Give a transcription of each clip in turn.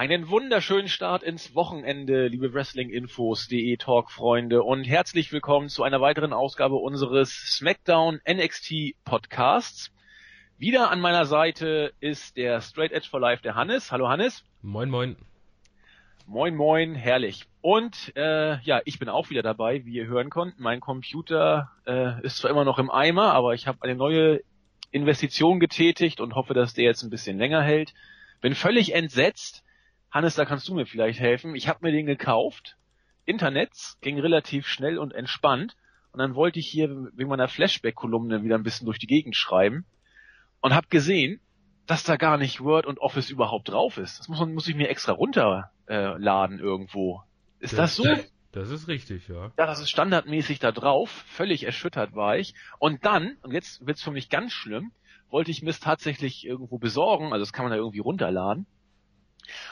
Einen wunderschönen Start ins Wochenende, liebe Wrestlinginfos.de Talk-Freunde und herzlich willkommen zu einer weiteren Ausgabe unseres SmackDown NXT Podcasts. Wieder an meiner Seite ist der Straight Edge for Life, der Hannes. Hallo Hannes. Moin, moin. Moin, moin, herrlich. Und äh, ja, ich bin auch wieder dabei, wie ihr hören könnt. Mein Computer äh, ist zwar immer noch im Eimer, aber ich habe eine neue Investition getätigt und hoffe, dass der jetzt ein bisschen länger hält. Bin völlig entsetzt Hannes, da kannst du mir vielleicht helfen. Ich habe mir den gekauft. Internets ging relativ schnell und entspannt. Und dann wollte ich hier wegen meiner Flashback-Kolumne wieder ein bisschen durch die Gegend schreiben und habe gesehen, dass da gar nicht Word und Office überhaupt drauf ist. Das muss, man, muss ich mir extra runterladen äh, irgendwo. Ist das, das so? Das ist richtig, ja. Ja, das ist standardmäßig da drauf. Völlig erschüttert war ich. Und dann, und jetzt wird's für mich ganz schlimm, wollte ich mir es tatsächlich irgendwo besorgen. Also das kann man da irgendwie runterladen.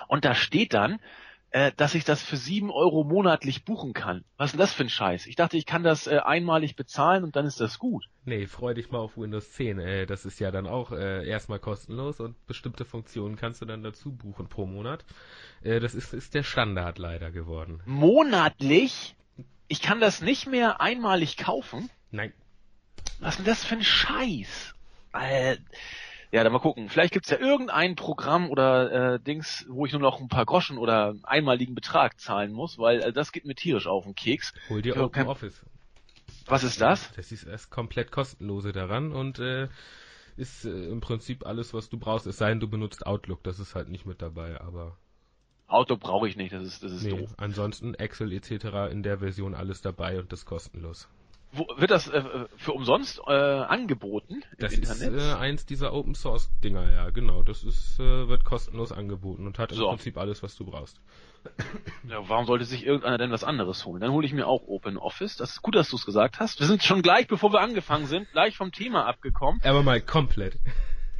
Und da steht dann, äh, dass ich das für sieben Euro monatlich buchen kann. Was ist denn das für ein Scheiß? Ich dachte, ich kann das äh, einmalig bezahlen und dann ist das gut. Nee, freu dich mal auf Windows 10. Äh, das ist ja dann auch äh, erstmal kostenlos und bestimmte Funktionen kannst du dann dazu buchen pro Monat. Äh, das ist, ist der Standard leider geworden. Monatlich? Ich kann das nicht mehr einmalig kaufen? Nein. Was ist denn das für ein Scheiß? Äh, ja, dann mal gucken. Vielleicht gibt's ja irgendein Programm oder äh, Dings, wo ich nur noch ein paar Groschen oder einmaligen Betrag zahlen muss, weil äh, das geht mir tierisch auf den Keks. Hol dir Open Office. Was ist das? Das ist erst komplett kostenlose daran und äh, ist äh, im Prinzip alles, was du brauchst. Es sei denn, du benutzt Outlook, das ist halt nicht mit dabei, aber. Outlook brauche ich nicht, das ist, das ist nee, doof. Ansonsten Excel etc. in der Version alles dabei und das kostenlos. Wo, wird das äh, für umsonst äh, angeboten im das Internet? Das ist äh, eins dieser Open Source Dinger, ja, genau. Das ist äh, wird kostenlos angeboten und hat im so. Prinzip alles, was du brauchst. Ja, warum sollte sich irgendeiner denn was anderes holen? Dann hole ich mir auch Open Office. Das ist gut, dass du es gesagt hast. Wir sind schon gleich, bevor wir angefangen sind, gleich vom Thema abgekommen. Aber mal komplett.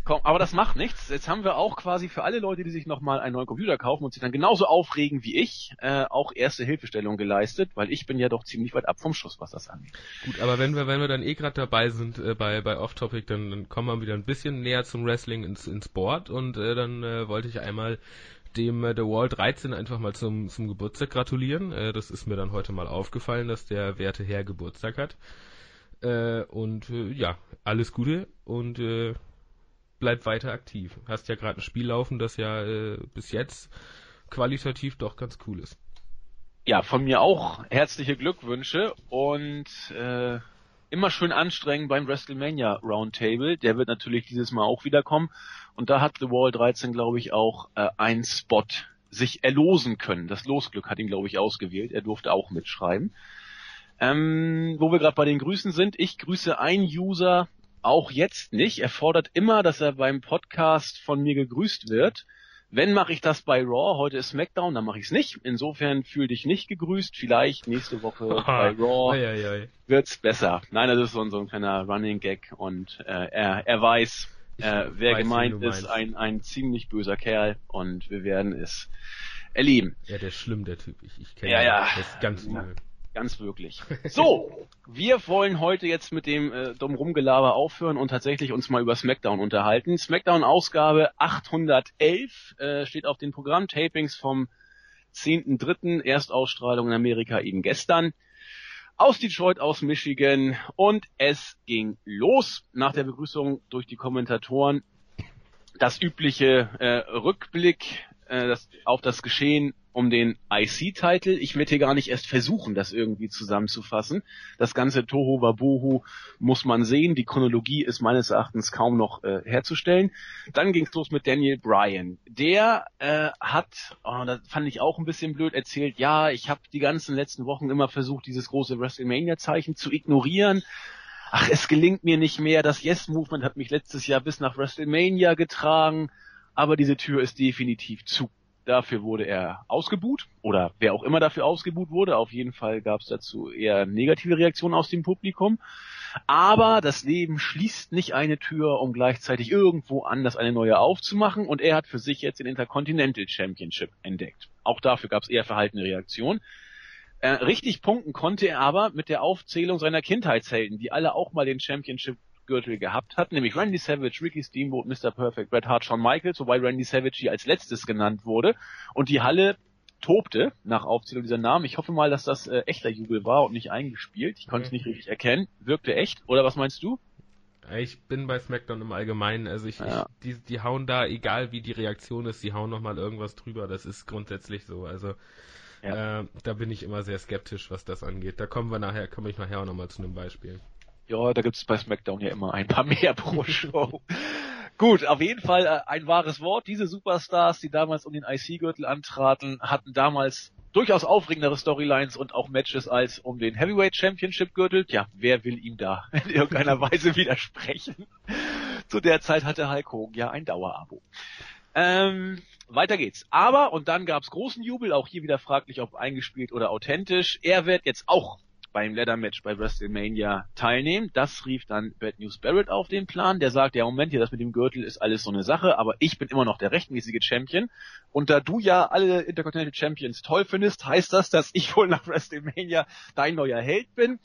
Komm, aber das macht nichts. Jetzt haben wir auch quasi für alle Leute, die sich nochmal einen neuen Computer kaufen und sich dann genauso aufregen wie ich, äh, auch erste Hilfestellung geleistet, weil ich bin ja doch ziemlich weit ab vom Schuss, was das angeht. Gut, aber wenn wir, wenn wir dann eh gerade dabei sind äh, bei, bei Off-Topic, dann, dann kommen wir wieder ein bisschen näher zum Wrestling ins, ins Board und äh, dann äh, wollte ich einmal dem äh, The Wall 13 einfach mal zum, zum Geburtstag gratulieren. Äh, das ist mir dann heute mal aufgefallen, dass der werte Herr Geburtstag hat. Äh, und äh, ja, alles Gute und äh, bleib weiter aktiv. Hast ja gerade ein Spiel laufen, das ja äh, bis jetzt qualitativ doch ganz cool ist. Ja, von mir auch herzliche Glückwünsche und äh, immer schön anstrengen beim WrestleMania Roundtable. Der wird natürlich dieses Mal auch wiederkommen. Und da hat The Wall 13, glaube ich, auch äh, einen Spot sich erlosen können. Das Losglück hat ihn, glaube ich, ausgewählt. Er durfte auch mitschreiben. Ähm, wo wir gerade bei den Grüßen sind, ich grüße einen User, auch jetzt nicht. Er fordert immer, dass er beim Podcast von mir gegrüßt wird. Wenn mache ich das bei Raw, heute ist SmackDown, dann mache ich es nicht. Insofern fühl dich nicht gegrüßt. Vielleicht nächste Woche bei Raw ei. wird's besser. Nein, das ist so, so ein kleiner Running Gag und äh, er, er weiß, äh, wer weiß, gemeint ist, ein, ein ziemlich böser Kerl und wir werden es erleben. Ja, der ist schlimm, der Typ. Ich, ich kenne ja, ja. Das ist ganz übel. Ganz wirklich. So, wir wollen heute jetzt mit dem äh, dumm Rumgelaber aufhören und tatsächlich uns mal über SmackDown unterhalten. SmackDown Ausgabe 811 äh, steht auf den Programm-Tapings vom 10.3. Erstausstrahlung in Amerika eben gestern. Aus Detroit, aus Michigan und es ging los nach der Begrüßung durch die Kommentatoren. Das übliche äh, Rückblick äh, das, auf das Geschehen um den IC-Titel. Ich werde hier gar nicht erst versuchen, das irgendwie zusammenzufassen. Das ganze Toho Wabohu muss man sehen. Die Chronologie ist meines Erachtens kaum noch äh, herzustellen. Dann ging's los mit Daniel Bryan. Der äh, hat, oh, das fand ich auch ein bisschen blöd, erzählt, ja, ich habe die ganzen letzten Wochen immer versucht, dieses große WrestleMania-Zeichen zu ignorieren ach, es gelingt mir nicht mehr, das Yes-Movement hat mich letztes Jahr bis nach WrestleMania getragen, aber diese Tür ist definitiv zu. Dafür wurde er ausgebuht oder wer auch immer dafür ausgebuht wurde. Auf jeden Fall gab es dazu eher negative Reaktionen aus dem Publikum. Aber das Leben schließt nicht eine Tür, um gleichzeitig irgendwo anders eine neue aufzumachen. Und er hat für sich jetzt den Intercontinental Championship entdeckt. Auch dafür gab es eher verhaltene Reaktionen. Äh, richtig punkten konnte er aber mit der Aufzählung seiner Kindheitshelden, die alle auch mal den Championship Gürtel gehabt hat, nämlich Randy Savage, Ricky Steamboat, Mr. Perfect, Bret Hart, Shawn Michaels, wobei Randy Savage hier als letztes genannt wurde und die Halle tobte nach Aufzählung dieser Namen. Ich hoffe mal, dass das äh, echter Jubel war und nicht eingespielt. Ich konnte es nicht richtig erkennen. Wirkte echt, oder was meinst du? Ich bin bei SmackDown im Allgemeinen, also ich, ja. ich die, die hauen da, egal wie die Reaktion ist, die hauen nochmal irgendwas drüber. Das ist grundsätzlich so. Also ja. äh, da bin ich immer sehr skeptisch, was das angeht. Da kommen wir nachher, komme ich nachher auch nochmal zu einem Beispiel. Ja, da gibt es bei SmackDown ja immer ein paar mehr pro Show. Gut, auf jeden Fall äh, ein wahres Wort. Diese Superstars, die damals um den IC-Gürtel antraten, hatten damals durchaus aufregendere Storylines und auch Matches als um den Heavyweight Championship Gürtel. Tja, wer will ihm da in irgendeiner Weise widersprechen? Zu der Zeit hatte Hulk Hogan ja ein Dauerabo. Ähm, weiter geht's. Aber, und dann gab's großen Jubel, auch hier wieder fraglich, ob eingespielt oder authentisch. Er wird jetzt auch beim Leather Match bei WrestleMania teilnehmen. Das rief dann Bad News Barrett auf den Plan. Der sagt, ja Moment, hier das mit dem Gürtel ist alles so eine Sache, aber ich bin immer noch der rechtmäßige Champion. Und da du ja alle Intercontinental Champions toll findest, heißt das, dass ich wohl nach WrestleMania dein neuer Held bin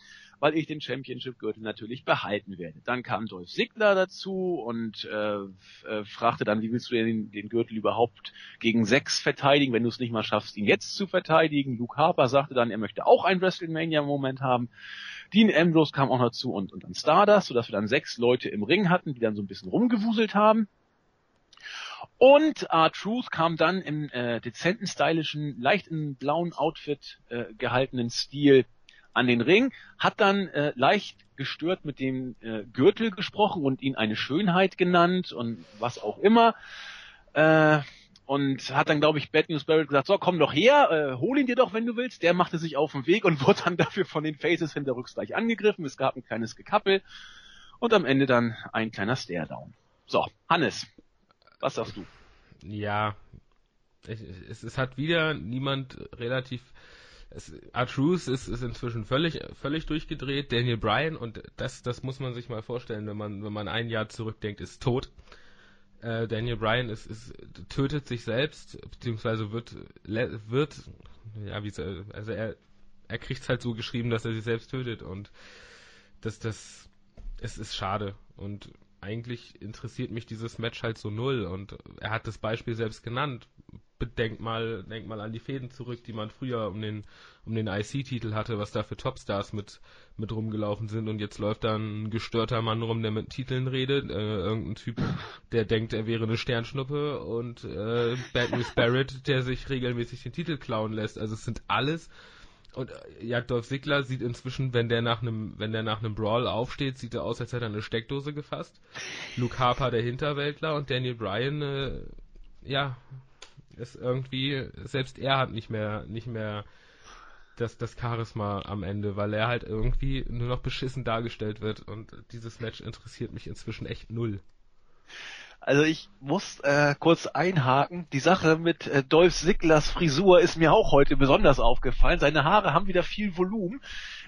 weil ich den Championship-Gürtel natürlich behalten werde. Dann kam Dolph Ziggler dazu und äh, äh, fragte dann, wie willst du den, den Gürtel überhaupt gegen sechs verteidigen, wenn du es nicht mal schaffst, ihn jetzt zu verteidigen. Luke Harper sagte dann, er möchte auch einen WrestleMania-Moment haben. Dean Ambrose kam auch noch zu und, und dann Stardust, sodass wir dann sechs Leute im Ring hatten, die dann so ein bisschen rumgewuselt haben. Und R-Truth kam dann im äh, dezenten, stylischen, leicht in blauen Outfit äh, gehaltenen Stil an den Ring, hat dann äh, leicht gestört mit dem äh, Gürtel gesprochen und ihn eine Schönheit genannt und was auch immer. Äh, und hat dann, glaube ich, Bad News Barrett gesagt, so, komm doch her, äh, hol ihn dir doch, wenn du willst. Der machte sich auf den Weg und wurde dann dafür von den Faces hinterrücks gleich angegriffen. Es gab ein kleines Gekappel und am Ende dann ein kleiner Stare-Down. So, Hannes, was sagst du? Ja, es, es, es hat wieder niemand relativ R-Truth ist, ist inzwischen völlig, völlig durchgedreht. Daniel Bryan, und das, das muss man sich mal vorstellen, wenn man, wenn man ein Jahr zurückdenkt, ist tot. Äh, Daniel Bryan ist, ist, tötet sich selbst, beziehungsweise wird, wird, ja, wie, also er, er kriegt es halt so geschrieben, dass er sich selbst tötet und das, das, es ist schade und eigentlich interessiert mich dieses Match halt so null und er hat das Beispiel selbst genannt denk mal, denk mal an die Fäden zurück, die man früher um den, um den IC-Titel hatte, was da für Topstars mit, mit rumgelaufen sind. Und jetzt läuft da ein gestörter Mann rum, der mit Titeln redet, äh, irgendein Typ, der denkt, er wäre eine Sternschnuppe. Und äh, Bad News Barrett, der sich regelmäßig den Titel klauen lässt. Also es sind alles. Und äh, ja, Dolph Ziggler sieht inzwischen, wenn der nach einem, wenn der nach einem Brawl aufsteht, sieht er aus, als hätte er eine Steckdose gefasst. Luke Harper der Hinterwäldler. Und Daniel Bryan, äh, ja, ist irgendwie, selbst er hat nicht mehr, nicht mehr das, das Charisma am Ende, weil er halt irgendwie nur noch beschissen dargestellt wird und dieses Match interessiert mich inzwischen echt null. Also ich muss äh, kurz einhaken. Die Sache mit äh, Dolph Zigglers Frisur ist mir auch heute besonders aufgefallen. Seine Haare haben wieder viel Volumen.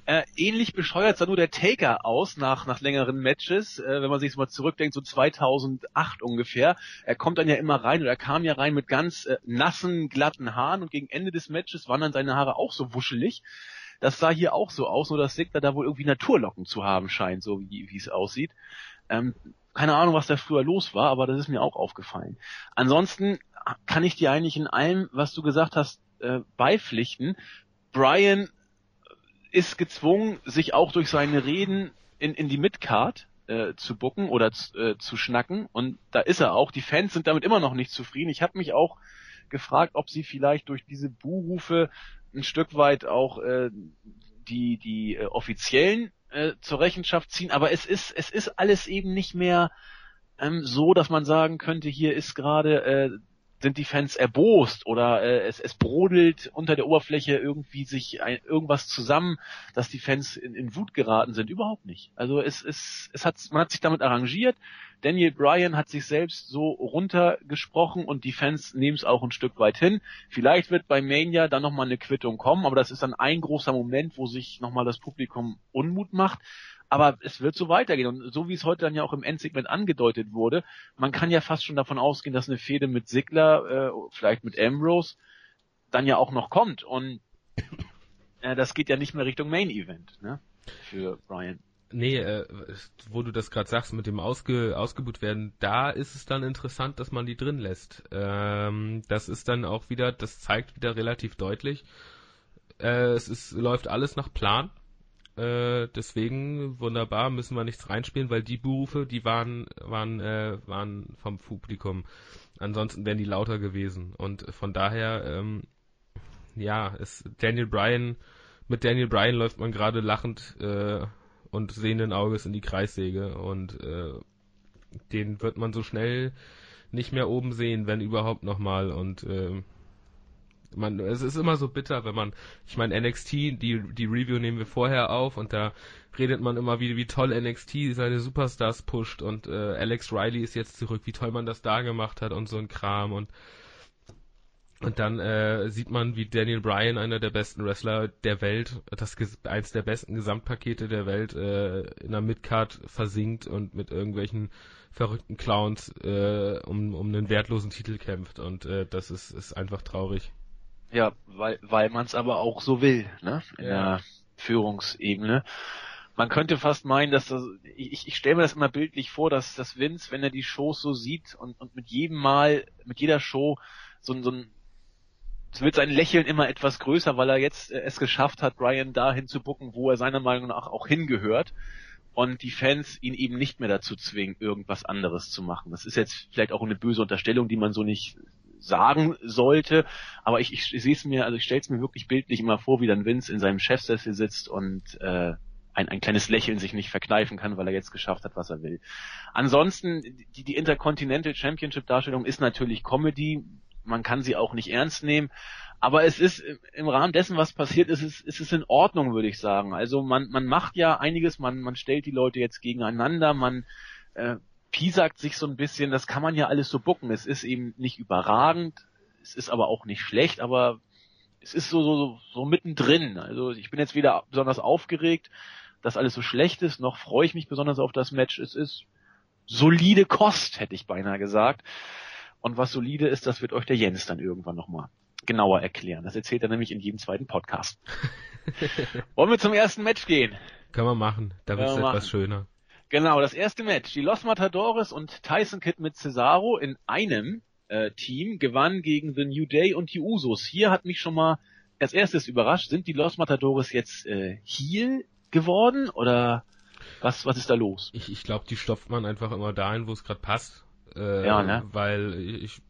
Äh, ähnlich bescheuert sah nur der Taker aus nach, nach längeren Matches, äh, wenn man sich mal zurückdenkt, so 2008 ungefähr. Er kommt dann ja immer rein oder er kam ja rein mit ganz äh, nassen, glatten Haaren und gegen Ende des Matches waren dann seine Haare auch so wuschelig. Das sah hier auch so aus, nur dass Sigler da wohl irgendwie Naturlocken zu haben scheint, so wie, wie es aussieht. Ähm, keine Ahnung, was da früher los war, aber das ist mir auch aufgefallen. Ansonsten kann ich dir eigentlich in allem, was du gesagt hast, äh, beipflichten. Brian ist gezwungen, sich auch durch seine Reden in, in die Midcard äh, zu bucken oder äh, zu schnacken. Und da ist er auch. Die Fans sind damit immer noch nicht zufrieden. Ich habe mich auch gefragt, ob sie vielleicht durch diese Buhrufe ein Stück weit auch äh, die, die äh, offiziellen äh, zur Rechenschaft ziehen. Aber es ist, es ist alles eben nicht mehr ähm, so, dass man sagen könnte, hier ist gerade äh, sind die Fans erbost oder äh, es, es brodelt unter der Oberfläche irgendwie sich ein, irgendwas zusammen, dass die Fans in, in Wut geraten sind. Überhaupt nicht. Also es, es, es hat, man hat sich damit arrangiert. Daniel Bryan hat sich selbst so runtergesprochen und die Fans nehmen es auch ein Stück weit hin. Vielleicht wird bei Mania dann nochmal eine Quittung kommen, aber das ist dann ein großer Moment, wo sich nochmal das Publikum Unmut macht. Aber es wird so weitergehen. Und so wie es heute dann ja auch im Endsegment angedeutet wurde, man kann ja fast schon davon ausgehen, dass eine Fehde mit Sigler, äh, vielleicht mit Ambrose, dann ja auch noch kommt. Und äh, das geht ja nicht mehr Richtung Main Event, ne? Für Brian. Nee, äh, wo du das gerade sagst mit dem Ausge ausgebucht werden, da ist es dann interessant, dass man die drin lässt. Ähm, das ist dann auch wieder, das zeigt wieder relativ deutlich, äh, es ist, läuft alles nach Plan. Äh, deswegen wunderbar, müssen wir nichts reinspielen, weil die Berufe, die waren, waren, äh, waren vom Publikum. Ansonsten wären die lauter gewesen. Und von daher, ähm, ja, ist Daniel Bryan, mit Daniel Bryan läuft man gerade lachend äh, und sehenden Auges in die Kreissäge und äh, den wird man so schnell nicht mehr oben sehen, wenn überhaupt nochmal und äh, man, es ist immer so bitter, wenn man, ich meine NXT, die die Review nehmen wir vorher auf und da redet man immer wieder, wie toll NXT seine Superstars pusht und äh, Alex Riley ist jetzt zurück, wie toll man das da gemacht hat und so ein Kram und und dann äh, sieht man, wie Daniel Bryan, einer der besten Wrestler der Welt, das eins der besten Gesamtpakete der Welt, äh, in der Midcard versinkt und mit irgendwelchen verrückten Clowns äh, um, um einen wertlosen Titel kämpft. Und äh, das ist, ist einfach traurig. Ja, weil, weil man es aber auch so will, ne? In ja. der Führungsebene. Man könnte fast meinen, dass das, ich, ich stelle mir das immer bildlich vor, dass, dass Vince, wenn er die Shows so sieht und, und mit jedem Mal, mit jeder Show so, so ein es wird sein Lächeln immer etwas größer, weil er jetzt äh, es geschafft hat, Brian dahin zu bucken, wo er seiner Meinung nach auch hingehört und die Fans ihn eben nicht mehr dazu zwingen, irgendwas anderes zu machen. Das ist jetzt vielleicht auch eine böse Unterstellung, die man so nicht sagen sollte, aber ich, ich, ich sehe es mir, also ich stelle es mir wirklich bildlich immer vor, wie dann Vince in seinem Chefsessel sitzt und äh, ein, ein kleines Lächeln sich nicht verkneifen kann, weil er jetzt geschafft hat, was er will. Ansonsten, die, die Intercontinental Championship Darstellung ist natürlich Comedy, man kann sie auch nicht ernst nehmen. Aber es ist im Rahmen dessen, was passiert ist, ist, ist es in Ordnung, würde ich sagen. Also man, man macht ja einiges, man, man stellt die Leute jetzt gegeneinander, man äh, piesackt sich so ein bisschen, das kann man ja alles so bucken. Es ist eben nicht überragend, es ist aber auch nicht schlecht, aber es ist so, so, so mittendrin. Also ich bin jetzt weder besonders aufgeregt, dass alles so schlecht ist, noch freue ich mich besonders auf das Match. Es ist solide Kost, hätte ich beinahe gesagt. Und was solide ist, das wird euch der Jens dann irgendwann nochmal genauer erklären. Das erzählt er nämlich in jedem zweiten Podcast. Wollen wir zum ersten Match gehen? Können wir machen. Da wird es etwas schöner. Genau, das erste Match. Die Los Matadores und Tyson Kidd mit Cesaro in einem äh, Team gewannen gegen The New Day und die Usos. Hier hat mich schon mal als erstes überrascht. Sind die Los Matadores jetzt äh, Heel geworden oder was, was ist da los? Ich, ich glaube, die stopft man einfach immer dahin, wo es gerade passt. Äh, ja, ne? Weil ich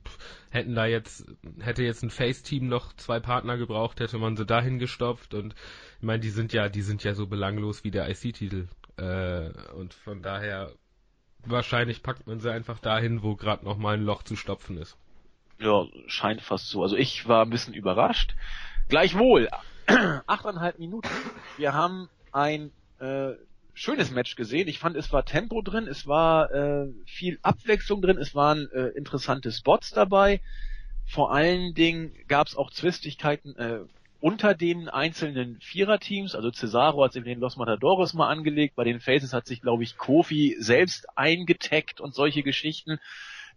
hätten da jetzt, hätte jetzt ein Face-Team noch zwei Partner gebraucht, hätte man sie dahin gestopft und ich meine, die sind ja, die sind ja so belanglos wie der IC-Titel. Äh, und von daher wahrscheinlich packt man sie einfach dahin, wo gerade noch mal ein Loch zu stopfen ist. Ja, scheint fast so. Also ich war ein bisschen überrascht. Gleichwohl, achteinhalb Minuten. Wir haben ein äh, schönes Match gesehen. Ich fand, es war Tempo drin, es war äh, viel Abwechslung drin, es waren äh, interessante Spots dabei. Vor allen Dingen gab es auch Zwistigkeiten äh, unter den einzelnen Viererteams. Also Cesaro hat sich den Los Matadores mal angelegt, bei den Faces hat sich, glaube ich, Kofi selbst eingetaggt und solche Geschichten.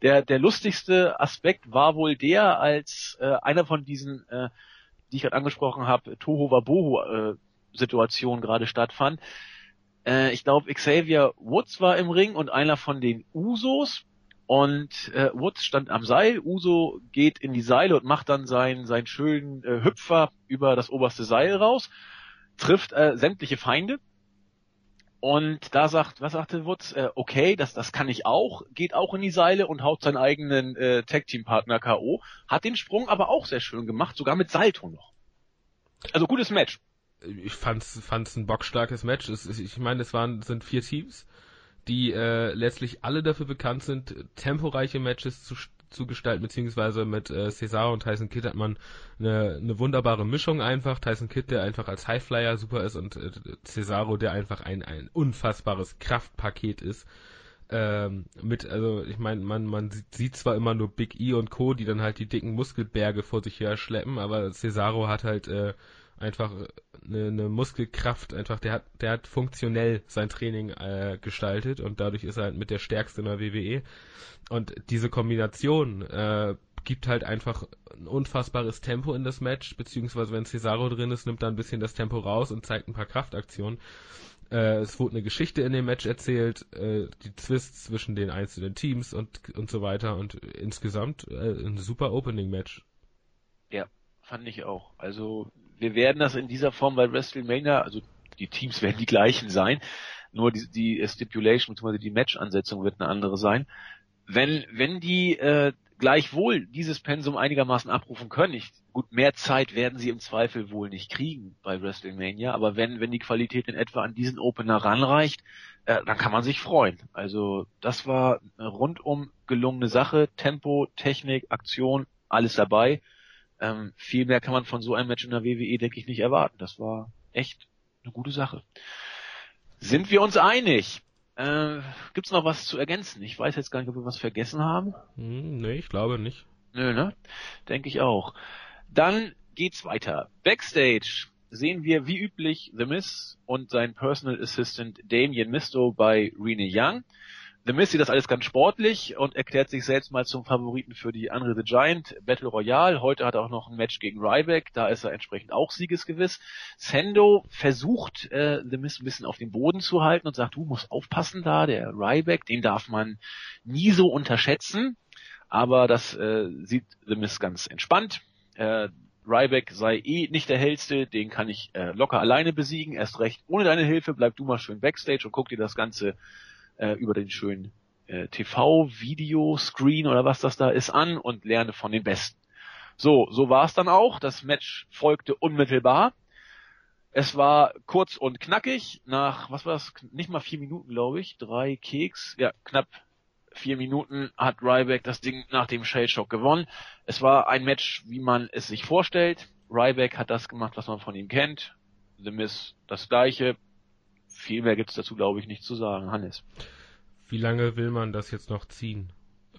Der, der lustigste Aspekt war wohl der, als äh, einer von diesen, äh, die ich gerade angesprochen habe, Toho Wabohu äh, Situation gerade stattfand äh, ich glaube, Xavier Woods war im Ring und einer von den Usos. Und äh, Woods stand am Seil, Uso geht in die Seile und macht dann seinen, seinen schönen äh, Hüpfer über das oberste Seil raus, trifft äh, sämtliche Feinde. Und da sagt, was sagte Woods? Äh, okay, das, das kann ich auch, geht auch in die Seile und haut seinen eigenen äh, Tag-Team-Partner K.O. Hat den Sprung aber auch sehr schön gemacht, sogar mit Salto noch. Also gutes Match ich fand's, fand's ein bockstarkes Match. Ich meine, es waren, sind vier Teams, die äh, letztlich alle dafür bekannt sind, temporeiche Matches zu, zu gestalten, beziehungsweise mit äh, Cesaro und Tyson Kidd hat man eine, eine wunderbare Mischung einfach. Tyson Kidd, der einfach als Highflyer super ist und äh, Cesaro, der einfach ein, ein unfassbares Kraftpaket ist. Ähm, mit, also ich meine, man, man sieht zwar immer nur Big E und Co., die dann halt die dicken Muskelberge vor sich her schleppen, aber Cesaro hat halt äh, einfach eine, eine Muskelkraft, einfach der hat, der hat funktionell sein Training äh, gestaltet und dadurch ist er halt mit der stärkste in der WWE. Und diese Kombination äh, gibt halt einfach ein unfassbares Tempo in das Match, beziehungsweise wenn Cesaro drin ist, nimmt er ein bisschen das Tempo raus und zeigt ein paar Kraftaktionen. Äh, es wurde eine Geschichte in dem Match erzählt, äh, die Twists zwischen den einzelnen Teams und, und so weiter und insgesamt äh, ein super Opening-Match. Ja, fand ich auch. Also wir werden das in dieser Form bei WrestleMania, also die Teams werden die gleichen sein, nur die, die Stipulation bzw. die Match-Ansetzung wird eine andere sein. Wenn, wenn die äh, gleichwohl dieses Pensum einigermaßen abrufen können. Ich, gut, mehr Zeit werden sie im Zweifel wohl nicht kriegen bei WrestleMania, aber wenn, wenn die Qualität in etwa an diesen Opener ranreicht, äh, dann kann man sich freuen. Also das war eine rundum gelungene Sache. Tempo, Technik, Aktion, alles dabei. Ähm, viel mehr kann man von so einem Match in der WWE, denke ich, nicht erwarten. Das war echt eine gute Sache. Sind wir uns einig? Äh, gibt's noch was zu ergänzen? Ich weiß jetzt gar nicht, ob wir was vergessen haben. Hm, nee, ich glaube nicht. Nö, ne? Denke ich auch. Dann geht's weiter. Backstage sehen wir wie üblich The Miz und sein Personal Assistant Damien Misto bei Rene Young. The Miz sieht das alles ganz sportlich und erklärt sich selbst mal zum Favoriten für die Andre the Giant Battle Royale. Heute hat er auch noch ein Match gegen Ryback, da ist er entsprechend auch siegesgewiss. Sendo versucht, äh, The Miz ein bisschen auf den Boden zu halten und sagt, du musst aufpassen da, der Ryback, den darf man nie so unterschätzen. Aber das äh, sieht The Miz ganz entspannt. Äh, Ryback sei eh nicht der hellste, den kann ich äh, locker alleine besiegen, erst recht ohne deine Hilfe, bleib du mal schön backstage und guck dir das Ganze äh, über den schönen äh, TV-Video-Screen oder was das da ist an und lerne von den Besten. So, so war es dann auch. Das Match folgte unmittelbar. Es war kurz und knackig. Nach, was war das? Nicht mal vier Minuten, glaube ich. Drei Keks. Ja, knapp vier Minuten hat Ryback das Ding nach dem Shade Shock gewonnen. Es war ein Match, wie man es sich vorstellt. Ryback hat das gemacht, was man von ihm kennt. The Miz das gleiche viel mehr gibt es dazu, glaube ich, nicht zu sagen. Hannes. Wie lange will man das jetzt noch ziehen?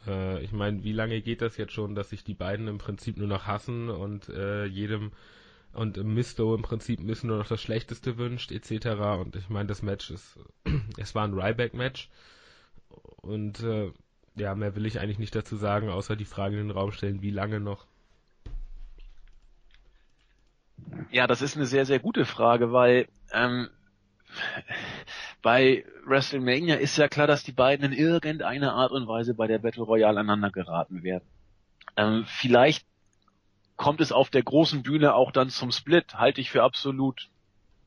Äh, ich meine, wie lange geht das jetzt schon, dass sich die beiden im Prinzip nur noch hassen und äh, jedem und Misto im Prinzip müssen nur noch das Schlechteste wünscht, etc. Und ich meine, das Match ist, es war ein Ryback-Match und äh, ja, mehr will ich eigentlich nicht dazu sagen, außer die Frage in den Raum stellen, wie lange noch? Ja, das ist eine sehr, sehr gute Frage, weil ähm, bei WrestleMania ist ja klar, dass die beiden in irgendeiner Art und Weise bei der Battle Royale aneinander geraten werden. Ähm, vielleicht kommt es auf der großen Bühne auch dann zum Split, halte ich für absolut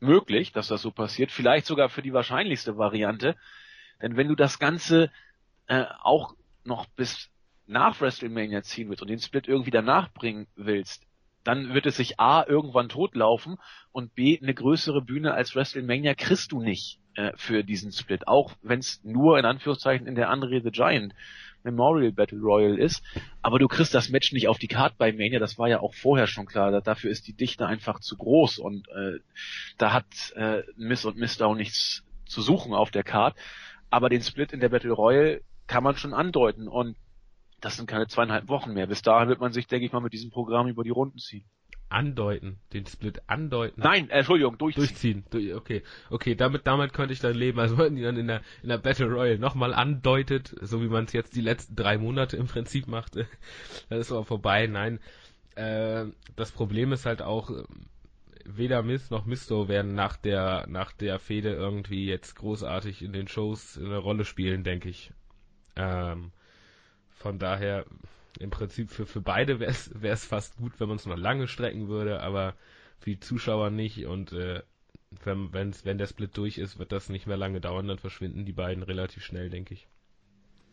möglich, dass das so passiert. Vielleicht sogar für die wahrscheinlichste Variante. Denn wenn du das Ganze äh, auch noch bis nach WrestleMania ziehen willst und den Split irgendwie danach bringen willst, dann wird es sich A irgendwann totlaufen und B eine größere Bühne als WrestleMania kriegst du nicht äh, für diesen Split, auch wenn es nur in Anführungszeichen in der Andre the Giant Memorial Battle Royal ist, aber du kriegst das Match nicht auf die Karte bei Mania, das war ja auch vorher schon klar, dafür ist die Dichte einfach zu groß und äh, da hat äh, Miss und Miss Down nichts zu suchen auf der Karte, aber den Split in der Battle Royal kann man schon andeuten. Und das sind keine zweieinhalb Wochen mehr. Bis dahin wird man sich, denke ich mal, mit diesem Programm über die Runden ziehen. Andeuten, den Split andeuten. Nein, äh, Entschuldigung, durchziehen. Durchziehen, okay, okay, damit, damit könnte ich dann leben. Also wenn die dann in der, in der Battle Royale nochmal andeutet, so wie man es jetzt die letzten drei Monate im Prinzip macht, dann ist aber vorbei. Nein, äh, das Problem ist halt auch, weder Miss noch Misto werden nach der, nach der Fehde irgendwie jetzt großartig in den Shows eine Rolle spielen, denke ich. Ähm, von daher, im Prinzip für, für beide wäre es fast gut, wenn man es noch lange strecken würde, aber für die Zuschauer nicht und äh, wenn, wenn's, wenn der Split durch ist, wird das nicht mehr lange dauern, dann verschwinden die beiden relativ schnell, denke ich.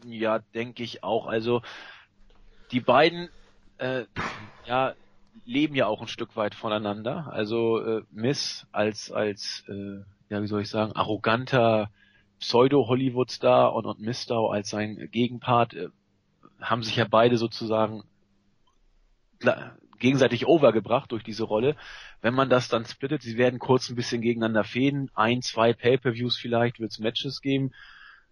Ja, denke ich auch. Also die beiden äh, ja, leben ja auch ein Stück weit voneinander. Also äh, Miss als als äh, ja wie soll ich sagen arroganter Pseudo-Hollywood-Star und, und Mistow als sein Gegenpart äh, haben sich ja beide sozusagen gegenseitig overgebracht durch diese Rolle. Wenn man das dann splittet, sie werden kurz ein bisschen gegeneinander fäden, ein, zwei Pay-per-Views vielleicht wird es Matches geben.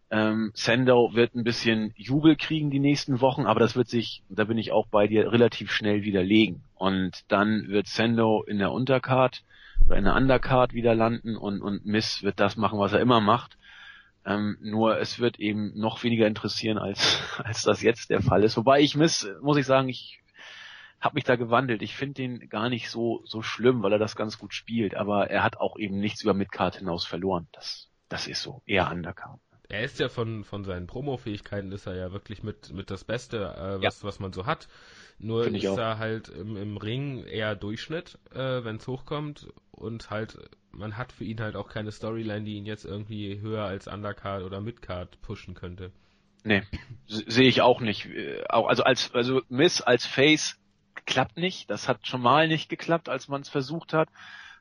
Ähm, Sandow wird ein bisschen Jubel kriegen die nächsten Wochen, aber das wird sich, da bin ich auch bei dir, relativ schnell widerlegen. Und dann wird Sandow in der Untercard oder in der Undercard wieder landen und, und Miss wird das machen, was er immer macht. Ähm, nur es wird eben noch weniger interessieren, als, als das jetzt der Fall ist. Wobei ich miss, muss ich sagen, ich habe mich da gewandelt. Ich finde den gar nicht so so schlimm, weil er das ganz gut spielt, aber er hat auch eben nichts über Midcard hinaus verloren. Das das ist so, eher Undercard. Er ist ja von von seinen Promo-Fähigkeiten ist er ja wirklich mit mit das Beste, äh, was ja. was man so hat. Nur Find ist er halt im, im Ring eher Durchschnitt, äh, wenn es hochkommt und halt man hat für ihn halt auch keine Storyline, die ihn jetzt irgendwie höher als Undercard oder Midcard pushen könnte. Nee, sehe ich auch nicht. Äh, auch also als also Miss als Face klappt nicht. Das hat schon mal nicht geklappt, als man es versucht hat.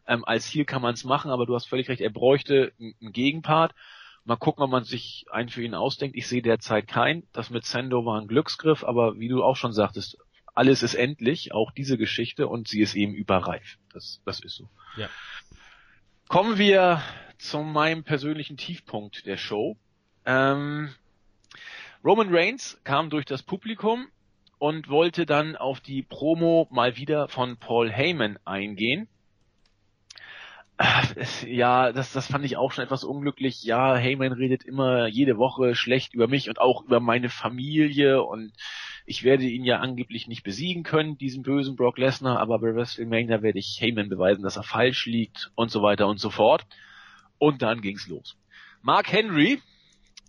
Ähm, als Heel kann man es machen, aber du hast völlig recht. Er bräuchte einen Gegenpart. Mal gucken, ob man sich einen für ihn ausdenkt. Ich sehe derzeit keinen. Das mit Sendo war ein Glücksgriff, aber wie du auch schon sagtest, alles ist endlich, auch diese Geschichte, und sie ist eben überreif. Das, das ist so. Ja. Kommen wir zu meinem persönlichen Tiefpunkt der Show. Ähm, Roman Reigns kam durch das Publikum und wollte dann auf die Promo mal wieder von Paul Heyman eingehen. Ja, das, das fand ich auch schon etwas unglücklich. Ja, Heyman redet immer jede Woche schlecht über mich und auch über meine Familie und ich werde ihn ja angeblich nicht besiegen können, diesen bösen Brock Lesnar, aber bei WrestleMania werde ich Heyman beweisen, dass er falsch liegt und so weiter und so fort. Und dann ging's los. Mark Henry,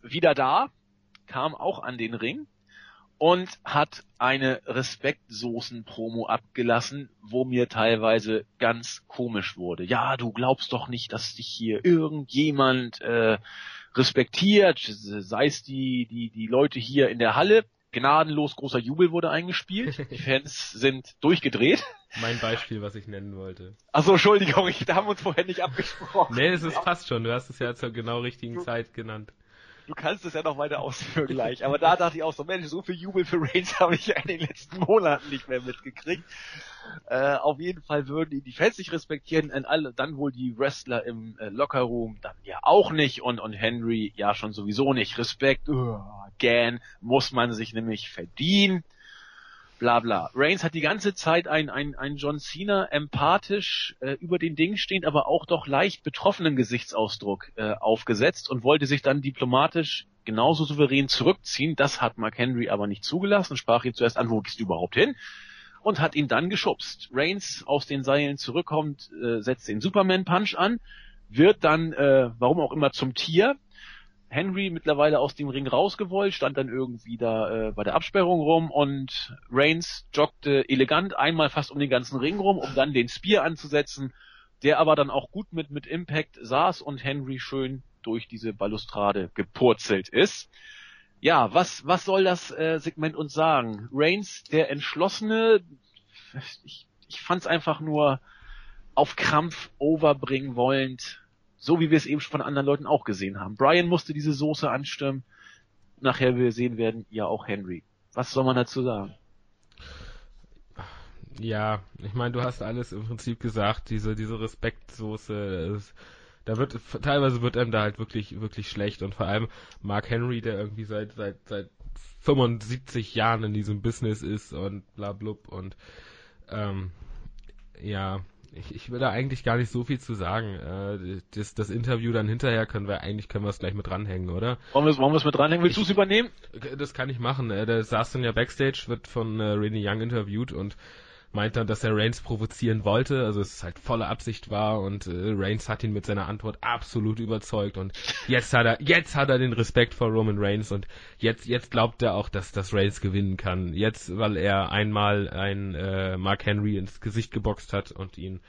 wieder da, kam auch an den Ring und hat eine Respektsoßen-Promo abgelassen, wo mir teilweise ganz komisch wurde. Ja, du glaubst doch nicht, dass dich hier irgendjemand äh, respektiert, sei es die, die, die Leute hier in der Halle. Gnadenlos großer Jubel wurde eingespielt. Die Fans sind durchgedreht. Mein Beispiel, was ich nennen wollte. Achso, Entschuldigung, ich, da haben wir uns vorher nicht abgesprochen. Nee, es ist fast schon. Du hast es ja zur genau richtigen Zeit genannt du kannst es ja noch weiter ausführen gleich. Aber da dachte ich auch so, Mensch, so viel Jubel für Reigns habe ich ja in den letzten Monaten nicht mehr mitgekriegt. Äh, auf jeden Fall würden die die Fans nicht respektieren, und alle, dann wohl die Wrestler im äh, Lockerroom dann ja auch nicht und, und Henry ja schon sowieso nicht. Respekt, uh, Gan muss man sich nämlich verdienen bla bla. Reigns hat die ganze Zeit ein, ein, ein John Cena empathisch äh, über den Ding stehend, aber auch doch leicht betroffenen Gesichtsausdruck äh, aufgesetzt und wollte sich dann diplomatisch genauso souverän zurückziehen. Das hat Mark Henry aber nicht zugelassen, sprach ihn zuerst an, wo gehst du überhaupt hin? Und hat ihn dann geschubst. Reigns aus den Seilen zurückkommt, äh, setzt den Superman Punch an, wird dann, äh, warum auch immer, zum Tier, Henry mittlerweile aus dem Ring rausgewollt, stand dann irgendwie da äh, bei der Absperrung rum und Reigns joggte elegant einmal fast um den ganzen Ring rum, um dann den Spear anzusetzen, der aber dann auch gut mit, mit Impact saß und Henry schön durch diese Balustrade gepurzelt ist. Ja, was, was soll das äh, Segment uns sagen? Reigns, der Entschlossene, ich, ich fand's einfach nur auf Krampf overbringen wollend, so wie wir es eben schon von anderen Leuten auch gesehen haben. Brian musste diese Soße anstimmen. Nachher wir sehen werden, ja auch Henry. Was soll man dazu sagen? Ja, ich meine, du hast alles im Prinzip gesagt, diese, diese Respektsoße, ist, da wird, teilweise wird einem da halt wirklich, wirklich schlecht und vor allem Mark Henry, der irgendwie seit, seit, seit 75 Jahren in diesem Business ist und bla blub und, ähm, ja, ich, ich will da eigentlich gar nicht so viel zu sagen. Äh, das, das Interview dann hinterher können wir eigentlich können wir es gleich mit dranhängen, oder? Wollen wir es wollen mit dranhängen? Willst du es übernehmen? Das kann ich machen. Äh, der saß dann ja backstage, wird von äh, Rennie Young interviewt und meint dann, dass er Reigns provozieren wollte, also es halt volle Absicht war und äh, Reigns hat ihn mit seiner Antwort absolut überzeugt und jetzt hat er jetzt hat er den Respekt vor Roman Reigns und jetzt jetzt glaubt er auch, dass das Reigns gewinnen kann. Jetzt, weil er einmal ein äh, Mark Henry ins Gesicht geboxt hat und ihn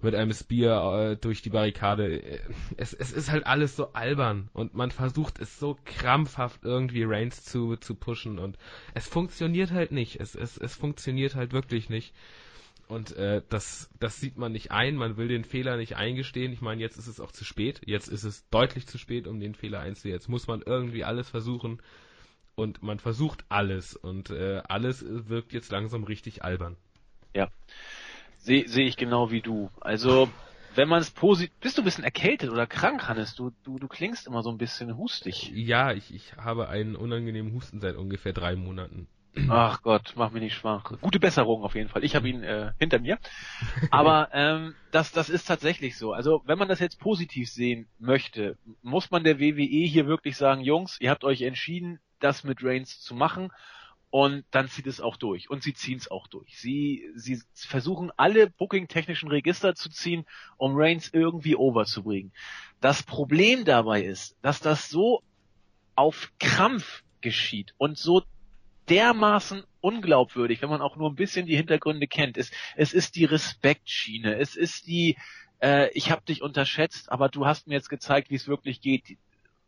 mit einem Spear äh, durch die Barrikade. Es, es ist halt alles so albern und man versucht es so krampfhaft irgendwie Reigns zu, zu pushen und es funktioniert halt nicht. Es, es, es funktioniert halt wirklich nicht. Und äh, das, das sieht man nicht ein, man will den Fehler nicht eingestehen. Ich meine, jetzt ist es auch zu spät. Jetzt ist es deutlich zu spät, um den Fehler einzusehen. Jetzt muss man irgendwie alles versuchen. Und man versucht alles. Und äh, alles wirkt jetzt langsam richtig albern. Ja. Sehe seh ich genau wie du. Also, wenn man es positiv. Bist du ein bisschen erkältet oder krank, Hannes? Du, du, du klingst immer so ein bisschen hustig. Ja, ich, ich habe einen unangenehmen Husten seit ungefähr drei Monaten. Ach Gott, mach mich nicht schwach. Gute Besserung auf jeden Fall. Ich habe ihn äh, hinter mir. Aber ähm, das, das ist tatsächlich so. Also wenn man das jetzt positiv sehen möchte, muss man der WWE hier wirklich sagen, Jungs, ihr habt euch entschieden, das mit Reigns zu machen Und dann zieht es auch durch. Und sie ziehen es auch durch. Sie, sie versuchen alle booking-technischen Register zu ziehen, um Reigns irgendwie overzubringen. Das Problem dabei ist, dass das so auf Krampf geschieht und so dermaßen unglaubwürdig, wenn man auch nur ein bisschen die Hintergründe kennt. Es, es ist die Respektschiene, es ist die, äh, ich habe dich unterschätzt, aber du hast mir jetzt gezeigt, wie es wirklich geht.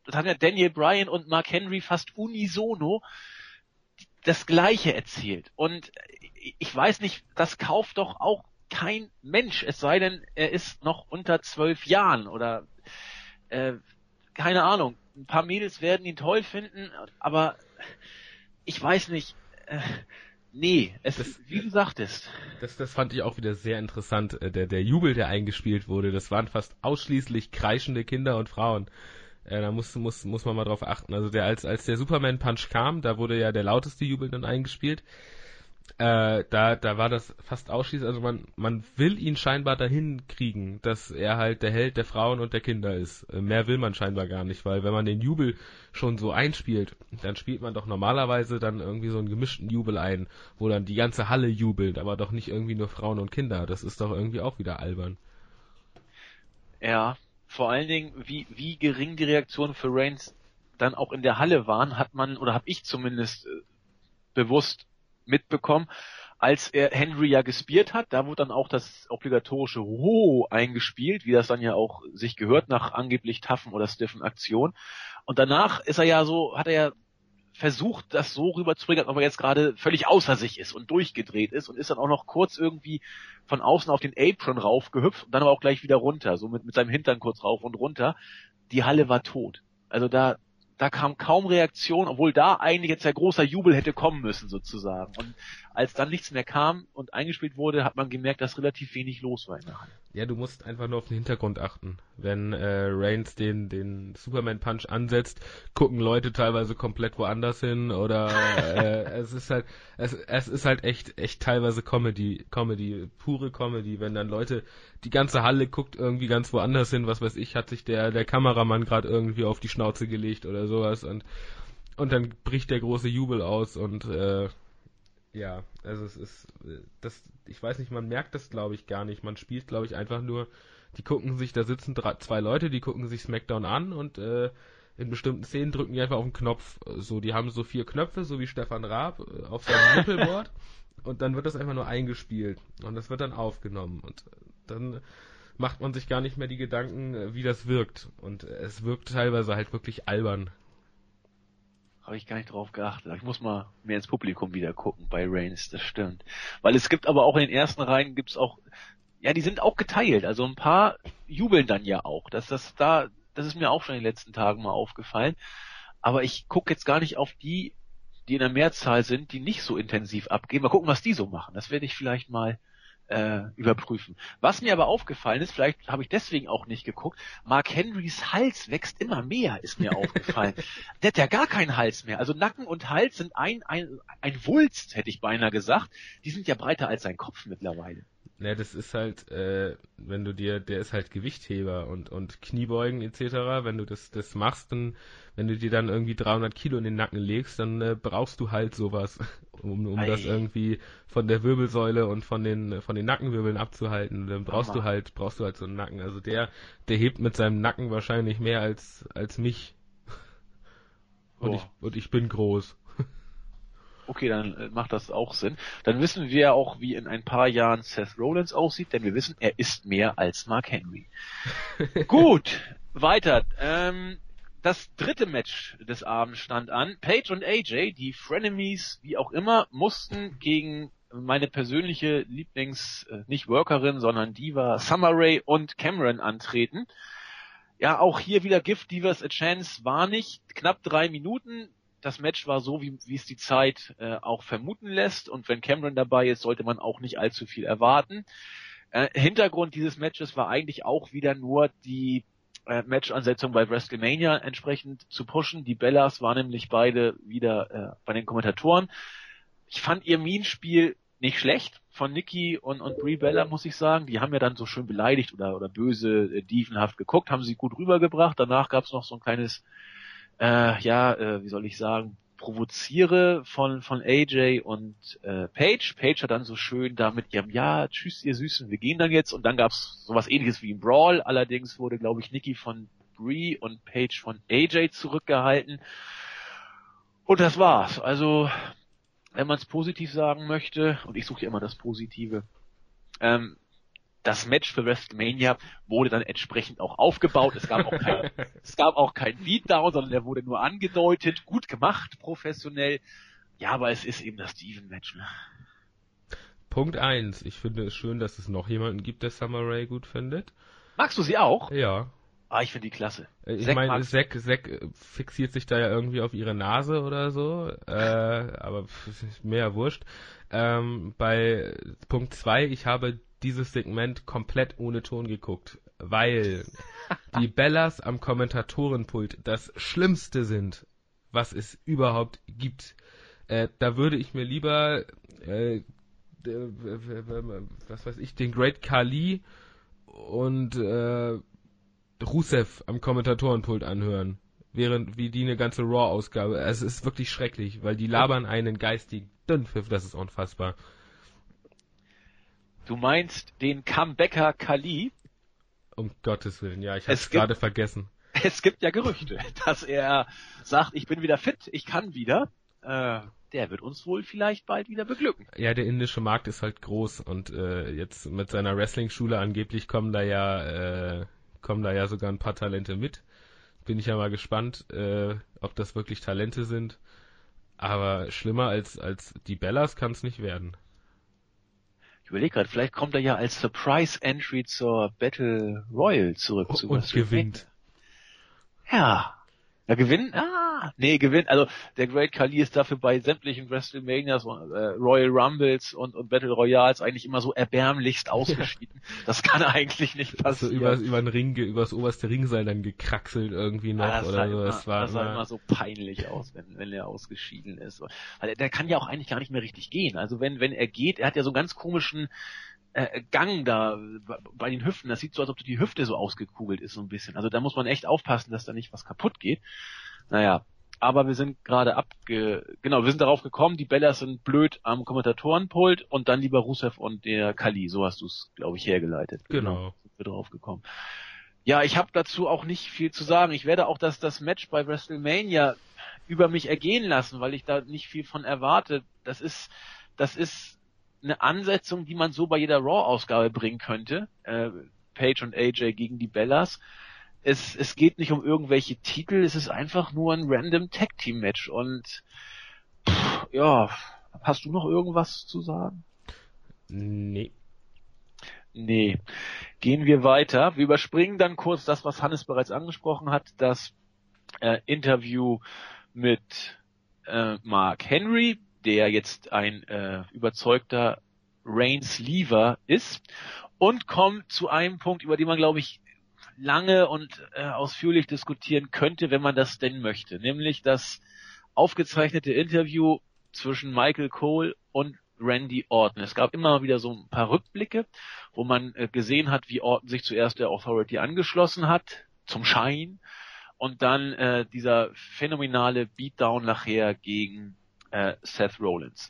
Das haben ja Daniel Bryan und Mark Henry fast unisono das Gleiche erzählt. Und ich weiß nicht, das kauft doch auch kein Mensch, es sei denn, er ist noch unter zwölf Jahren oder äh, keine Ahnung. Ein paar Mädels werden ihn toll finden, aber ich weiß nicht. Äh, nee, es das, wie du sagtest. Das, das fand ich auch wieder sehr interessant. Äh, der, der Jubel, der eingespielt wurde, das waren fast ausschließlich kreischende Kinder und Frauen. Äh, da muss, muss, muss man mal drauf achten. Also der, als, als der Superman Punch kam, da wurde ja der lauteste Jubel dann eingespielt. Äh, da, da war das fast ausschließlich, also man, man will ihn scheinbar dahin kriegen, dass er halt der Held der Frauen und der Kinder ist. Äh, mehr will man scheinbar gar nicht, weil wenn man den Jubel schon so einspielt, dann spielt man doch normalerweise dann irgendwie so einen gemischten Jubel ein, wo dann die ganze Halle jubelt, aber doch nicht irgendwie nur Frauen und Kinder. Das ist doch irgendwie auch wieder albern. Ja, vor allen Dingen, wie, wie gering die Reaktionen für Reigns dann auch in der Halle waren, hat man, oder habe ich zumindest äh, bewusst mitbekommen, als er Henry ja gespielt hat, da wurde dann auch das obligatorische Ho eingespielt, wie das dann ja auch sich gehört nach angeblich taffen oder stiffen Aktionen. Und danach ist er ja so, hat er ja versucht, das so rüberzubringen, als ob er jetzt gerade völlig außer sich ist und durchgedreht ist und ist dann auch noch kurz irgendwie von außen auf den Apron raufgehüpft und dann aber auch gleich wieder runter, so mit, mit seinem Hintern kurz rauf und runter. Die Halle war tot. Also da, da kam kaum Reaktion, obwohl da eigentlich jetzt der großer Jubel hätte kommen müssen sozusagen. Und als dann nichts mehr kam und eingespielt wurde, hat man gemerkt, dass relativ wenig los war in der Halle. Ja, du musst einfach nur auf den Hintergrund achten. Wenn äh, Reigns den, den Superman Punch ansetzt, gucken Leute teilweise komplett woanders hin oder äh, es ist halt es, es ist halt echt echt teilweise Comedy, Comedy, pure Comedy, wenn dann Leute die ganze Halle guckt irgendwie ganz woanders hin, was weiß ich, hat sich der der Kameramann gerade irgendwie auf die Schnauze gelegt oder sowas und und dann bricht der große Jubel aus und äh, ja, also es ist, das, ich weiß nicht, man merkt das glaube ich gar nicht. Man spielt glaube ich einfach nur, die gucken sich, da sitzen drei, zwei Leute, die gucken sich SmackDown an und äh, in bestimmten Szenen drücken die einfach auf den Knopf. So, die haben so vier Knöpfe, so wie Stefan Raab äh, auf seinem Nippelboard und dann wird das einfach nur eingespielt und das wird dann aufgenommen und dann macht man sich gar nicht mehr die Gedanken, äh, wie das wirkt und es wirkt teilweise halt wirklich albern. Habe ich gar nicht drauf geachtet. Ich muss mal mehr ins Publikum wieder gucken bei Reigns, das stimmt. Weil es gibt aber auch in den ersten Reihen gibt's auch, ja, die sind auch geteilt. Also ein paar jubeln dann ja auch. Dass das da, das ist mir auch schon in den letzten Tagen mal aufgefallen. Aber ich gucke jetzt gar nicht auf die, die in der Mehrzahl sind, die nicht so intensiv abgehen. Mal gucken, was die so machen. Das werde ich vielleicht mal äh, überprüfen. Was mir aber aufgefallen ist, vielleicht habe ich deswegen auch nicht geguckt, Mark Henrys Hals wächst immer mehr, ist mir aufgefallen. Der hat ja gar keinen Hals mehr. Also Nacken und Hals sind ein, ein, ein Wulst, hätte ich beinahe gesagt. Die sind ja breiter als sein Kopf mittlerweile. Ja, das ist halt, äh, wenn du dir, der ist halt Gewichtheber und, und Kniebeugen etc. Wenn du das, das machst, dann, wenn du dir dann irgendwie 300 Kilo in den Nacken legst, dann äh, brauchst du halt sowas, um, um das irgendwie von der Wirbelsäule und von den, von den Nackenwirbeln abzuhalten. Dann brauchst Aha. du halt, brauchst du halt so einen Nacken. Also der, der hebt mit seinem Nacken wahrscheinlich mehr als, als mich. Und, oh. ich, und ich bin groß. Okay, dann äh, macht das auch Sinn. Dann wissen wir ja auch, wie in ein paar Jahren Seth Rollins aussieht, denn wir wissen, er ist mehr als Mark Henry. Gut, weiter. Ähm, das dritte Match des Abends stand an. Paige und AJ, die Frenemies, wie auch immer, mussten gegen meine persönliche Lieblings, äh, nicht Workerin, sondern Diva Summer Rae und Cameron antreten. Ja, auch hier wieder Gift Divas a Chance war nicht. Knapp drei Minuten das Match war so, wie, wie es die Zeit äh, auch vermuten lässt. Und wenn Cameron dabei ist, sollte man auch nicht allzu viel erwarten. Äh, Hintergrund dieses Matches war eigentlich auch wieder nur die äh, Match-Ansetzung bei WrestleMania entsprechend zu pushen. Die Bellas waren nämlich beide wieder äh, bei den Kommentatoren. Ich fand ihr Minenspiel nicht schlecht von Nikki und, und Brie Bella, muss ich sagen. Die haben ja dann so schön beleidigt oder, oder böse, äh, dievenhaft geguckt, haben sie gut rübergebracht. Danach gab's noch so ein kleines äh, ja, äh, wie soll ich sagen, Provoziere von, von AJ und äh, Paige. Paige hat dann so schön da mit ihrem Ja, tschüss ihr Süßen, wir gehen dann jetzt. Und dann gab's sowas ähnliches wie ein Brawl. Allerdings wurde, glaube ich, Nikki von Brie und Paige von AJ zurückgehalten. Und das war's. Also, wenn man es positiv sagen möchte, und ich suche ja immer das Positive, ähm, das Match für WrestleMania wurde dann entsprechend auch aufgebaut. Es gab auch kein, es gab auch kein Beatdown, sondern der wurde nur angedeutet, gut gemacht, professionell. Ja, aber es ist eben das Steven-Match. Ne? Punkt eins. Ich finde es schön, dass es noch jemanden gibt, der Summer Rae gut findet. Magst du sie auch? Ja. Ah, ich finde die klasse. Äh, ich meine, Zack, Zack fixiert sich da ja irgendwie auf ihre Nase oder so, äh, aber mehr wurscht. Ähm, bei Punkt zwei, ich habe dieses Segment komplett ohne Ton geguckt, weil die Bellas am Kommentatorenpult das Schlimmste sind, was es überhaupt gibt. Äh, da würde ich mir lieber, äh, was weiß ich, den Great Kali und äh, Rusev am Kommentatorenpult anhören, während wie die eine ganze Raw-Ausgabe. Es ist wirklich schrecklich, weil die labern einen geistigen Dünnpfiff, das ist unfassbar. Du meinst den Comebacker Kali? Um Gottes Willen, ja, ich habe es gerade vergessen. Es gibt ja Gerüchte, dass er sagt, ich bin wieder fit, ich kann wieder. Äh, der wird uns wohl vielleicht bald wieder beglücken. Ja, der indische Markt ist halt groß und äh, jetzt mit seiner Wrestling-Schule angeblich kommen da ja äh, kommen da ja sogar ein paar Talente mit. Bin ich ja mal gespannt, äh, ob das wirklich Talente sind. Aber schlimmer als als die Bellas kann es nicht werden. Ich überlege gerade, vielleicht kommt er ja als Surprise Entry zur Battle Royal zurück. Zu und gewinnt. Ja. Ja, gewinnen? Ah, nee, gewinnt. Also der Great Khali ist dafür bei sämtlichen WrestleManias, und, äh, Royal Rumbles und, und Battle Royals eigentlich immer so erbärmlichst ausgeschieden. das kann eigentlich nicht passieren. So über, über den Ring, über das oberste Ringseil dann gekraxelt irgendwie noch ah, oder so. Das war das sah immer so peinlich aus, wenn, wenn er ausgeschieden ist. Weil der kann ja auch eigentlich gar nicht mehr richtig gehen. Also wenn, wenn er geht, er hat ja so einen ganz komischen äh, Gang da bei den Hüften. Das sieht so, als ob die Hüfte so ausgekugelt ist so ein bisschen. Also da muss man echt aufpassen, dass da nicht was kaputt geht. Naja, aber wir sind gerade abge... Genau, wir sind darauf gekommen, die Bellas sind blöd am Kommentatorenpult und dann lieber Rusev und der Kali. So hast du es, glaube ich, hergeleitet. Genau. genau. Sind wir drauf gekommen. Ja, ich habe dazu auch nicht viel zu sagen. Ich werde auch das, das Match bei WrestleMania über mich ergehen lassen, weil ich da nicht viel von erwarte. Das ist, das ist eine Ansetzung, die man so bei jeder Raw-Ausgabe bringen könnte. Äh, Page und AJ gegen die Bellas. Es, es geht nicht um irgendwelche Titel, es ist einfach nur ein random Tag Team Match und pff, ja, hast du noch irgendwas zu sagen? Nee. Nee. Gehen wir weiter. Wir überspringen dann kurz das, was Hannes bereits angesprochen hat, das äh, Interview mit äh, Mark Henry, der jetzt ein äh, überzeugter Reigns Lever ist und kommt zu einem Punkt, über den man glaube ich lange und äh, ausführlich diskutieren könnte, wenn man das denn möchte, nämlich das aufgezeichnete Interview zwischen Michael Cole und Randy Orton. Es gab immer wieder so ein paar Rückblicke, wo man äh, gesehen hat, wie Orton sich zuerst der Authority angeschlossen hat, zum Schein, und dann äh, dieser phänomenale Beatdown nachher gegen äh, Seth Rollins.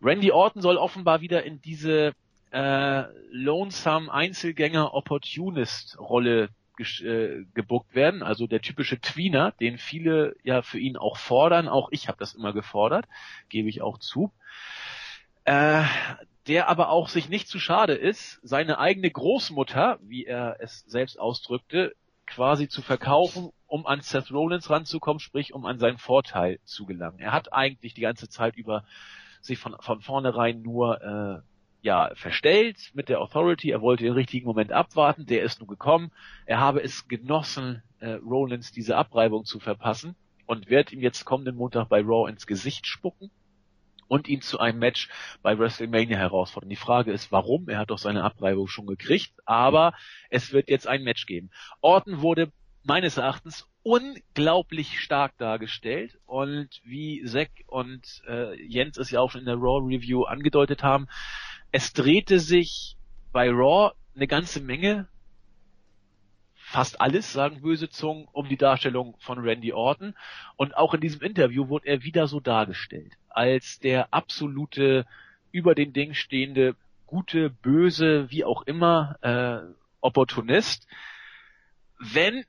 Randy Orton soll offenbar wieder in diese äh, Lonesome Einzelgänger Opportunist Rolle äh, gebuckt werden, also der typische Tweener, den viele ja für ihn auch fordern, auch ich habe das immer gefordert, gebe ich auch zu. Äh, der aber auch sich nicht zu schade ist, seine eigene Großmutter, wie er es selbst ausdrückte, quasi zu verkaufen, um an Seth Rollins ranzukommen, sprich um an seinen Vorteil zu gelangen. Er hat eigentlich die ganze Zeit über sich von, von vornherein nur äh, ja verstellt mit der Authority. Er wollte den richtigen Moment abwarten. Der ist nun gekommen. Er habe es genossen, äh, Rollins diese Abreibung zu verpassen und wird ihm jetzt kommenden Montag bei Raw ins Gesicht spucken und ihn zu einem Match bei WrestleMania herausfordern. Die Frage ist, warum? Er hat doch seine Abreibung schon gekriegt, aber es wird jetzt ein Match geben. Orton wurde meines Erachtens unglaublich stark dargestellt und wie Zack und äh, Jens es ja auch schon in der Raw Review angedeutet haben, es drehte sich bei Raw eine ganze Menge fast alles, sagen böse Zungen, um die Darstellung von Randy Orton. Und auch in diesem Interview wurde er wieder so dargestellt, als der absolute, über den Ding stehende, gute, böse, wie auch immer, äh, Opportunist. Wenn,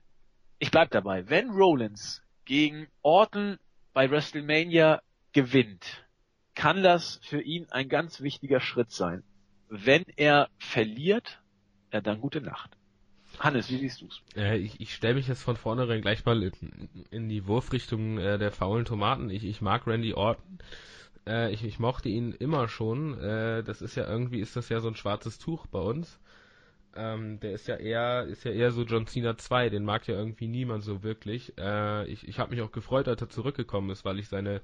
ich bleib dabei, wenn Rollins gegen Orton bei WrestleMania gewinnt, kann das für ihn ein ganz wichtiger Schritt sein. Wenn er verliert, ja dann gute Nacht. Hannes, wie siehst du's? Äh, ich ich stelle mich jetzt von vornherein gleich mal in, in die Wurfrichtung äh, der faulen Tomaten. Ich, ich mag Randy Orton. Äh, ich, ich mochte ihn immer schon. Äh, das ist ja irgendwie ist das ja so ein schwarzes Tuch bei uns. Ähm, der ist ja eher ist ja eher so John Cena 2, den mag ja irgendwie niemand so wirklich. Äh, ich ich habe mich auch gefreut, als er zurückgekommen ist, weil ich seine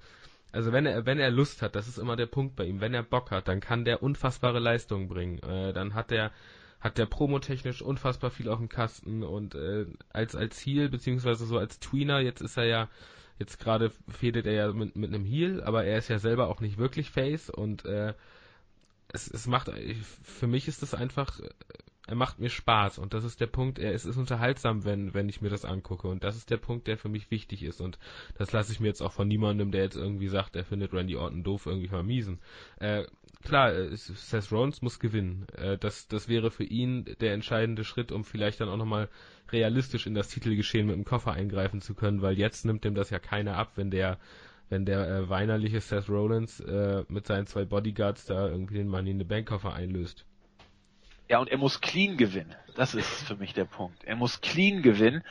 also wenn er wenn er Lust hat, das ist immer der Punkt bei ihm. Wenn er Bock hat, dann kann der unfassbare Leistungen bringen. Äh, dann hat er hat der promotechnisch unfassbar viel auf dem Kasten und äh, als als Heel beziehungsweise so als Tweener, jetzt ist er ja jetzt gerade fädet er ja mit mit einem Heel, aber er ist ja selber auch nicht wirklich Face und äh, es, es macht für mich ist das einfach er macht mir Spaß und das ist der Punkt, er es ist unterhaltsam, wenn wenn ich mir das angucke und das ist der Punkt, der für mich wichtig ist und das lasse ich mir jetzt auch von niemandem, der jetzt irgendwie sagt, er findet Randy Orton doof, irgendwie vermiesen. Äh, klar, äh, Seth Rollins muss gewinnen. Äh, das das wäre für ihn der entscheidende Schritt, um vielleicht dann auch nochmal realistisch in das Titelgeschehen mit dem Koffer eingreifen zu können, weil jetzt nimmt ihm das ja keiner ab, wenn der wenn der äh, weinerliche Seth Rollins äh, mit seinen zwei Bodyguards da irgendwie den Money in the Bank Koffer einlöst. Ja, und er muss clean gewinnen. Das ist für mich der Punkt. Er muss clean gewinnen.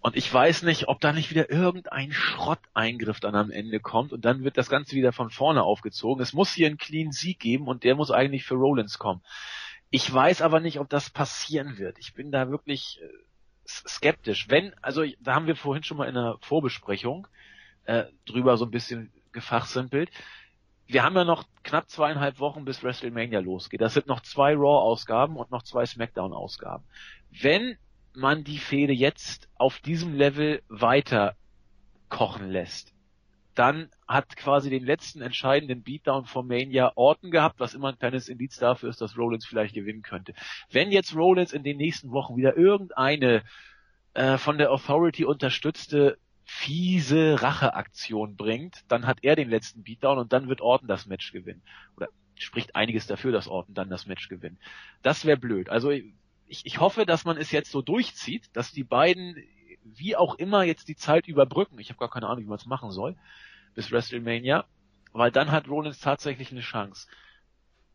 Und ich weiß nicht, ob da nicht wieder irgendein Schrotteingriff dann am Ende kommt und dann wird das Ganze wieder von vorne aufgezogen. Es muss hier einen clean Sieg geben und der muss eigentlich für Rollins kommen. Ich weiß aber nicht, ob das passieren wird. Ich bin da wirklich äh, skeptisch. Wenn, also da haben wir vorhin schon mal in der Vorbesprechung äh, drüber so ein bisschen gefachsimpelt wir haben ja noch knapp zweieinhalb Wochen bis WrestleMania losgeht. Das sind noch zwei Raw-Ausgaben und noch zwei SmackDown-Ausgaben. Wenn man die Fehde jetzt auf diesem Level weiter kochen lässt, dann hat quasi den letzten entscheidenden Beatdown von Mania Orton gehabt, was immer ein kleines Indiz dafür ist, dass Rollins vielleicht gewinnen könnte. Wenn jetzt Rollins in den nächsten Wochen wieder irgendeine äh, von der Authority unterstützte fiese Racheaktion bringt, dann hat er den letzten Beatdown und dann wird Orton das Match gewinnen. Oder spricht einiges dafür, dass Orton dann das Match gewinnt. Das wäre blöd. Also ich, ich hoffe, dass man es jetzt so durchzieht, dass die beiden wie auch immer jetzt die Zeit überbrücken. Ich habe gar keine Ahnung, wie man es machen soll bis WrestleMania, weil dann hat Rollins tatsächlich eine Chance.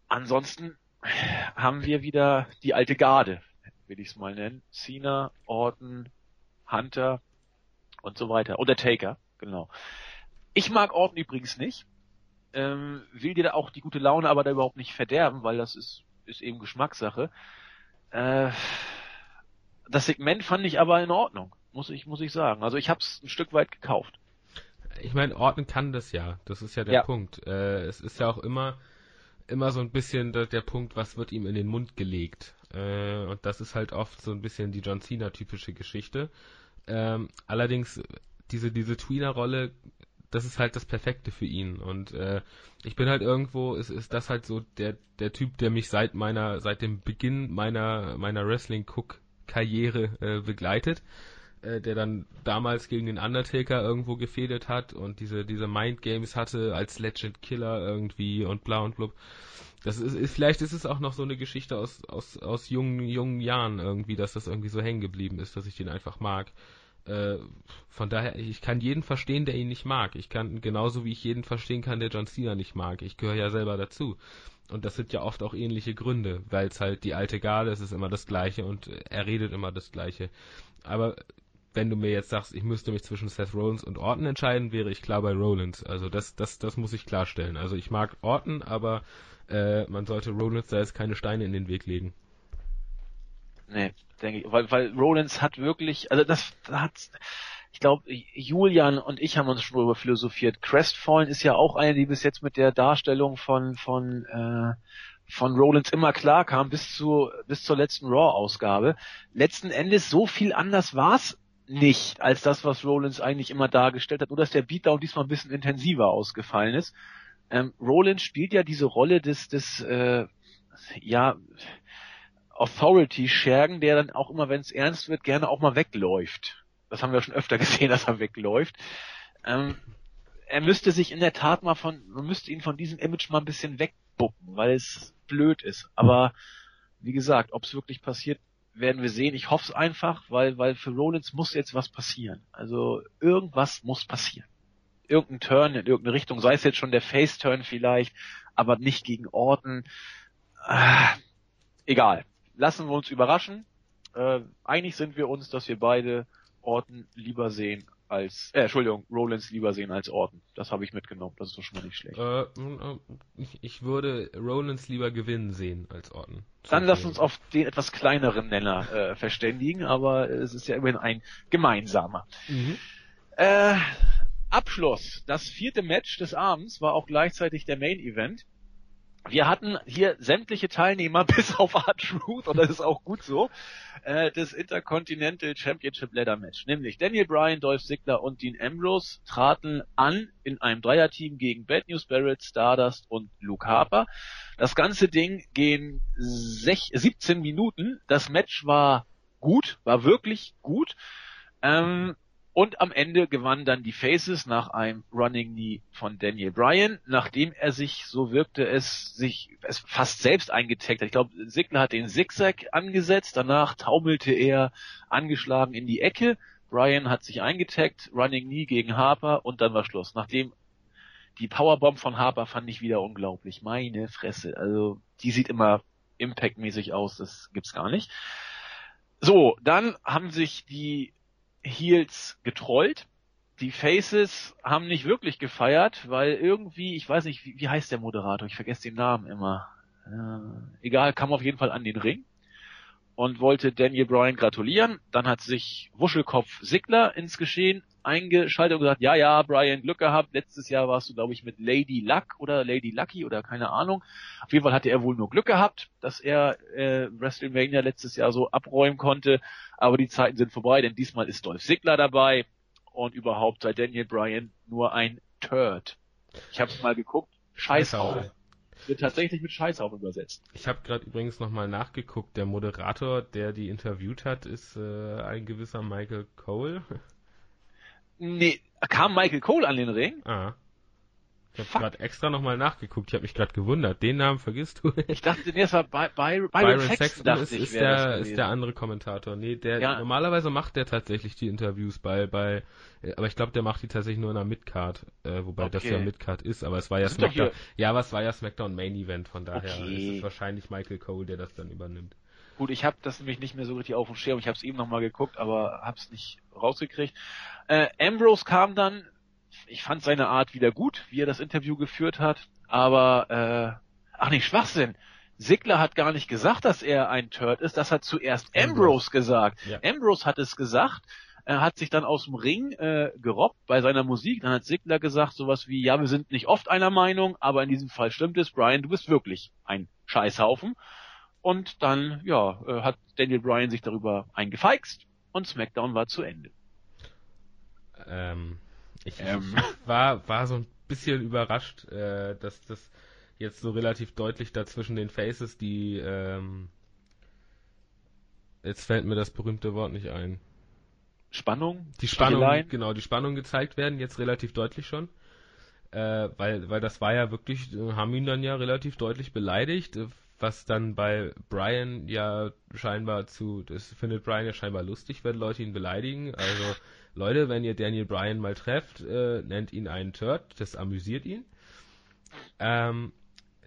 Ansonsten haben wir wieder die alte Garde, will ich es mal nennen. Cena, Orton, Hunter, und so weiter. Undertaker, genau. Ich mag Orton übrigens nicht. Ähm, will dir da auch die gute Laune aber da überhaupt nicht verderben, weil das ist, ist eben Geschmackssache. Äh, das Segment fand ich aber in Ordnung, muss ich, muss ich sagen. Also ich hab's ein Stück weit gekauft. Ich meine, Orton kann das ja. Das ist ja der ja. Punkt. Äh, es ist ja auch immer, immer so ein bisschen der, der, Punkt, was wird ihm in den Mund gelegt. Äh, und das ist halt oft so ein bisschen die John Cena typische Geschichte. Ähm, allerdings, diese, diese Tweener-Rolle, das ist halt das Perfekte für ihn. Und äh, ich bin halt irgendwo, ist, ist das halt so der, der Typ, der mich seit meiner, seit dem Beginn meiner, meiner Wrestling-Cook-Karriere äh, begleitet. Äh, der dann damals gegen den Undertaker irgendwo gefädet hat und diese, diese Mind Games hatte als Legend Killer irgendwie und bla und blub. Das ist, ist, vielleicht ist es auch noch so eine Geschichte aus, aus, aus jungen, jungen Jahren irgendwie, dass das irgendwie so hängen geblieben ist, dass ich den einfach mag. Äh, von daher, ich kann jeden verstehen, der ihn nicht mag. Ich kann, genauso wie ich jeden verstehen kann, der John Cena nicht mag. Ich gehöre ja selber dazu. Und das sind ja oft auch ähnliche Gründe, weil es halt die alte Garde, es ist immer das Gleiche und er redet immer das Gleiche. Aber wenn du mir jetzt sagst, ich müsste mich zwischen Seth Rollins und Orton entscheiden, wäre ich klar bei Rollins. Also das, das, das muss ich klarstellen. Also ich mag Orton, aber äh, man sollte Rollins da jetzt keine Steine in den Weg legen. Nee, denke ich, weil, weil Rollins hat wirklich, also das, das hat, ich glaube, Julian und ich haben uns schon darüber philosophiert. Crestfallen ist ja auch eine, die bis jetzt mit der Darstellung von von äh, von Rollins immer klar kam bis zu bis zur letzten Raw-Ausgabe. Letzten Endes so viel anders war's nicht als das, was Rollins eigentlich immer dargestellt hat, nur dass der Beatdown diesmal ein bisschen intensiver ausgefallen ist. Ähm, Rollins spielt ja diese Rolle des, des äh, ja, Authority-Schergen, der dann auch immer, wenn es ernst wird, gerne auch mal wegläuft. Das haben wir schon öfter gesehen, dass er wegläuft. Ähm, er müsste sich in der Tat mal von, man müsste ihn von diesem Image mal ein bisschen wegbucken, weil es blöd ist. Aber wie gesagt, ob es wirklich passiert, werden wir sehen. Ich hoffe es einfach, weil, weil für Rollins muss jetzt was passieren. Also irgendwas muss passieren. Irgendein Turn in irgendeine Richtung, sei es jetzt schon der Face-Turn vielleicht, aber nicht gegen Orton. Äh, egal. Lassen wir uns überraschen. Äh, einig sind wir uns, dass wir beide Orton lieber sehen als, äh, Entschuldigung, Rollins lieber sehen als Orton. Das habe ich mitgenommen, das ist doch schon mal nicht schlecht. Äh, ich, ich würde Rollins lieber gewinnen sehen als Orton. Dann lass uns auf den etwas kleineren Nenner äh, verständigen, aber es ist ja immerhin ein gemeinsamer. Mhm. Äh, Abschluss. Das vierte Match des Abends war auch gleichzeitig der Main Event wir hatten hier sämtliche Teilnehmer bis auf R-Truth, und das ist auch gut so, äh, des Intercontinental Championship Ladder Match. Nämlich Daniel Bryan, Dolph Ziggler und Dean Ambrose traten an in einem Dreierteam gegen Bad News Barrett, Stardust und Luke Harper. Das ganze Ding ging 17 Minuten. Das Match war gut, war wirklich gut. Ähm, und am Ende gewannen dann die Faces nach einem Running Knee von Daniel Bryan, nachdem er sich, so wirkte es, sich es fast selbst eingetaggt hat. Ich glaube, Sigler hat den Zigzag angesetzt, danach taumelte er angeschlagen in die Ecke. Bryan hat sich eingetaggt, Running Knee gegen Harper und dann war Schluss. Nachdem die Powerbomb von Harper fand ich wieder unglaublich. Meine Fresse. Also, die sieht immer impactmäßig aus, das gibt's gar nicht. So, dann haben sich die Heels getrollt. Die Faces haben nicht wirklich gefeiert, weil irgendwie, ich weiß nicht, wie, wie heißt der Moderator? Ich vergesse den Namen immer. Äh, egal, kam auf jeden Fall an den Ring und wollte Daniel Bryan gratulieren. Dann hat sich Wuschelkopf Sigler ins Geschehen eingeschaltet und gesagt, ja, ja, Brian, Glück gehabt. Letztes Jahr warst du, glaube ich, mit Lady Luck oder Lady Lucky oder keine Ahnung. Auf jeden Fall hatte er wohl nur Glück gehabt, dass er äh, WrestleMania letztes Jahr so abräumen konnte. Aber die Zeiten sind vorbei, denn diesmal ist Dolph Ziggler dabei und überhaupt sei Daniel Bryan nur ein Turd. Ich habe mal geguckt. Scheißhaufen. Wird tatsächlich mit Scheißhaufen übersetzt. Ich habe gerade übrigens nochmal nachgeguckt. Der Moderator, der die interviewt hat, ist äh, ein gewisser Michael Cole. Nee, kam Michael Cole an den Ring? Ah. Ich habe gerade extra nochmal nachgeguckt. Ich habe mich gerade gewundert. Den Namen vergisst du. ich dachte, nee, das war By By Byron, Byron Sexton, Sexton ist, ist, der, ist der andere Kommentator. Nee, der ja. normalerweise macht der tatsächlich die Interviews bei bei aber ich glaube, der macht die tatsächlich nur in der Midcard, äh, wobei okay. das ja Midcard ist, aber es war ja SmackDown. Ja, aber es war ja SmackDown Main Event, von daher okay. ist es wahrscheinlich Michael Cole, der das dann übernimmt. Gut, ich habe das nämlich nicht mehr so richtig auf dem Schirm. Ich habe es eben nochmal geguckt, aber habe es nicht rausgekriegt. Äh, Ambrose kam dann ich fand seine Art wieder gut, wie er das Interview geführt hat, aber äh, ach nee, Schwachsinn. Sigler hat gar nicht gesagt, dass er ein Turd ist, das hat zuerst Ambrose, gesagt. Ja. Ambrose hat es gesagt, er hat sich dann aus dem Ring äh, gerobbt bei seiner Musik, dann hat Sigler gesagt sowas wie, ja, wir sind nicht oft einer Meinung, aber in diesem Fall stimmt es, Brian, du bist wirklich ein Scheißhaufen. Und dann, ja, äh, hat Daniel Bryan sich darüber eingefeixt und SmackDown war zu Ende. Ähm, ich, ähm. war, war so ein bisschen überrascht, äh, dass das jetzt so relativ deutlich da zwischen den Faces die, ähm, jetzt fällt mir das berühmte Wort nicht ein. Spannung? Die Spannung, genau, die Spannung gezeigt werden, jetzt relativ deutlich schon. Äh, weil, weil das war ja wirklich, äh, haben ihn dann ja relativ deutlich beleidigt, äh, was dann bei Brian ja scheinbar zu, das findet Brian ja scheinbar lustig, wenn Leute ihn beleidigen. Also Leute, wenn ihr Daniel Bryan mal trefft, äh, nennt ihn einen Turd, das amüsiert ihn. Ähm,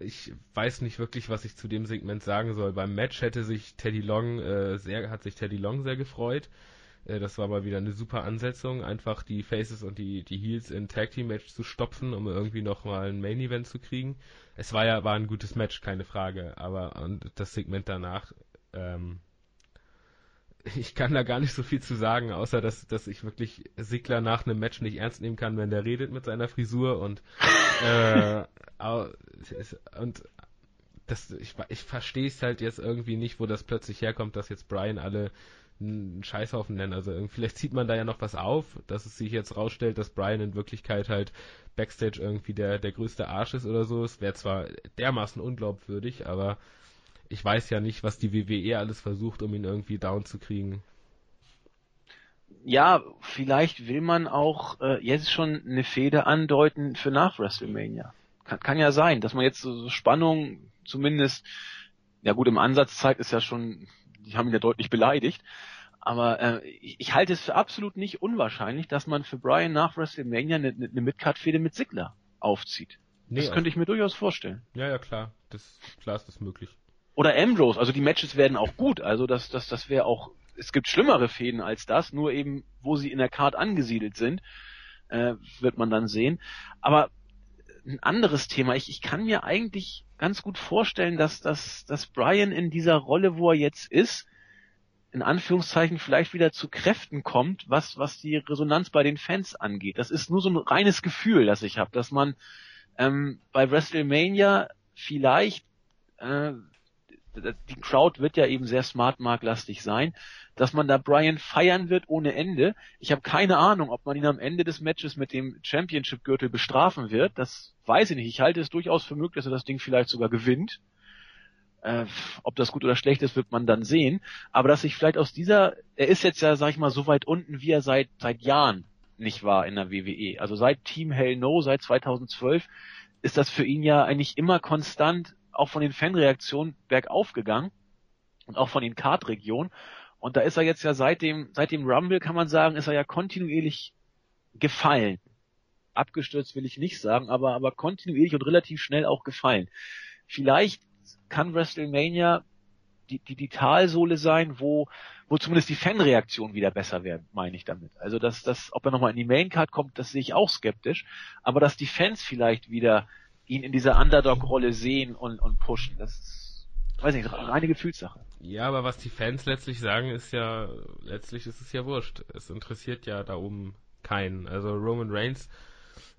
ich weiß nicht wirklich, was ich zu dem Segment sagen soll. Beim Match hätte sich Teddy Long äh, sehr, hat sich Teddy Long sehr gefreut. Äh, das war mal wieder eine super Ansetzung, einfach die Faces und die, die Heels in Tag Team Match zu stopfen, um irgendwie noch mal ein Main Event zu kriegen. Es war ja, war ein gutes Match, keine Frage, aber und das Segment danach, ähm, ich kann da gar nicht so viel zu sagen, außer dass, dass ich wirklich Sigler nach einem Match nicht ernst nehmen kann, wenn der redet mit seiner Frisur und äh, und das, ich, ich verstehe es halt jetzt irgendwie nicht, wo das plötzlich herkommt, dass jetzt Brian alle einen Scheißhaufen nennen. Also vielleicht zieht man da ja noch was auf, dass es sich jetzt rausstellt, dass Brian in Wirklichkeit halt Backstage irgendwie der, der größte Arsch ist oder so. Es wäre zwar dermaßen unglaubwürdig, aber ich weiß ja nicht, was die WWE alles versucht, um ihn irgendwie down zu kriegen. Ja, vielleicht will man auch äh, jetzt schon eine Fehde andeuten für nach WrestleMania. Kann, kann ja sein, dass man jetzt so Spannung zumindest, ja gut, im Ansatz zeigt, ist ja schon, die haben ihn ja deutlich beleidigt. Aber äh, ich, ich halte es für absolut nicht unwahrscheinlich, dass man für Brian nach WrestleMania eine, eine Midcard-Fehde mit Sigler aufzieht. Nee, das könnte ich mir durchaus vorstellen. Ja, ja, klar. Das, klar ist das möglich. Oder Ambrose, also die Matches werden auch gut. Also das, das, das wäre auch, es gibt schlimmere Fäden als das, nur eben, wo sie in der Card angesiedelt sind, äh, wird man dann sehen. Aber ein anderes Thema. Ich, ich kann mir eigentlich ganz gut vorstellen, dass, dass, dass Brian in dieser Rolle, wo er jetzt ist, in Anführungszeichen vielleicht wieder zu Kräften kommt, was, was die Resonanz bei den Fans angeht. Das ist nur so ein reines Gefühl, das ich habe, dass man ähm, bei WrestleMania vielleicht äh, die Crowd wird ja eben sehr smart lastig sein, dass man da Brian feiern wird ohne Ende. Ich habe keine Ahnung, ob man ihn am Ende des Matches mit dem Championship-Gürtel bestrafen wird. Das weiß ich nicht. Ich halte es durchaus für möglich, dass er das Ding vielleicht sogar gewinnt. Äh, ob das gut oder schlecht ist, wird man dann sehen. Aber dass sich vielleicht aus dieser, er ist jetzt ja, sag ich mal, so weit unten, wie er seit seit Jahren nicht war in der WWE. Also seit Team Hell No, seit 2012, ist das für ihn ja eigentlich immer konstant, auch von den Fanreaktionen bergauf gegangen und auch von den Kartregionen. Und da ist er jetzt ja seit dem, seit dem Rumble, kann man sagen, ist er ja kontinuierlich gefallen. Abgestürzt will ich nicht sagen, aber, aber kontinuierlich und relativ schnell auch gefallen. Vielleicht kann WrestleMania die, die, die Talsohle sein, wo, wo zumindest die Fanreaktionen wieder besser werden, meine ich damit. Also dass, dass, ob er nochmal in die Maincard kommt, das sehe ich auch skeptisch, aber dass die Fans vielleicht wieder ihn in dieser Underdog-Rolle sehen und, und pushen, das ist, weiß nicht, reine Gefühlssache. Ja, aber was die Fans letztlich sagen, ist ja, letztlich ist es ja wurscht. Es interessiert ja da oben keinen. Also Roman Reigns,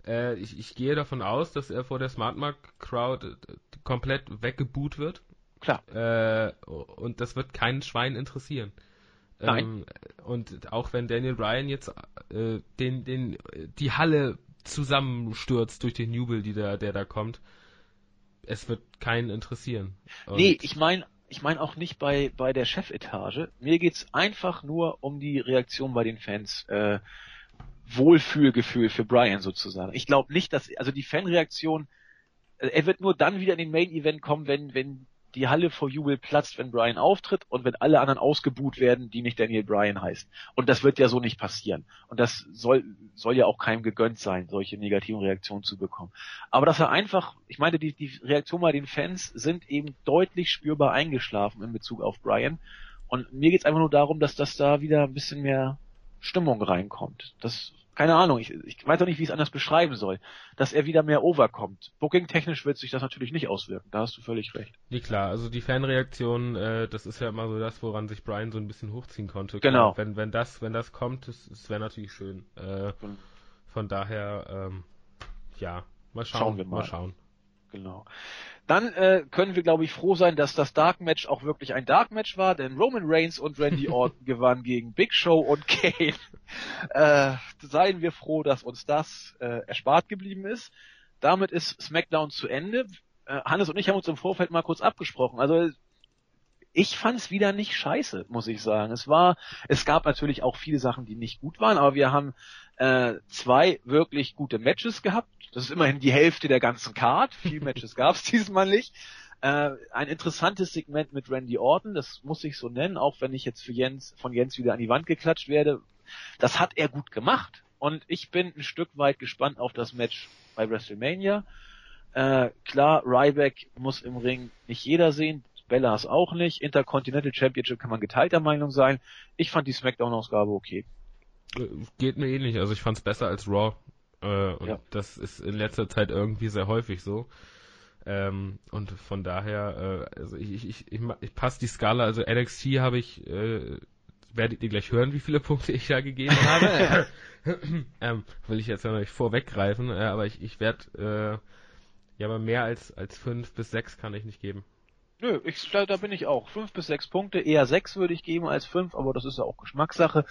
äh, ich, ich gehe davon aus, dass er vor der Smartmark Crowd äh, komplett weggeboot wird. Klar. Äh, und das wird kein Schwein interessieren. Nein. Ähm, und auch wenn Daniel Bryan jetzt äh, den, den, die Halle zusammenstürzt durch den Jubel, die da, der da kommt, es wird keinen interessieren. Und nee, ich meine ich meine auch nicht bei, bei der Chefetage. Mir geht's einfach nur um die Reaktion bei den Fans. Äh, Wohlfühlgefühl für Brian sozusagen. Ich glaube nicht, dass, also die Fanreaktion, äh, er wird nur dann wieder in den Main Event kommen, wenn, wenn die Halle vor Jubel platzt, wenn Brian auftritt und wenn alle anderen ausgebuht werden, die nicht Daniel Bryan heißen. Und das wird ja so nicht passieren. Und das soll, soll ja auch keinem gegönnt sein, solche negativen Reaktionen zu bekommen. Aber dass er einfach, ich meine, die, die Reaktionen bei den Fans sind eben deutlich spürbar eingeschlafen in Bezug auf Brian. Und mir geht's einfach nur darum, dass das da wieder ein bisschen mehr Stimmung reinkommt. Das keine Ahnung, ich, ich weiß auch nicht, wie ich es anders beschreiben soll, dass er wieder mehr overkommt. Booking-technisch wird sich das natürlich nicht auswirken, da hast du völlig recht. Nee, klar, also die Fanreaktion, äh, das ist ja immer so das, woran sich Brian so ein bisschen hochziehen konnte. Genau. Klar, wenn, wenn das, wenn das kommt, das, das wäre natürlich schön. Äh, von daher, ähm, ja, mal schauen. Schauen wir mal. mal schauen. Genau. Dann äh, können wir, glaube ich, froh sein, dass das Dark Match auch wirklich ein Dark Match war, denn Roman Reigns und Randy Orton gewannen gegen Big Show und Kane. Äh, seien wir froh, dass uns das äh, erspart geblieben ist. Damit ist SmackDown zu Ende. Äh, Hannes und ich haben uns im Vorfeld mal kurz abgesprochen. Also ich fand es wieder nicht scheiße, muss ich sagen. Es war, es gab natürlich auch viele Sachen, die nicht gut waren, aber wir haben äh, zwei wirklich gute Matches gehabt. Das ist immerhin die Hälfte der ganzen Card. Viel Matches gab es diesmal nicht. Äh, ein interessantes Segment mit Randy Orton, das muss ich so nennen, auch wenn ich jetzt für Jens, von Jens wieder an die Wand geklatscht werde. Das hat er gut gemacht. Und ich bin ein Stück weit gespannt auf das Match bei WrestleMania. Äh, klar, Ryback muss im Ring nicht jeder sehen. Bellas auch nicht. Intercontinental Championship kann man geteilter Meinung sein. Ich fand die Smackdown-Ausgabe okay. Äh, geht mir ähnlich. Also ich fand es besser als Raw. Äh, und ja. das ist in letzter Zeit irgendwie sehr häufig so. Ähm, und von daher, äh, also ich, ich, ich, ich, ich passe die Skala, also NXT habe ich, äh, werdet ihr gleich hören, wie viele Punkte ich da gegeben habe. ähm, will ich jetzt ja noch nicht vorweggreifen, äh, aber ich, ich werde, äh, ja, aber mehr als, als fünf bis sechs kann ich nicht geben. Nö, ich, da, bin ich auch. Fünf bis sechs Punkte, eher sechs würde ich geben als fünf, aber das ist ja auch Geschmackssache.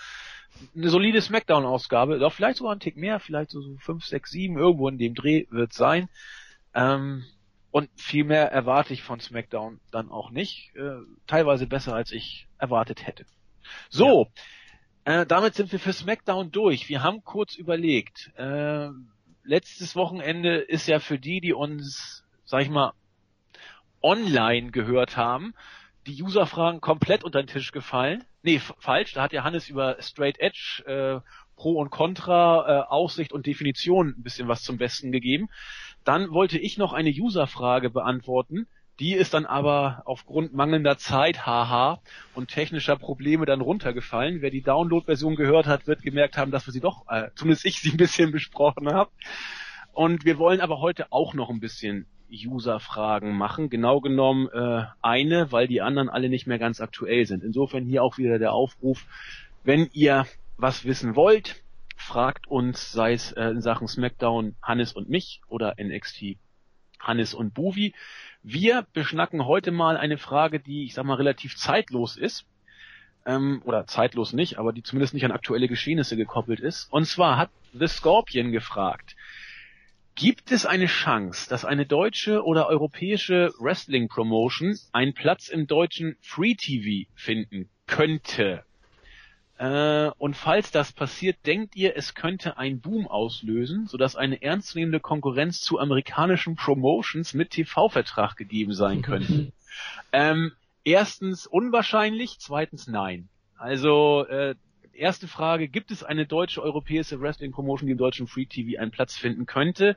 Eine solide Smackdown-Ausgabe, doch vielleicht sogar ein Tick mehr, vielleicht so, so fünf, sechs, sieben, irgendwo in dem Dreh wird sein. Ähm, Und viel mehr erwarte ich von SmackDown dann auch nicht. Äh, teilweise besser, als ich erwartet hätte. So, ja. äh, damit sind wir für SmackDown durch. Wir haben kurz überlegt. Äh, letztes Wochenende ist ja für die, die uns, sag ich mal, online gehört haben, die Userfragen komplett unter den Tisch gefallen. Nee, falsch, da hat ja Hannes über Straight Edge, äh, Pro und Contra, äh, Aussicht und Definition ein bisschen was zum Besten gegeben. Dann wollte ich noch eine Userfrage beantworten. Die ist dann aber aufgrund mangelnder Zeit, haha, und technischer Probleme dann runtergefallen. Wer die Download-Version gehört hat, wird gemerkt haben, dass wir sie doch, äh, zumindest ich sie ein bisschen besprochen habe. Und wir wollen aber heute auch noch ein bisschen User-Fragen machen. Genau genommen äh, eine, weil die anderen alle nicht mehr ganz aktuell sind. Insofern hier auch wieder der Aufruf, wenn ihr was wissen wollt, fragt uns, sei es äh, in Sachen SmackDown Hannes und mich oder NXT Hannes und Buvi. Wir beschnacken heute mal eine Frage, die ich sag mal relativ zeitlos ist. Ähm, oder zeitlos nicht, aber die zumindest nicht an aktuelle Geschehnisse gekoppelt ist. Und zwar hat The Scorpion gefragt, Gibt es eine Chance, dass eine deutsche oder europäische Wrestling Promotion einen Platz im deutschen Free TV finden könnte? Äh, und falls das passiert, denkt ihr, es könnte einen Boom auslösen, sodass eine ernstzunehmende Konkurrenz zu amerikanischen Promotions mit TV-Vertrag gegeben sein könnte? ähm, erstens unwahrscheinlich, zweitens nein. Also äh, erste Frage, gibt es eine deutsche europäische Wrestling Promotion, die im deutschen Free TV einen Platz finden könnte?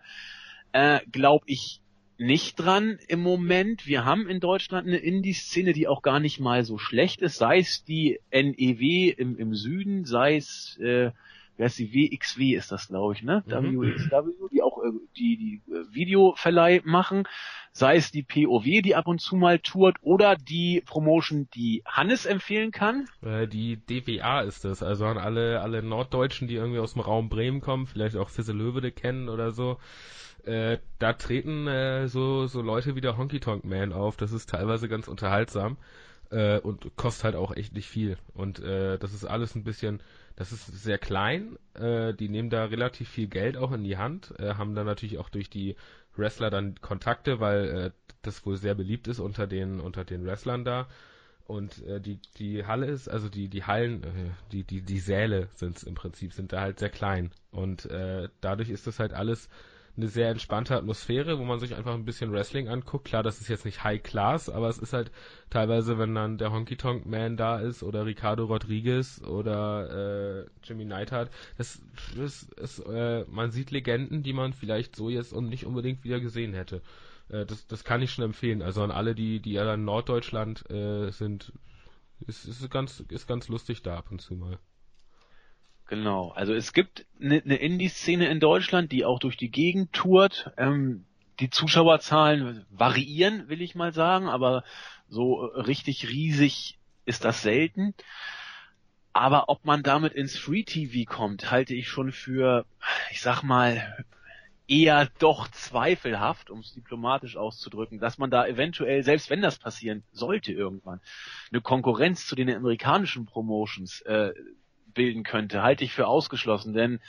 Äh, Glaube ich nicht dran im Moment. Wir haben in Deutschland eine Indie-Szene, die auch gar nicht mal so schlecht ist, sei es die NEW im, im Süden, sei es äh, wer ist die WXW ist das, glaube ich, ne? Mhm. WXW, die auch äh, die, die äh, Videoverleih machen, sei es die POW, die ab und zu mal tourt, oder die Promotion, die Hannes empfehlen kann. Äh, die DWA ist das, also an alle, alle Norddeutschen, die irgendwie aus dem Raum Bremen kommen, vielleicht auch Fisse Löwede kennen oder so. Äh, da treten äh, so, so Leute wie der Honky Tonk Man auf, das ist teilweise ganz unterhaltsam äh, und kostet halt auch echt nicht viel. Und äh, das ist alles ein bisschen das ist sehr klein. Äh, die nehmen da relativ viel Geld auch in die Hand, äh, haben dann natürlich auch durch die Wrestler dann Kontakte, weil äh, das wohl sehr beliebt ist unter den unter den Wrestlern da. Und äh, die die Halle ist, also die die Hallen, äh, die die die Säle sind im Prinzip sind da halt sehr klein und äh, dadurch ist das halt alles eine sehr entspannte Atmosphäre, wo man sich einfach ein bisschen Wrestling anguckt. Klar, das ist jetzt nicht High Class, aber es ist halt teilweise, wenn dann der Honky Tonk Man da ist oder Ricardo Rodriguez oder äh, Jimmy Neidhart, das, das ist, äh, man sieht Legenden, die man vielleicht so jetzt und nicht unbedingt wieder gesehen hätte. Äh, das, das kann ich schon empfehlen. Also an alle, die, die ja in Norddeutschland äh, sind, ist, ist ganz, ist ganz lustig da ab und zu mal. Genau. Also es gibt eine ne, Indie-Szene in Deutschland, die auch durch die Gegend tourt. Ähm, die Zuschauerzahlen variieren, will ich mal sagen, aber so richtig riesig ist das selten. Aber ob man damit ins Free TV kommt, halte ich schon für, ich sag mal, eher doch zweifelhaft, um es diplomatisch auszudrücken, dass man da eventuell, selbst wenn das passieren sollte irgendwann, eine Konkurrenz zu den amerikanischen Promotions äh, bilden könnte, halte ich für ausgeschlossen, denn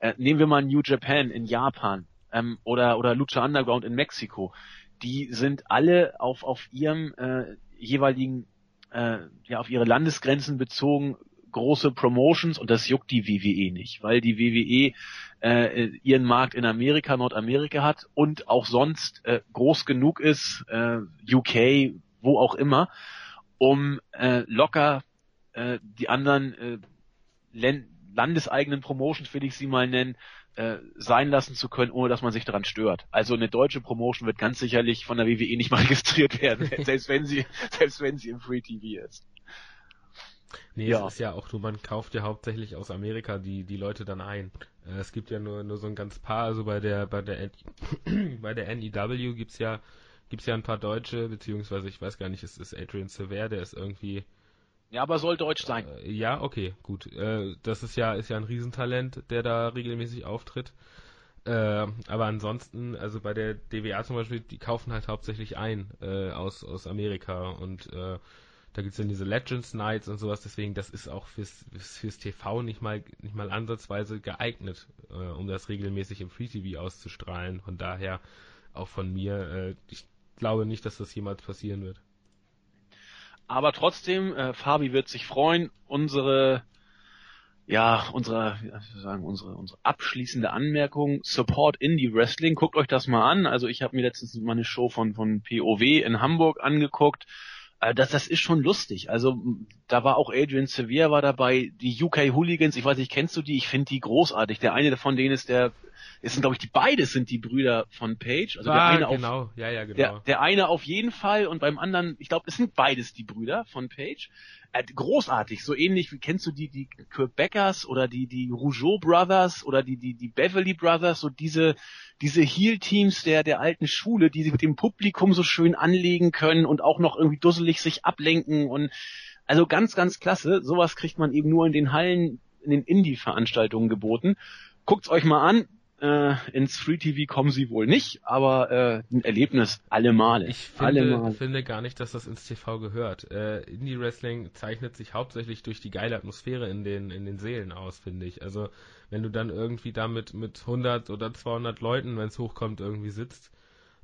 äh, nehmen wir mal New Japan in Japan ähm, oder oder Lucha Underground in Mexiko, die sind alle auf auf ihrem äh, jeweiligen äh, ja auf ihre Landesgrenzen bezogen große Promotions. Und das juckt die WWE nicht, weil die WWE äh, ihren Markt in Amerika, Nordamerika hat und auch sonst äh, groß genug ist, äh, UK, wo auch immer, um äh, locker äh, die anderen äh, landeseigenen Promotions, will ich sie mal nennen, äh, sein lassen zu können, ohne dass man sich daran stört. Also eine deutsche Promotion wird ganz sicherlich von der WWE nicht mal registriert werden, selbst wenn sie, selbst wenn sie im Free TV ist. Nee, ja. es ist ja auch nur, man kauft ja hauptsächlich aus Amerika die, die Leute dann ein. Äh, es gibt ja nur, nur so ein ganz paar, also bei der, bei der, bei der NEW gibt's ja, gibt's ja ein paar Deutsche, beziehungsweise ich weiß gar nicht, es ist Adrian Sever, der ist irgendwie, ja, aber soll deutsch sein. Äh, ja, okay, gut. Äh, das ist ja, ist ja ein Riesentalent, der da regelmäßig auftritt. Äh, aber ansonsten, also bei der DWA zum Beispiel, die kaufen halt hauptsächlich ein aus, aus Amerika und da gibt's dann diese Legends Nights und sowas, deswegen das ist auch fürs, fürs TV nicht mal nicht mal ansatzweise geeignet, äh, um das regelmäßig im Free TV auszustrahlen. Von daher auch von mir, äh, ich glaube nicht, dass das jemals passieren wird. Aber trotzdem, äh, Fabi wird sich freuen. Unsere, ja, unsere, wie sagen, unsere, unsere abschließende Anmerkung: Support Indie Wrestling. Guckt euch das mal an. Also ich habe mir letztens mal eine Show von von POW in Hamburg angeguckt. Äh, das, das ist schon lustig. Also da war auch Adrian Sevier war dabei, die UK Hooligans, ich weiß nicht, kennst du die? Ich finde die großartig. Der eine von denen ist der, es sind glaube ich die beide sind die Brüder von Page. Also ah, der eine genau, auf, ja, ja, genau. Der, der eine auf jeden Fall und beim anderen, ich glaube, es sind beides die Brüder von Page. Äh, großartig, so ähnlich wie kennst du die die Quebecers oder die die Rougeau Brothers oder die die die Beverly Brothers, so diese diese Heel-Teams der, der alten Schule, die sich mit dem Publikum so schön anlegen können und auch noch irgendwie dusselig sich ablenken und also ganz, ganz klasse. Sowas kriegt man eben nur in den Hallen, in den Indie-Veranstaltungen geboten. Guckt's euch mal an. Äh, ins Free TV kommen sie wohl nicht, aber äh, ein Erlebnis alle Male. Ich finde, alle Male. finde gar nicht, dass das ins TV gehört. Äh, Indie Wrestling zeichnet sich hauptsächlich durch die geile Atmosphäre in den in den Seelen aus, finde ich. Also wenn du dann irgendwie damit mit 100 oder 200 Leuten, wenn es hochkommt, irgendwie sitzt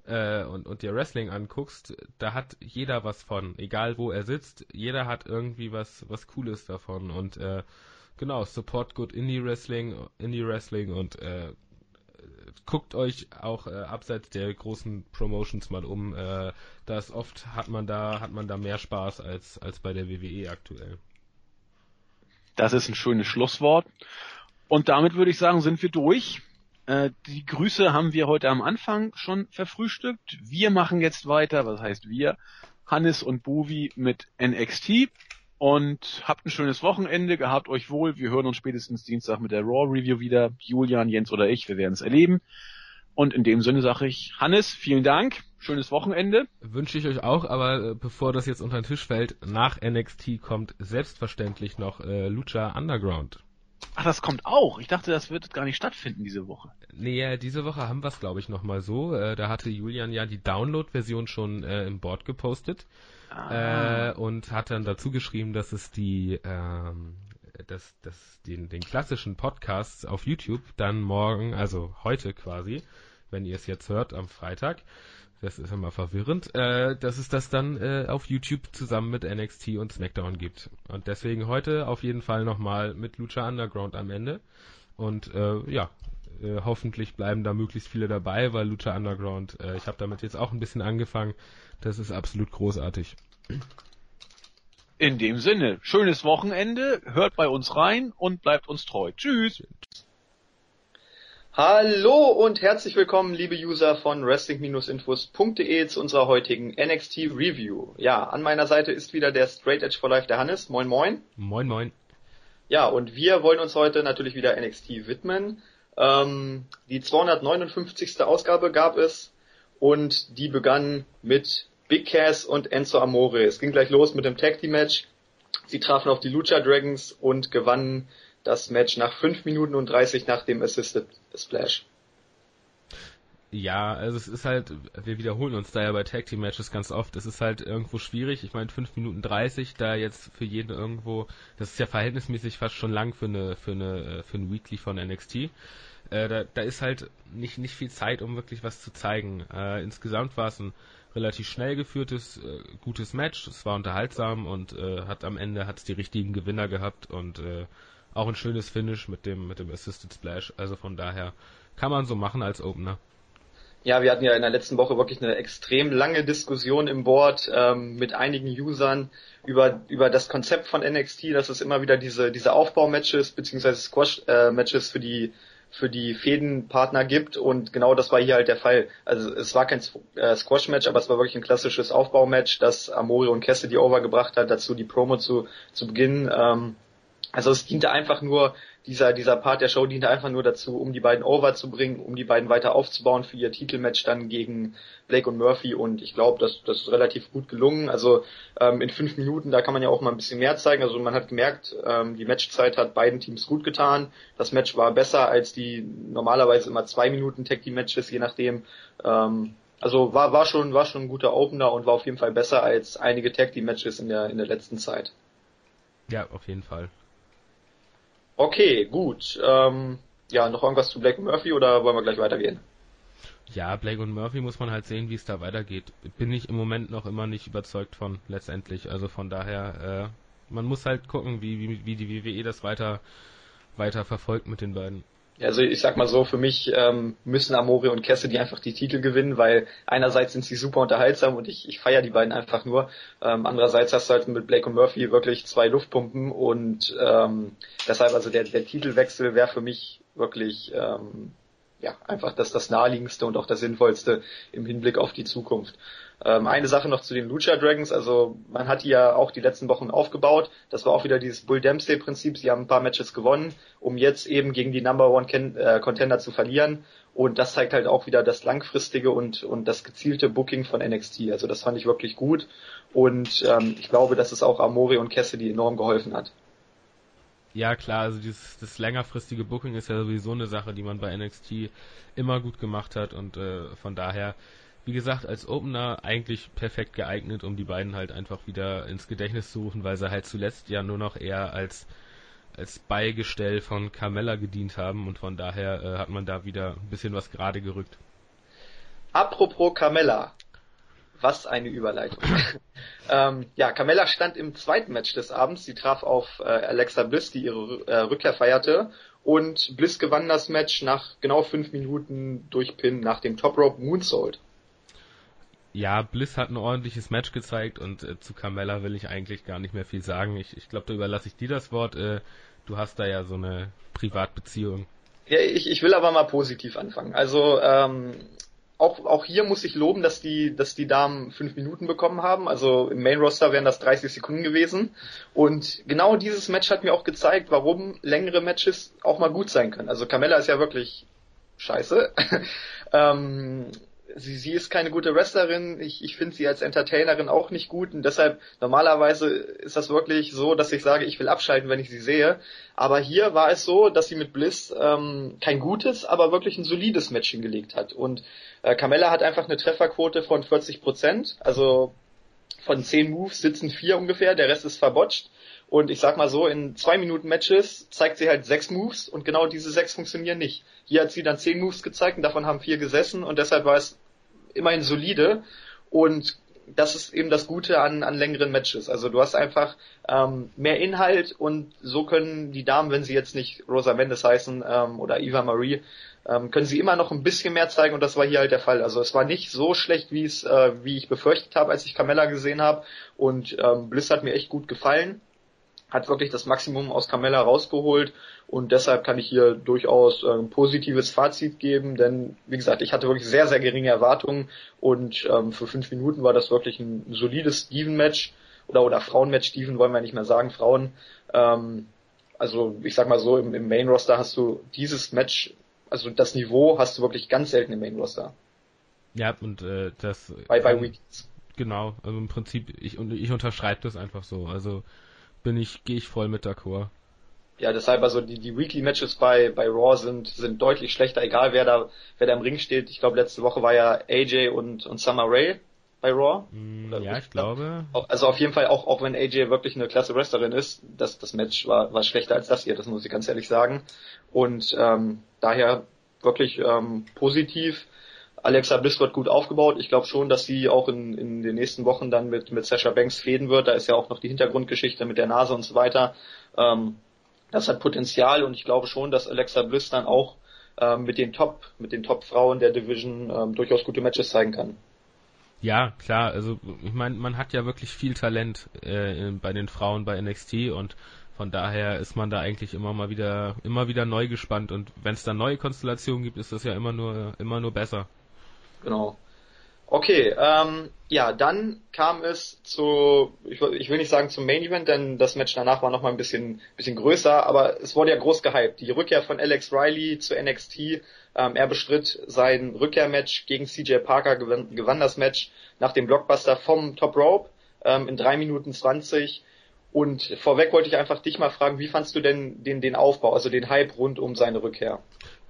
äh, und und dir Wrestling anguckst, da hat jeder was von, egal wo er sitzt. Jeder hat irgendwie was was Cooles davon und äh, genau Support Good Indie Wrestling, Indie Wrestling und äh, guckt euch auch äh, abseits der großen Promotions mal um. Äh, das oft hat man da hat man da mehr Spaß als als bei der WWE aktuell. Das ist ein schönes Schlusswort. Und damit würde ich sagen, sind wir durch. Äh, die Grüße haben wir heute am Anfang schon verfrühstückt. Wir machen jetzt weiter, was heißt wir? Hannes und Bovi mit NXT und habt ein schönes Wochenende, gehabt euch wohl. Wir hören uns spätestens Dienstag mit der Raw Review wieder. Julian, Jens oder ich, wir werden es erleben. Und in dem Sinne sage ich, Hannes, vielen Dank, schönes Wochenende. Wünsche ich euch auch, aber äh, bevor das jetzt unter den Tisch fällt, nach NXT kommt selbstverständlich noch äh, Lucha Underground. Ach, das kommt auch. Ich dachte, das wird gar nicht stattfinden diese Woche. Nee, diese Woche haben wir es, glaube ich, nochmal so. Äh, da hatte Julian ja die Download-Version schon äh, im Board gepostet. Ah. Äh, und hat dann dazu geschrieben, dass es die, ähm, dass, dass den, den klassischen Podcasts auf YouTube dann morgen, also heute quasi, wenn ihr es jetzt hört, am Freitag, das ist immer verwirrend, äh, dass es das dann äh, auf YouTube zusammen mit NXT und SmackDown gibt. Und deswegen heute auf jeden Fall nochmal mit Lucha Underground am Ende. Und äh, ja, äh, hoffentlich bleiben da möglichst viele dabei, weil Lucha Underground, äh, ich habe damit jetzt auch ein bisschen angefangen, das ist absolut großartig. In dem Sinne, schönes Wochenende, hört bei uns rein und bleibt uns treu. Tschüss. Hallo und herzlich willkommen, liebe User von Wrestling-Infos.de zu unserer heutigen NXT Review. Ja, an meiner Seite ist wieder der Straight Edge for Life, der Hannes. Moin, moin. Moin, moin. Ja, und wir wollen uns heute natürlich wieder NXT widmen. Ähm, die 259. Ausgabe gab es und die begann mit Big Cass und Enzo Amore. Es ging gleich los mit dem Tag Team Match. Sie trafen auf die Lucha Dragons und gewannen das Match nach 5 Minuten und 30 nach dem Assisted Splash. Ja, also es ist halt, wir wiederholen uns da ja bei Tag Team Matches ganz oft. Es ist halt irgendwo schwierig. Ich meine, 5 Minuten 30, da jetzt für jeden irgendwo, das ist ja verhältnismäßig fast schon lang für eine, für eine, für ein Weekly von NXT. Äh, da, da ist halt nicht, nicht viel Zeit, um wirklich was zu zeigen. Äh, insgesamt war es ein relativ schnell geführtes, äh, gutes Match. Es war unterhaltsam und äh, hat am Ende hat's die richtigen Gewinner gehabt und äh, auch ein schönes Finish mit dem mit dem Assisted Splash. Also von daher kann man so machen als Opener. Ja, wir hatten ja in der letzten Woche wirklich eine extrem lange Diskussion im Board ähm, mit einigen Usern über über das Konzept von NXT, dass es immer wieder diese diese Aufbaumatches beziehungsweise Squash-Matches für die für die Fädenpartner gibt und genau das war hier halt der Fall. Also es war kein äh, Squash-Match, aber es war wirklich ein klassisches Aufbaumatch, das Amore und Cassidy overgebracht hat, dazu die Promo zu, zu beginnen. Ähm, also es diente einfach nur, dieser, dieser Part der Show diente einfach nur dazu, um die beiden over zu bringen, um die beiden weiter aufzubauen für ihr Titelmatch dann gegen Blake und Murphy und ich glaube, das, das ist relativ gut gelungen. Also ähm, in fünf Minuten, da kann man ja auch mal ein bisschen mehr zeigen. Also man hat gemerkt, ähm, die Matchzeit hat beiden Teams gut getan. Das Match war besser als die normalerweise immer zwei Minuten Tag Team Matches, je nachdem. Ähm, also war, war schon, war schon ein guter Opener und war auf jeden Fall besser als einige Tag Team Matches in der, in der letzten Zeit. Ja, auf jeden Fall. Okay, gut. Ähm, ja, noch irgendwas zu Black Murphy oder wollen wir gleich weitergehen? Ja, Blake und Murphy muss man halt sehen, wie es da weitergeht. Bin ich im Moment noch immer nicht überzeugt von, letztendlich. Also von daher, äh, man muss halt gucken, wie, wie, wie die WWE das weiter, weiter verfolgt mit den beiden. Also ich sag mal so, für mich ähm, müssen Amore und Cassidy einfach die Titel gewinnen, weil einerseits sind sie super unterhaltsam und ich, ich feiere die beiden einfach nur. Ähm, andererseits hast du halt mit Blake und Murphy wirklich zwei Luftpumpen und ähm, deshalb also der, der Titelwechsel wäre für mich wirklich ähm, ja einfach das das naheliegendste und auch das sinnvollste im Hinblick auf die Zukunft. Ähm, eine Sache noch zu den Lucha Dragons, also man hat die ja auch die letzten Wochen aufgebaut. Das war auch wieder dieses Bull Dempsey Prinzip. Sie haben ein paar Matches gewonnen, um jetzt eben gegen die Number One Ken äh, Contender zu verlieren. Und das zeigt halt auch wieder das langfristige und, und das gezielte Booking von NXT. Also das fand ich wirklich gut. Und ähm, ich glaube, dass es auch Amore und Cassidy enorm geholfen hat. Ja, klar, also dieses, das längerfristige Booking ist ja sowieso eine Sache, die man bei NXT immer gut gemacht hat und äh, von daher wie gesagt, als Opener eigentlich perfekt geeignet, um die beiden halt einfach wieder ins Gedächtnis zu rufen, weil sie halt zuletzt ja nur noch eher als als Beigestell von Carmella gedient haben und von daher äh, hat man da wieder ein bisschen was gerade gerückt. Apropos Carmella. Was eine Überleitung. ähm, ja, Carmella stand im zweiten Match des Abends. Sie traf auf äh, Alexa Bliss, die ihre äh, Rückkehr feierte. Und Bliss gewann das Match nach genau fünf Minuten durch Pin nach dem Top Rope Moonsault ja, Bliss hat ein ordentliches Match gezeigt und äh, zu Carmella will ich eigentlich gar nicht mehr viel sagen. Ich, ich glaube, da überlasse ich dir das Wort. Äh, du hast da ja so eine Privatbeziehung. Ja, ich, ich will aber mal positiv anfangen. Also ähm, auch, auch hier muss ich loben, dass die, dass die Damen fünf Minuten bekommen haben. Also im Main Roster wären das 30 Sekunden gewesen. Und genau dieses Match hat mir auch gezeigt, warum längere Matches auch mal gut sein können. Also Carmella ist ja wirklich scheiße. ähm, sie, sie ist keine gute Wrestlerin. Ich, ich finde sie als Entertainerin auch nicht gut und deshalb normalerweise ist das wirklich so, dass ich sage, ich will abschalten, wenn ich sie sehe. Aber hier war es so, dass sie mit Bliss ähm, kein gutes, aber wirklich ein solides Match hingelegt hat. Und äh, Carmella hat einfach eine Trefferquote von 40 Prozent. Also von 10 Moves sitzen vier ungefähr, der Rest ist verbotscht. Und ich sag mal so, in zwei Minuten Matches zeigt sie halt sechs Moves und genau diese sechs funktionieren nicht. Hier hat sie dann zehn Moves gezeigt und davon haben vier gesessen und deshalb war es immerhin solide und das ist eben das Gute an, an längeren Matches. Also du hast einfach ähm, mehr Inhalt und so können die Damen, wenn sie jetzt nicht Rosa Mendes heißen ähm, oder Eva Marie, ähm, können sie immer noch ein bisschen mehr zeigen und das war hier halt der Fall. Also es war nicht so schlecht, wie es, äh, wie ich befürchtet habe, als ich Carmella gesehen habe und ähm, Bliss hat mir echt gut gefallen hat wirklich das Maximum aus Carmella rausgeholt und deshalb kann ich hier durchaus ein positives Fazit geben, denn wie gesagt, ich hatte wirklich sehr, sehr geringe Erwartungen und ähm, für fünf Minuten war das wirklich ein solides Steven-Match oder oder Frauen-Match, Steven wollen wir nicht mehr sagen, Frauen. Ähm, also ich sag mal so, im, im Main-Roster hast du dieses Match, also das Niveau hast du wirklich ganz selten im Main-Roster. Ja, und äh, das... Bei, bei Weekends. Genau, also im Prinzip, ich, ich unterschreibe das einfach so, also bin ich, gehe ich voll mit d'accord. Ja, deshalb also die, die Weekly Matches bei, bei Raw sind, sind deutlich schlechter, egal wer da, wer da im Ring steht. Ich glaube, letzte Woche war ja AJ und, und Summer Rae bei Raw. Mm, ja, ich glaube. Also auf jeden Fall, auch, auch wenn AJ wirklich eine klasse Wrestlerin ist, das, das Match war, war schlechter als das hier, das muss ich ganz ehrlich sagen. Und ähm, daher wirklich ähm, positiv. Alexa Bliss wird gut aufgebaut. Ich glaube schon, dass sie auch in, in den nächsten Wochen dann mit, mit Sasha Banks fäden wird. Da ist ja auch noch die Hintergrundgeschichte mit der Nase und so weiter. Ähm, das hat Potenzial und ich glaube schon, dass Alexa Bliss dann auch ähm, mit den Top, mit den Top-Frauen der Division ähm, durchaus gute Matches zeigen kann. Ja, klar, also ich meine, man hat ja wirklich viel Talent äh, bei den Frauen bei NXT und von daher ist man da eigentlich immer mal wieder immer wieder neu gespannt und wenn es da neue Konstellationen gibt, ist das ja immer nur immer nur besser. Genau. Okay, ähm, ja, dann kam es zu, ich, ich, will nicht sagen zum Main Event, denn das Match danach war nochmal ein bisschen, bisschen größer, aber es wurde ja groß gehypt. Die Rückkehr von Alex Riley zu NXT, ähm, er bestritt sein Rückkehrmatch gegen CJ Parker, gewann, gewann das Match nach dem Blockbuster vom Top Rope ähm, in drei Minuten zwanzig. Und vorweg wollte ich einfach dich mal fragen, wie fandst du denn den, den Aufbau, also den Hype rund um seine Rückkehr?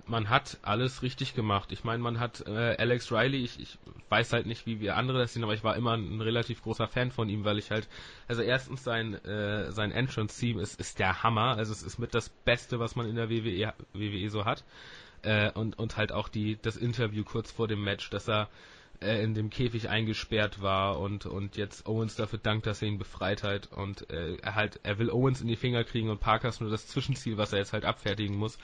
Man hat alles richtig gemacht. Ich meine, man hat äh, Alex Riley, ich, ich weiß halt nicht, wie wir andere das sehen, aber ich war immer ein, relativ großer Fan von ihm, weil ich halt, also erstens sein äh, sein Entrance-Theme ist, ist der Hammer, also es ist mit das Beste, was man in der WWE, WWE so hat. Äh, und, und halt auch die, das Interview kurz vor dem Match, dass er äh, in dem Käfig eingesperrt war und, und jetzt Owens dafür dankt, dass er ihn befreit hat und äh, er halt, er will Owens in die Finger kriegen und Parker ist nur das Zwischenziel, was er jetzt halt abfertigen muss.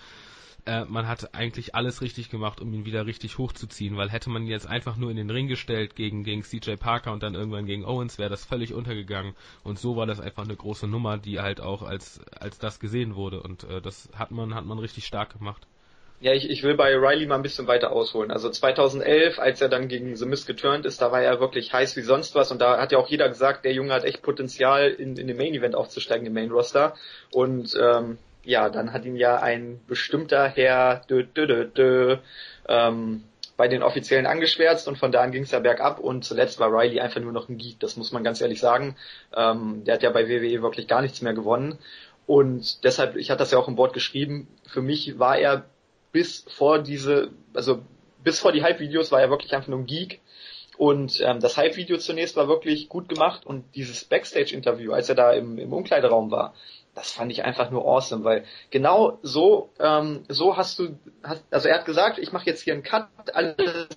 Äh, man hat eigentlich alles richtig gemacht, um ihn wieder richtig hochzuziehen, weil hätte man ihn jetzt einfach nur in den Ring gestellt gegen, gegen CJ Parker und dann irgendwann gegen Owens, wäre das völlig untergegangen. Und so war das einfach eine große Nummer, die halt auch als, als das gesehen wurde. Und äh, das hat man, hat man richtig stark gemacht. Ja, ich, ich will bei Riley mal ein bisschen weiter ausholen. Also 2011, als er dann gegen The Mist geturnt ist, da war er wirklich heiß wie sonst was und da hat ja auch jeder gesagt, der Junge hat echt Potenzial, in, in den Main Event aufzusteigen, im Main Roster. Und ähm, ja, dann hat ihn ja ein bestimmter Herr dö, dö, dö, dö, ähm, bei den Offiziellen angeschwärzt und von da an ging es ja bergab und zuletzt war Riley einfach nur noch ein Geek, das muss man ganz ehrlich sagen. Ähm, der hat ja bei WWE wirklich gar nichts mehr gewonnen und deshalb, ich hatte das ja auch im Wort geschrieben, für mich war er bis vor diese, also bis vor die Hype-Videos war er wirklich einfach nur ein Geek. Und ähm, das Hype-Video zunächst war wirklich gut gemacht und dieses Backstage-Interview, als er da im, im Umkleideraum war, das fand ich einfach nur awesome, weil genau so, ähm, so hast du, hast, also er hat gesagt, ich mache jetzt hier einen Cut, alles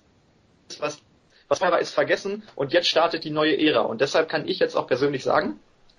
was was war, ist vergessen und jetzt startet die neue Ära. Und deshalb kann ich jetzt auch persönlich sagen,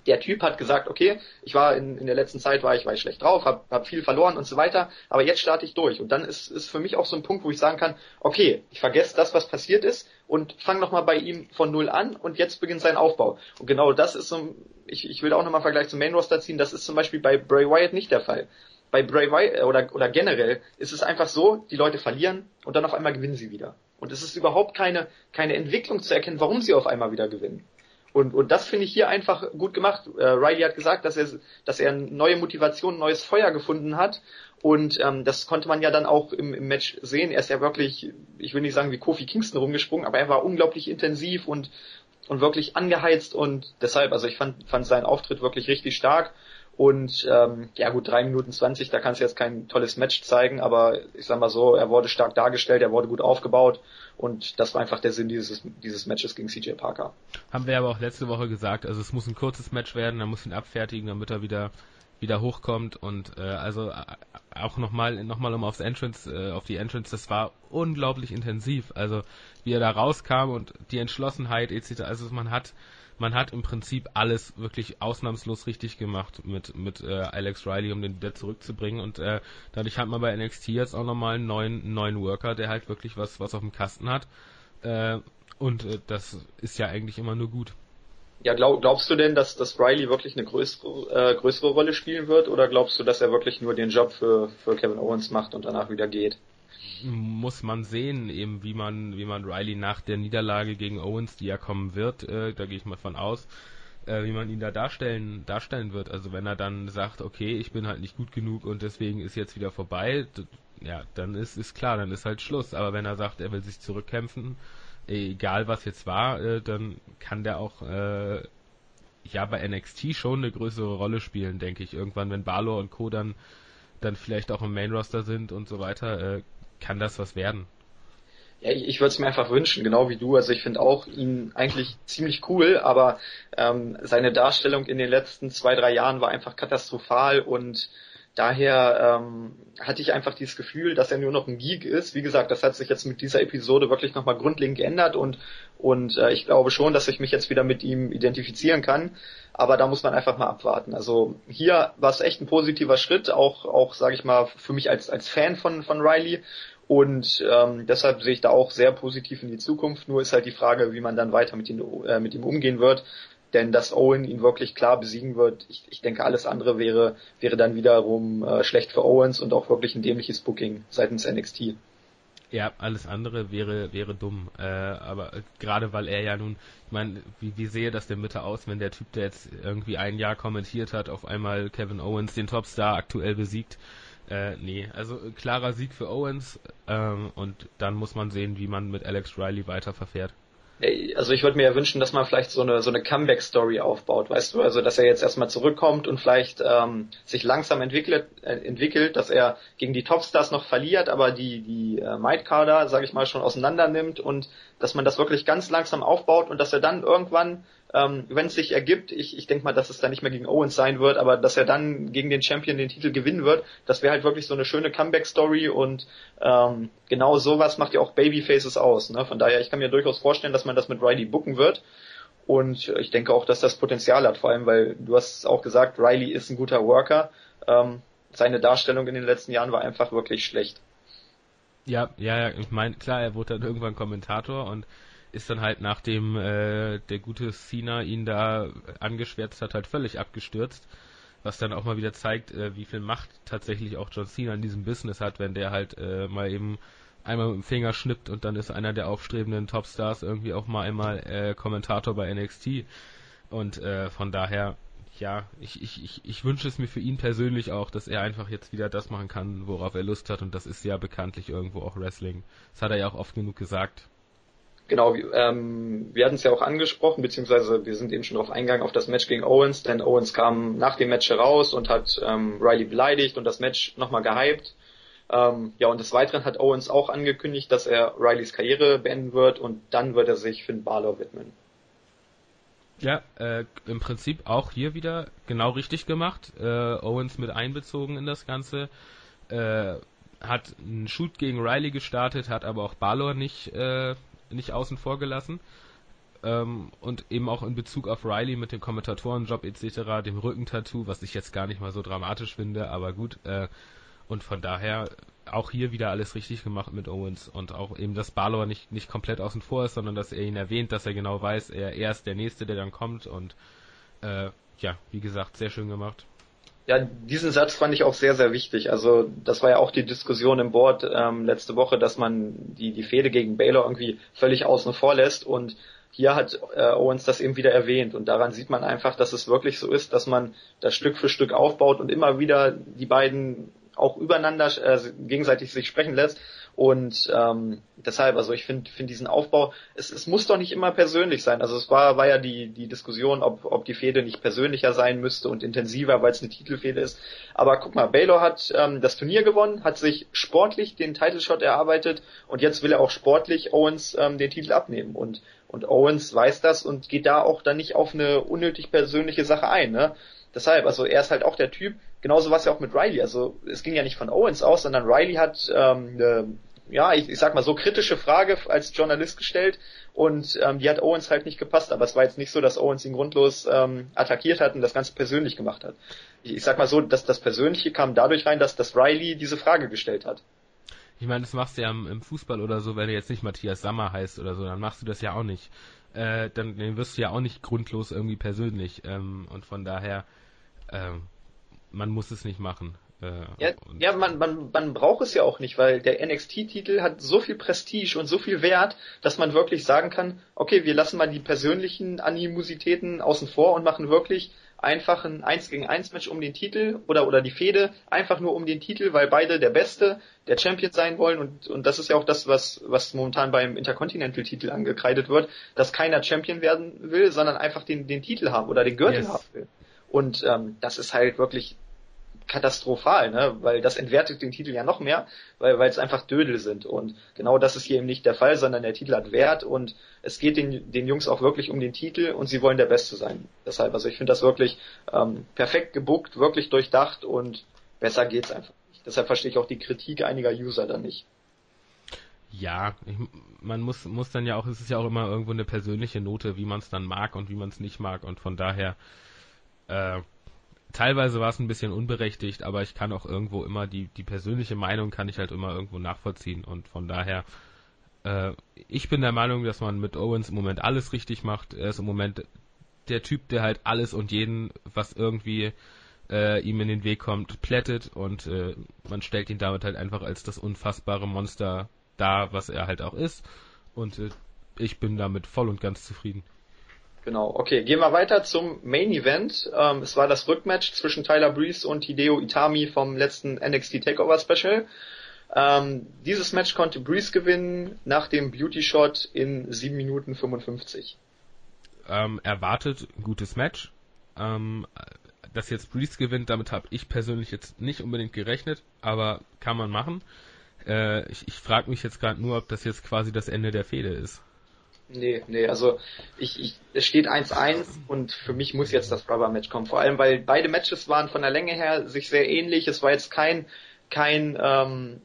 der Typ hat gesagt, okay, ich war in, in der letzten Zeit war ich, war ich schlecht drauf, habe hab viel verloren und so weiter, aber jetzt starte ich durch. Und dann ist, ist für mich auch so ein Punkt, wo ich sagen kann, okay, ich vergesse das, was passiert ist und fange nochmal bei ihm von null an und jetzt beginnt sein Aufbau. Und genau das ist so, ich, ich will auch nochmal Vergleich zum Main Roster ziehen, das ist zum Beispiel bei Bray Wyatt nicht der Fall. Bei Bray Wyatt oder, oder generell ist es einfach so, die Leute verlieren und dann auf einmal gewinnen sie wieder. Und es ist überhaupt keine, keine Entwicklung zu erkennen, warum sie auf einmal wieder gewinnen. Und, und das finde ich hier einfach gut gemacht. Äh, Riley hat gesagt, dass er, dass er neue Motivation, neues Feuer gefunden hat. Und ähm, das konnte man ja dann auch im, im Match sehen. Er ist ja wirklich, ich will nicht sagen wie Kofi Kingston rumgesprungen, aber er war unglaublich intensiv und, und wirklich angeheizt. Und deshalb, also ich fand, fand seinen Auftritt wirklich richtig stark. Und ähm, ja gut, drei Minuten zwanzig, da kannst du jetzt kein tolles Match zeigen, aber ich sag mal so, er wurde stark dargestellt, er wurde gut aufgebaut und das war einfach der Sinn dieses, dieses Matches gegen CJ Parker. Haben wir aber auch letzte Woche gesagt, also es muss ein kurzes Match werden, er muss ihn abfertigen, damit er wieder wieder hochkommt und äh, also äh, auch nochmal nochmal um aufs Entrance äh, auf die Entrance das war unglaublich intensiv also wie er da rauskam und die Entschlossenheit etc also man hat man hat im Prinzip alles wirklich ausnahmslos richtig gemacht mit, mit äh, Alex Riley, um den wieder zurückzubringen. Und äh, dadurch hat man bei NXT jetzt auch nochmal einen neuen, neuen Worker, der halt wirklich was, was auf dem Kasten hat. Äh, und äh, das ist ja eigentlich immer nur gut. Ja, glaub, glaubst du denn, dass, dass Riley wirklich eine größere, äh, größere Rolle spielen wird oder glaubst du, dass er wirklich nur den Job für, für Kevin Owens macht und danach wieder geht? Muss man sehen, eben wie man, wie man Riley nach der Niederlage gegen Owens, die ja kommen wird, äh, da gehe ich mal von aus, äh, wie man ihn da darstellen, darstellen wird. Also wenn er dann sagt, okay, ich bin halt nicht gut genug und deswegen ist jetzt wieder vorbei, ja, dann ist, ist klar, dann ist halt Schluss. Aber wenn er sagt, er will sich zurückkämpfen, egal was jetzt war, äh, dann kann der auch äh, ja bei NXT schon eine größere Rolle spielen, denke ich. Irgendwann, wenn Balor und Co. dann dann vielleicht auch im Main Roster sind und so weiter, äh, kann das was werden. Ja, ich, ich würde es mir einfach wünschen, genau wie du. Also ich finde auch ihn eigentlich ziemlich cool, aber ähm, seine Darstellung in den letzten zwei, drei Jahren war einfach katastrophal und daher ähm, hatte ich einfach dieses Gefühl, dass er nur noch ein Geek ist. Wie gesagt, das hat sich jetzt mit dieser Episode wirklich nochmal grundlegend geändert und, und äh, ich glaube schon, dass ich mich jetzt wieder mit ihm identifizieren kann. Aber da muss man einfach mal abwarten. Also hier war es echt ein positiver Schritt, auch, auch sage ich mal, für mich als, als Fan von, von Riley. Und ähm, deshalb sehe ich da auch sehr positiv in die Zukunft. Nur ist halt die Frage, wie man dann weiter mit, ihn, äh, mit ihm umgehen wird. Denn dass Owen ihn wirklich klar besiegen wird, ich, ich denke, alles andere wäre, wäre dann wiederum äh, schlecht für Owens und auch wirklich ein dämliches Booking seitens NXT. Ja, alles andere wäre wäre dumm. Äh, aber gerade weil er ja nun, ich meine, wie, wie sehe das denn bitte aus, wenn der Typ, der jetzt irgendwie ein Jahr kommentiert hat, auf einmal Kevin Owens, den Topstar, aktuell besiegt? Äh, nee, also klarer Sieg für Owens ähm, und dann muss man sehen, wie man mit Alex Riley weiter verfährt also ich würde mir ja wünschen, dass man vielleicht so eine so eine Comeback-Story aufbaut, weißt du, also dass er jetzt erstmal zurückkommt und vielleicht ähm, sich langsam entwickelt, äh, entwickelt, dass er gegen die Topstars noch verliert, aber die die äh, Mightcarder, sage ich mal, schon auseinander nimmt und dass man das wirklich ganz langsam aufbaut und dass er dann irgendwann ähm, wenn es sich ergibt, ich, ich denke mal, dass es dann nicht mehr gegen Owens sein wird, aber dass er dann gegen den Champion den Titel gewinnen wird, das wäre halt wirklich so eine schöne Comeback-Story und ähm, genau sowas macht ja auch Babyfaces aus. Ne? Von daher, ich kann mir durchaus vorstellen, dass man das mit Riley booken wird. Und ich denke auch, dass das Potenzial hat, vor allem, weil du hast auch gesagt, Riley ist ein guter Worker. Ähm, seine Darstellung in den letzten Jahren war einfach wirklich schlecht. Ja, ja, ja, ich meine, klar, er wurde dann irgendwann Kommentator und ist dann halt nachdem äh, der gute Cena ihn da angeschwärzt hat, halt völlig abgestürzt. Was dann auch mal wieder zeigt, äh, wie viel Macht tatsächlich auch John Cena in diesem Business hat, wenn der halt äh, mal eben einmal mit dem Finger schnippt und dann ist einer der aufstrebenden Topstars irgendwie auch mal einmal äh, Kommentator bei NXT. Und äh, von daher, ja, ich, ich, ich, ich wünsche es mir für ihn persönlich auch, dass er einfach jetzt wieder das machen kann, worauf er Lust hat und das ist ja bekanntlich irgendwo auch Wrestling. Das hat er ja auch oft genug gesagt. Genau, ähm, wir hatten es ja auch angesprochen, beziehungsweise wir sind eben schon darauf eingegangen auf das Match gegen Owens, denn Owens kam nach dem Match heraus und hat ähm, Riley beleidigt und das Match nochmal gehypt. Ähm, ja, und des Weiteren hat Owens auch angekündigt, dass er Rileys Karriere beenden wird und dann wird er sich Finn Balor widmen. Ja, äh, im Prinzip auch hier wieder genau richtig gemacht. Äh, Owens mit einbezogen in das Ganze. Äh, hat einen Shoot gegen Riley gestartet, hat aber auch Balor nicht äh, nicht außen vor gelassen. Ähm, und eben auch in Bezug auf Riley mit dem Kommentatorenjob etc., dem Rückentattoo, was ich jetzt gar nicht mal so dramatisch finde, aber gut. Äh, und von daher auch hier wieder alles richtig gemacht mit Owens und auch eben, dass Balor nicht, nicht komplett außen vor ist, sondern dass er ihn erwähnt, dass er genau weiß, er, er ist der Nächste, der dann kommt und äh, ja, wie gesagt, sehr schön gemacht. Ja, diesen Satz fand ich auch sehr, sehr wichtig. Also das war ja auch die Diskussion im Board ähm, letzte Woche, dass man die, die Fehde gegen Baylor irgendwie völlig außen vor lässt und hier hat äh, Owens das eben wieder erwähnt und daran sieht man einfach, dass es wirklich so ist, dass man das Stück für Stück aufbaut und immer wieder die beiden auch übereinander äh, gegenseitig sich sprechen lässt. Und ähm, deshalb, also ich finde find diesen Aufbau, es, es muss doch nicht immer persönlich sein. Also es war, war ja die, die Diskussion, ob, ob die Fehde nicht persönlicher sein müsste und intensiver, weil es eine Titelfehde ist. Aber guck mal, Baylor hat ähm, das Turnier gewonnen, hat sich sportlich den Title Shot erarbeitet und jetzt will er auch sportlich Owens ähm, den Titel abnehmen. Und, und Owens weiß das und geht da auch dann nicht auf eine unnötig persönliche Sache ein. Ne? Deshalb, also er ist halt auch der Typ, genauso war es ja auch mit Riley. Also es ging ja nicht von Owens aus, sondern Riley hat ähm, eine, ja, ich, ich sag mal so kritische Frage als Journalist gestellt und ähm, die hat Owens halt nicht gepasst. Aber es war jetzt nicht so, dass Owens ihn grundlos ähm, attackiert hat und das Ganze persönlich gemacht hat. Ich, ich sag mal so, dass das Persönliche kam dadurch rein, dass, dass Riley diese Frage gestellt hat. Ich meine, das machst du ja im, Fußball oder so, wenn du jetzt nicht Matthias Sammer heißt oder so, dann machst du das ja auch nicht. Äh, dann, dann wirst du ja auch nicht grundlos irgendwie persönlich. Ähm, und von daher ähm, man muss es nicht machen. Äh, ja, ja man, man, man braucht es ja auch nicht, weil der NXT-Titel hat so viel Prestige und so viel Wert, dass man wirklich sagen kann, okay, wir lassen mal die persönlichen Animositäten außen vor und machen wirklich einfach ein 1 gegen 1 Match um den Titel oder, oder die Fehde, einfach nur um den Titel, weil beide der Beste, der Champion sein wollen und, und das ist ja auch das, was, was momentan beim Intercontinental-Titel angekreidet wird, dass keiner Champion werden will, sondern einfach den, den Titel haben oder den Gürtel yes. haben will. Und ähm, das ist halt wirklich katastrophal, ne? weil das entwertet den Titel ja noch mehr, weil, weil es einfach Dödel sind. Und genau das ist hier eben nicht der Fall, sondern der Titel hat Wert und es geht den, den Jungs auch wirklich um den Titel und sie wollen der Beste sein. Deshalb, also ich finde das wirklich ähm, perfekt gebuckt, wirklich durchdacht und besser geht's einfach nicht. Deshalb verstehe ich auch die Kritik einiger User da nicht. Ja, ich, man muss, muss dann ja auch, es ist ja auch immer irgendwo eine persönliche Note, wie man es dann mag und wie man es nicht mag und von daher äh, teilweise war es ein bisschen unberechtigt, aber ich kann auch irgendwo immer die, die persönliche Meinung kann ich halt immer irgendwo nachvollziehen und von daher äh, ich bin der Meinung, dass man mit Owens im Moment alles richtig macht. Er ist im Moment der Typ, der halt alles und jeden, was irgendwie äh, ihm in den Weg kommt, plättet und äh, man stellt ihn damit halt einfach als das unfassbare Monster dar, was er halt auch ist und äh, ich bin damit voll und ganz zufrieden. Genau, okay, gehen wir weiter zum Main Event. Ähm, es war das Rückmatch zwischen Tyler Breeze und Hideo Itami vom letzten NXT Takeover Special. Ähm, dieses Match konnte Breeze gewinnen nach dem Beauty Shot in 7 Minuten 55. Ähm, erwartet gutes Match. Ähm, dass jetzt Breeze gewinnt, damit habe ich persönlich jetzt nicht unbedingt gerechnet, aber kann man machen. Äh, ich ich frage mich jetzt gerade nur, ob das jetzt quasi das Ende der Fehde ist. Nee, nee, also ich, ich, es steht 1-1 und für mich muss jetzt das Rubber-Match kommen. Vor allem, weil beide Matches waren von der Länge her sich sehr ähnlich. Es war jetzt kein, kein, ähm,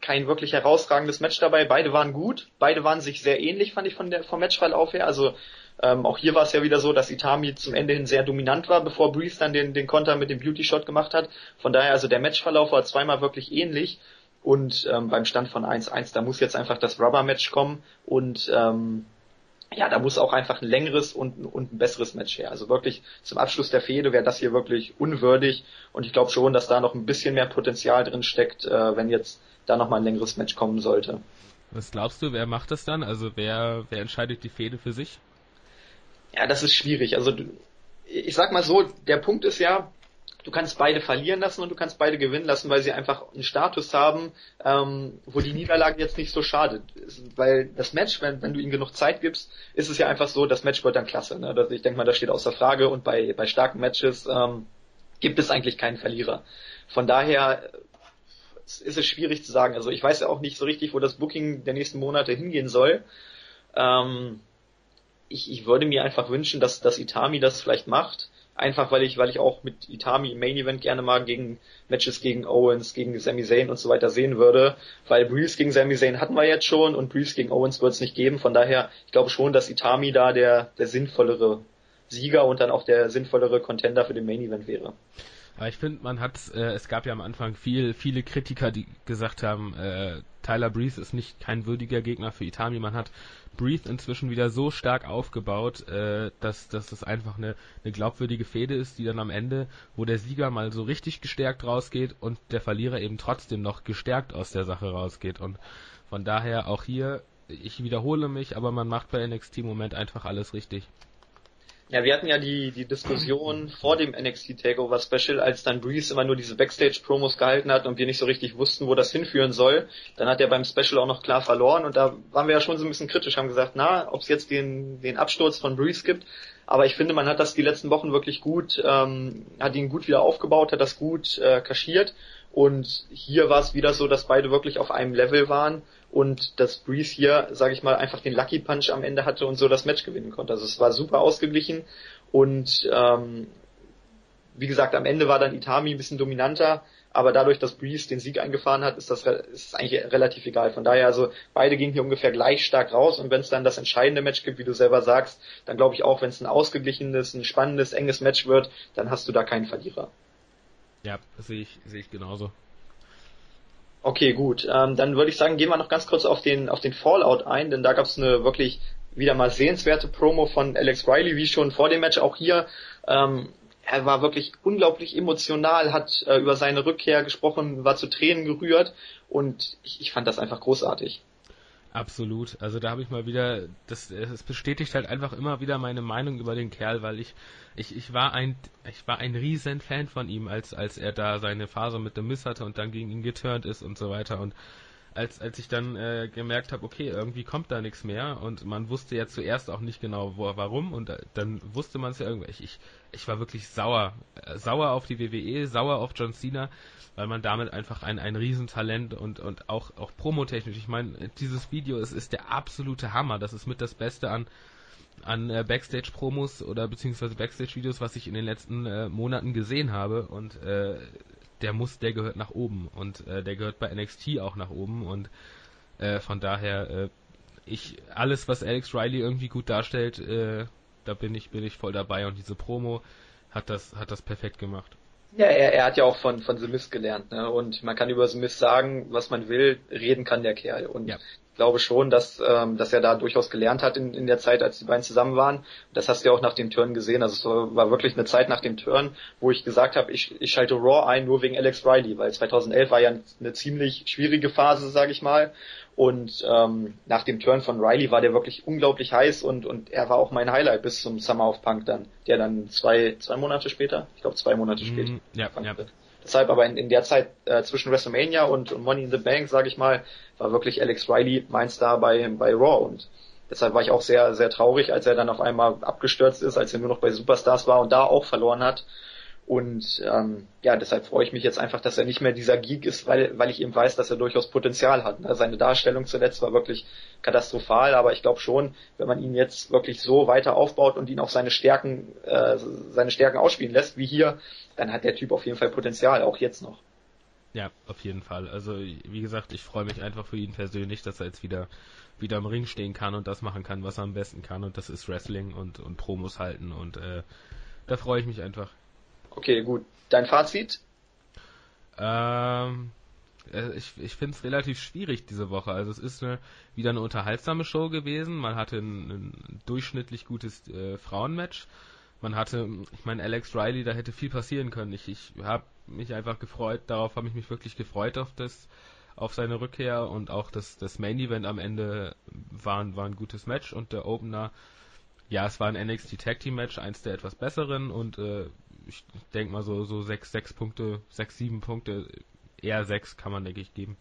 kein wirklich herausragendes Match dabei. Beide waren gut, beide waren sich sehr ähnlich, fand ich von der, vom Matchverlauf her. Also ähm, auch hier war es ja wieder so, dass Itami zum Ende hin sehr dominant war, bevor Breeze dann den, den Konter mit dem Beauty Shot gemacht hat. Von daher, also der Matchverlauf war zweimal wirklich ähnlich. Und ähm, beim Stand von 1-1, da muss jetzt einfach das Rubber-Match kommen und ähm, ja, da muss auch einfach ein längeres und, und ein besseres Match her. Also wirklich zum Abschluss der Fehde wäre das hier wirklich unwürdig und ich glaube schon, dass da noch ein bisschen mehr Potenzial drin steckt, äh, wenn jetzt da nochmal ein längeres Match kommen sollte. Was glaubst du, wer macht das dann? Also wer, wer entscheidet die Fehde für sich? Ja, das ist schwierig. Also ich sag mal so, der Punkt ist ja, du kannst beide verlieren lassen und du kannst beide gewinnen lassen, weil sie einfach einen Status haben, ähm, wo die Niederlage jetzt nicht so schadet. Weil das Match, wenn, wenn du ihnen genug Zeit gibst, ist es ja einfach so, das Match wird dann klasse. Ne? Ich denke mal, das steht außer Frage und bei, bei starken Matches ähm, gibt es eigentlich keinen Verlierer. Von daher ist es schwierig zu sagen. Also ich weiß ja auch nicht so richtig, wo das Booking der nächsten Monate hingehen soll. Ähm, ich, ich würde mir einfach wünschen, dass, dass Itami das vielleicht macht. Einfach weil ich, weil ich auch mit Itami im Main Event gerne mal gegen Matches gegen Owens, gegen Sami Zayn und so weiter sehen würde. Weil Breeze gegen Sami Zayn hatten wir jetzt schon und Breeze gegen Owens wird es nicht geben. Von daher, ich glaube schon, dass Itami da der, der sinnvollere Sieger und dann auch der sinnvollere Contender für den Main Event wäre. Ich finde, man hat, äh, es gab ja am Anfang viel, viele Kritiker, die gesagt haben, äh, Tyler Breeze ist nicht kein würdiger Gegner für Itami. Man hat Breeze inzwischen wieder so stark aufgebaut, äh, dass, dass das einfach eine, eine glaubwürdige Fehde ist, die dann am Ende, wo der Sieger mal so richtig gestärkt rausgeht und der Verlierer eben trotzdem noch gestärkt aus der Sache rausgeht. Und von daher auch hier, ich wiederhole mich, aber man macht bei NXT im Moment einfach alles richtig. Ja, wir hatten ja die, die Diskussion vor dem NXT Takeover Special, als dann Breeze immer nur diese Backstage-Promos gehalten hat und wir nicht so richtig wussten, wo das hinführen soll. Dann hat er beim Special auch noch klar verloren und da waren wir ja schon so ein bisschen kritisch, haben gesagt, na, ob es jetzt den, den Absturz von Breeze gibt. Aber ich finde, man hat das die letzten Wochen wirklich gut, ähm, hat ihn gut wieder aufgebaut, hat das gut äh, kaschiert. Und hier war es wieder so, dass beide wirklich auf einem Level waren und dass Breeze hier, sage ich mal, einfach den Lucky Punch am Ende hatte und so das Match gewinnen konnte. Also es war super ausgeglichen und ähm, wie gesagt, am Ende war dann Itami ein bisschen dominanter, aber dadurch, dass Breeze den Sieg eingefahren hat, ist das ist eigentlich relativ egal. Von daher, also beide gingen hier ungefähr gleich stark raus und wenn es dann das entscheidende Match gibt, wie du selber sagst, dann glaube ich auch, wenn es ein ausgeglichenes, ein spannendes, enges Match wird, dann hast du da keinen Verlierer. Ja, sehe ich, sehe ich genauso. Okay, gut. Ähm, dann würde ich sagen, gehen wir noch ganz kurz auf den, auf den Fallout ein, denn da gab es eine wirklich wieder mal sehenswerte Promo von Alex Riley, wie schon vor dem Match. Auch hier, ähm, er war wirklich unglaublich emotional, hat äh, über seine Rückkehr gesprochen, war zu Tränen gerührt und ich, ich fand das einfach großartig. Absolut. Also da habe ich mal wieder, das, es bestätigt halt einfach immer wieder meine Meinung über den Kerl, weil ich, ich, ich war ein, ich war ein riesen Fan von ihm, als, als er da seine Phase mit dem Miss hatte und dann gegen ihn geturnt ist und so weiter und als, als ich dann äh, gemerkt habe, okay, irgendwie kommt da nichts mehr und man wusste ja zuerst auch nicht genau, wo, warum und äh, dann wusste man es ja irgendwie. Ich, ich, ich war wirklich sauer. Äh, sauer auf die WWE, sauer auf John Cena, weil man damit einfach ein, ein Riesentalent und, und auch, auch promotechnisch, ich meine, dieses Video ist, ist der absolute Hammer. Das ist mit das Beste an, an äh, Backstage-Promos oder beziehungsweise Backstage-Videos, was ich in den letzten äh, Monaten gesehen habe und äh, der muss, der gehört nach oben und äh, der gehört bei NXT auch nach oben und äh, von daher äh, ich alles was Alex Riley irgendwie gut darstellt, äh, da bin ich bin ich voll dabei und diese Promo hat das hat das perfekt gemacht. Ja, er, er hat ja auch von, von The Mist gelernt, ne? Und man kann über The Mist sagen, was man will, reden kann der Kerl. Und ja. ich glaube schon, dass, ähm, dass er da durchaus gelernt hat in, in der Zeit, als die beiden zusammen waren. Das hast du ja auch nach dem Turn gesehen. Also es war wirklich eine Zeit nach dem Turn, wo ich gesagt habe, ich, ich schalte Raw ein, nur wegen Alex Riley, weil 2011 war ja eine ziemlich schwierige Phase, sage ich mal. Und ähm, nach dem Turn von Riley war der wirklich unglaublich heiß und, und er war auch mein Highlight bis zum Summer of Punk dann, der dann zwei, zwei Monate später, ich glaube zwei Monate mm, später. Ja, ja. Deshalb aber in, in der Zeit äh, zwischen WrestleMania und, und Money in the Bank, sage ich mal, war wirklich Alex Riley mein Star bei, bei Raw und deshalb war ich auch sehr, sehr traurig, als er dann auf einmal abgestürzt ist, als er nur noch bei Superstars war und da auch verloren hat. Und ähm, ja, deshalb freue ich mich jetzt einfach, dass er nicht mehr dieser Geek ist, weil, weil ich eben weiß, dass er durchaus Potenzial hat. Ne? Seine Darstellung zuletzt war wirklich katastrophal, aber ich glaube schon, wenn man ihn jetzt wirklich so weiter aufbaut und ihn auch seine Stärken, äh, seine Stärken ausspielen lässt, wie hier, dann hat der Typ auf jeden Fall Potenzial, auch jetzt noch. Ja, auf jeden Fall. Also wie gesagt, ich freue mich einfach für ihn persönlich, dass er jetzt wieder wieder im Ring stehen kann und das machen kann, was er am besten kann und das ist Wrestling und und Promos halten und äh, da freue ich mich einfach. Okay, gut. Dein Fazit? Ähm, äh, ich, ich finde es relativ schwierig diese Woche. Also es ist eine, wieder eine unterhaltsame Show gewesen. Man hatte ein, ein durchschnittlich gutes äh, Frauenmatch. Man hatte, ich meine, Alex Riley, da hätte viel passieren können. Ich, ich habe mich einfach gefreut, darauf habe ich mich wirklich gefreut auf das, auf seine Rückkehr und auch das, das Main Event am Ende war, war ein gutes Match und der Opener, ja, es war ein NXT Tag Team Match, eins der etwas besseren und äh, ich denke mal so, so sechs, sechs Punkte, sechs, sieben Punkte, eher sechs kann man, denke ich, geben.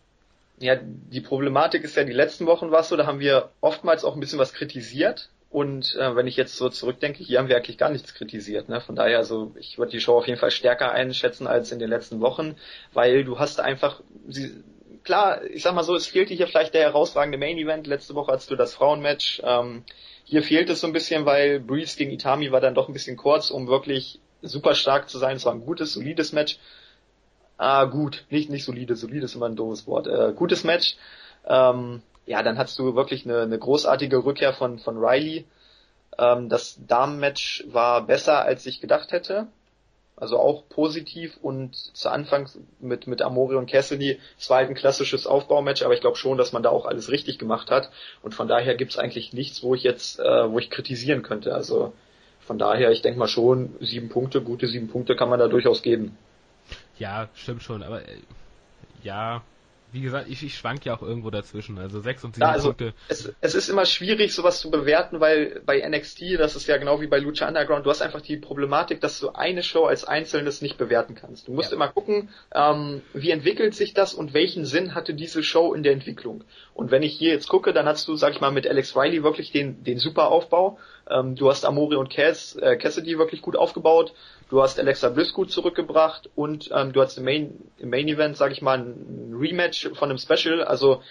Ja, die Problematik ist ja, die letzten Wochen war es so, da haben wir oftmals auch ein bisschen was kritisiert. Und äh, wenn ich jetzt so zurückdenke, hier haben wir eigentlich gar nichts kritisiert. Ne? Von daher, also ich würde die Show auf jeden Fall stärker einschätzen als in den letzten Wochen, weil du hast einfach, sie, klar, ich sag mal so, es fehlte hier vielleicht der herausragende Main Event. Letzte Woche hattest du das Frauenmatch. Ähm, hier fehlt es so ein bisschen, weil Breeze gegen Itami war dann doch ein bisschen kurz, um wirklich super stark zu sein. Es war ein gutes, solides Match. Ah, gut, nicht, nicht solide, solide ist immer ein doofes Wort. Äh, gutes Match. Ähm, ja, dann hast du wirklich eine, eine großartige Rückkehr von, von Riley. Ähm, das Damenmatch war besser, als ich gedacht hätte. Also auch positiv und zu Anfang mit, mit Amori und Cassidy, es war halt ein klassisches Aufbaumatch, aber ich glaube schon, dass man da auch alles richtig gemacht hat. Und von daher gibt's eigentlich nichts, wo ich jetzt, äh, wo ich kritisieren könnte. Also von daher, ich denke mal schon, sieben Punkte, gute sieben Punkte kann man da durchaus geben. Ja, stimmt schon, aber äh, ja, wie gesagt, ich, ich schwank ja auch irgendwo dazwischen. Also sechs und sieben ja, also Punkte. Es, es ist immer schwierig, sowas zu bewerten, weil bei NXT, das ist ja genau wie bei Lucha Underground, du hast einfach die Problematik, dass du eine Show als Einzelnes nicht bewerten kannst. Du musst ja. immer gucken, ähm, wie entwickelt sich das und welchen Sinn hatte diese Show in der Entwicklung. Und wenn ich hier jetzt gucke, dann hast du, sag ich mal, mit Alex Riley wirklich den, den super Aufbau. Ähm, du hast Amore und Cass, äh, Cassidy wirklich gut aufgebaut. Du hast Alexa Bliss gut zurückgebracht und ähm, du hast im Main, im Main Event, sag ich mal, ein Rematch von einem Special. Also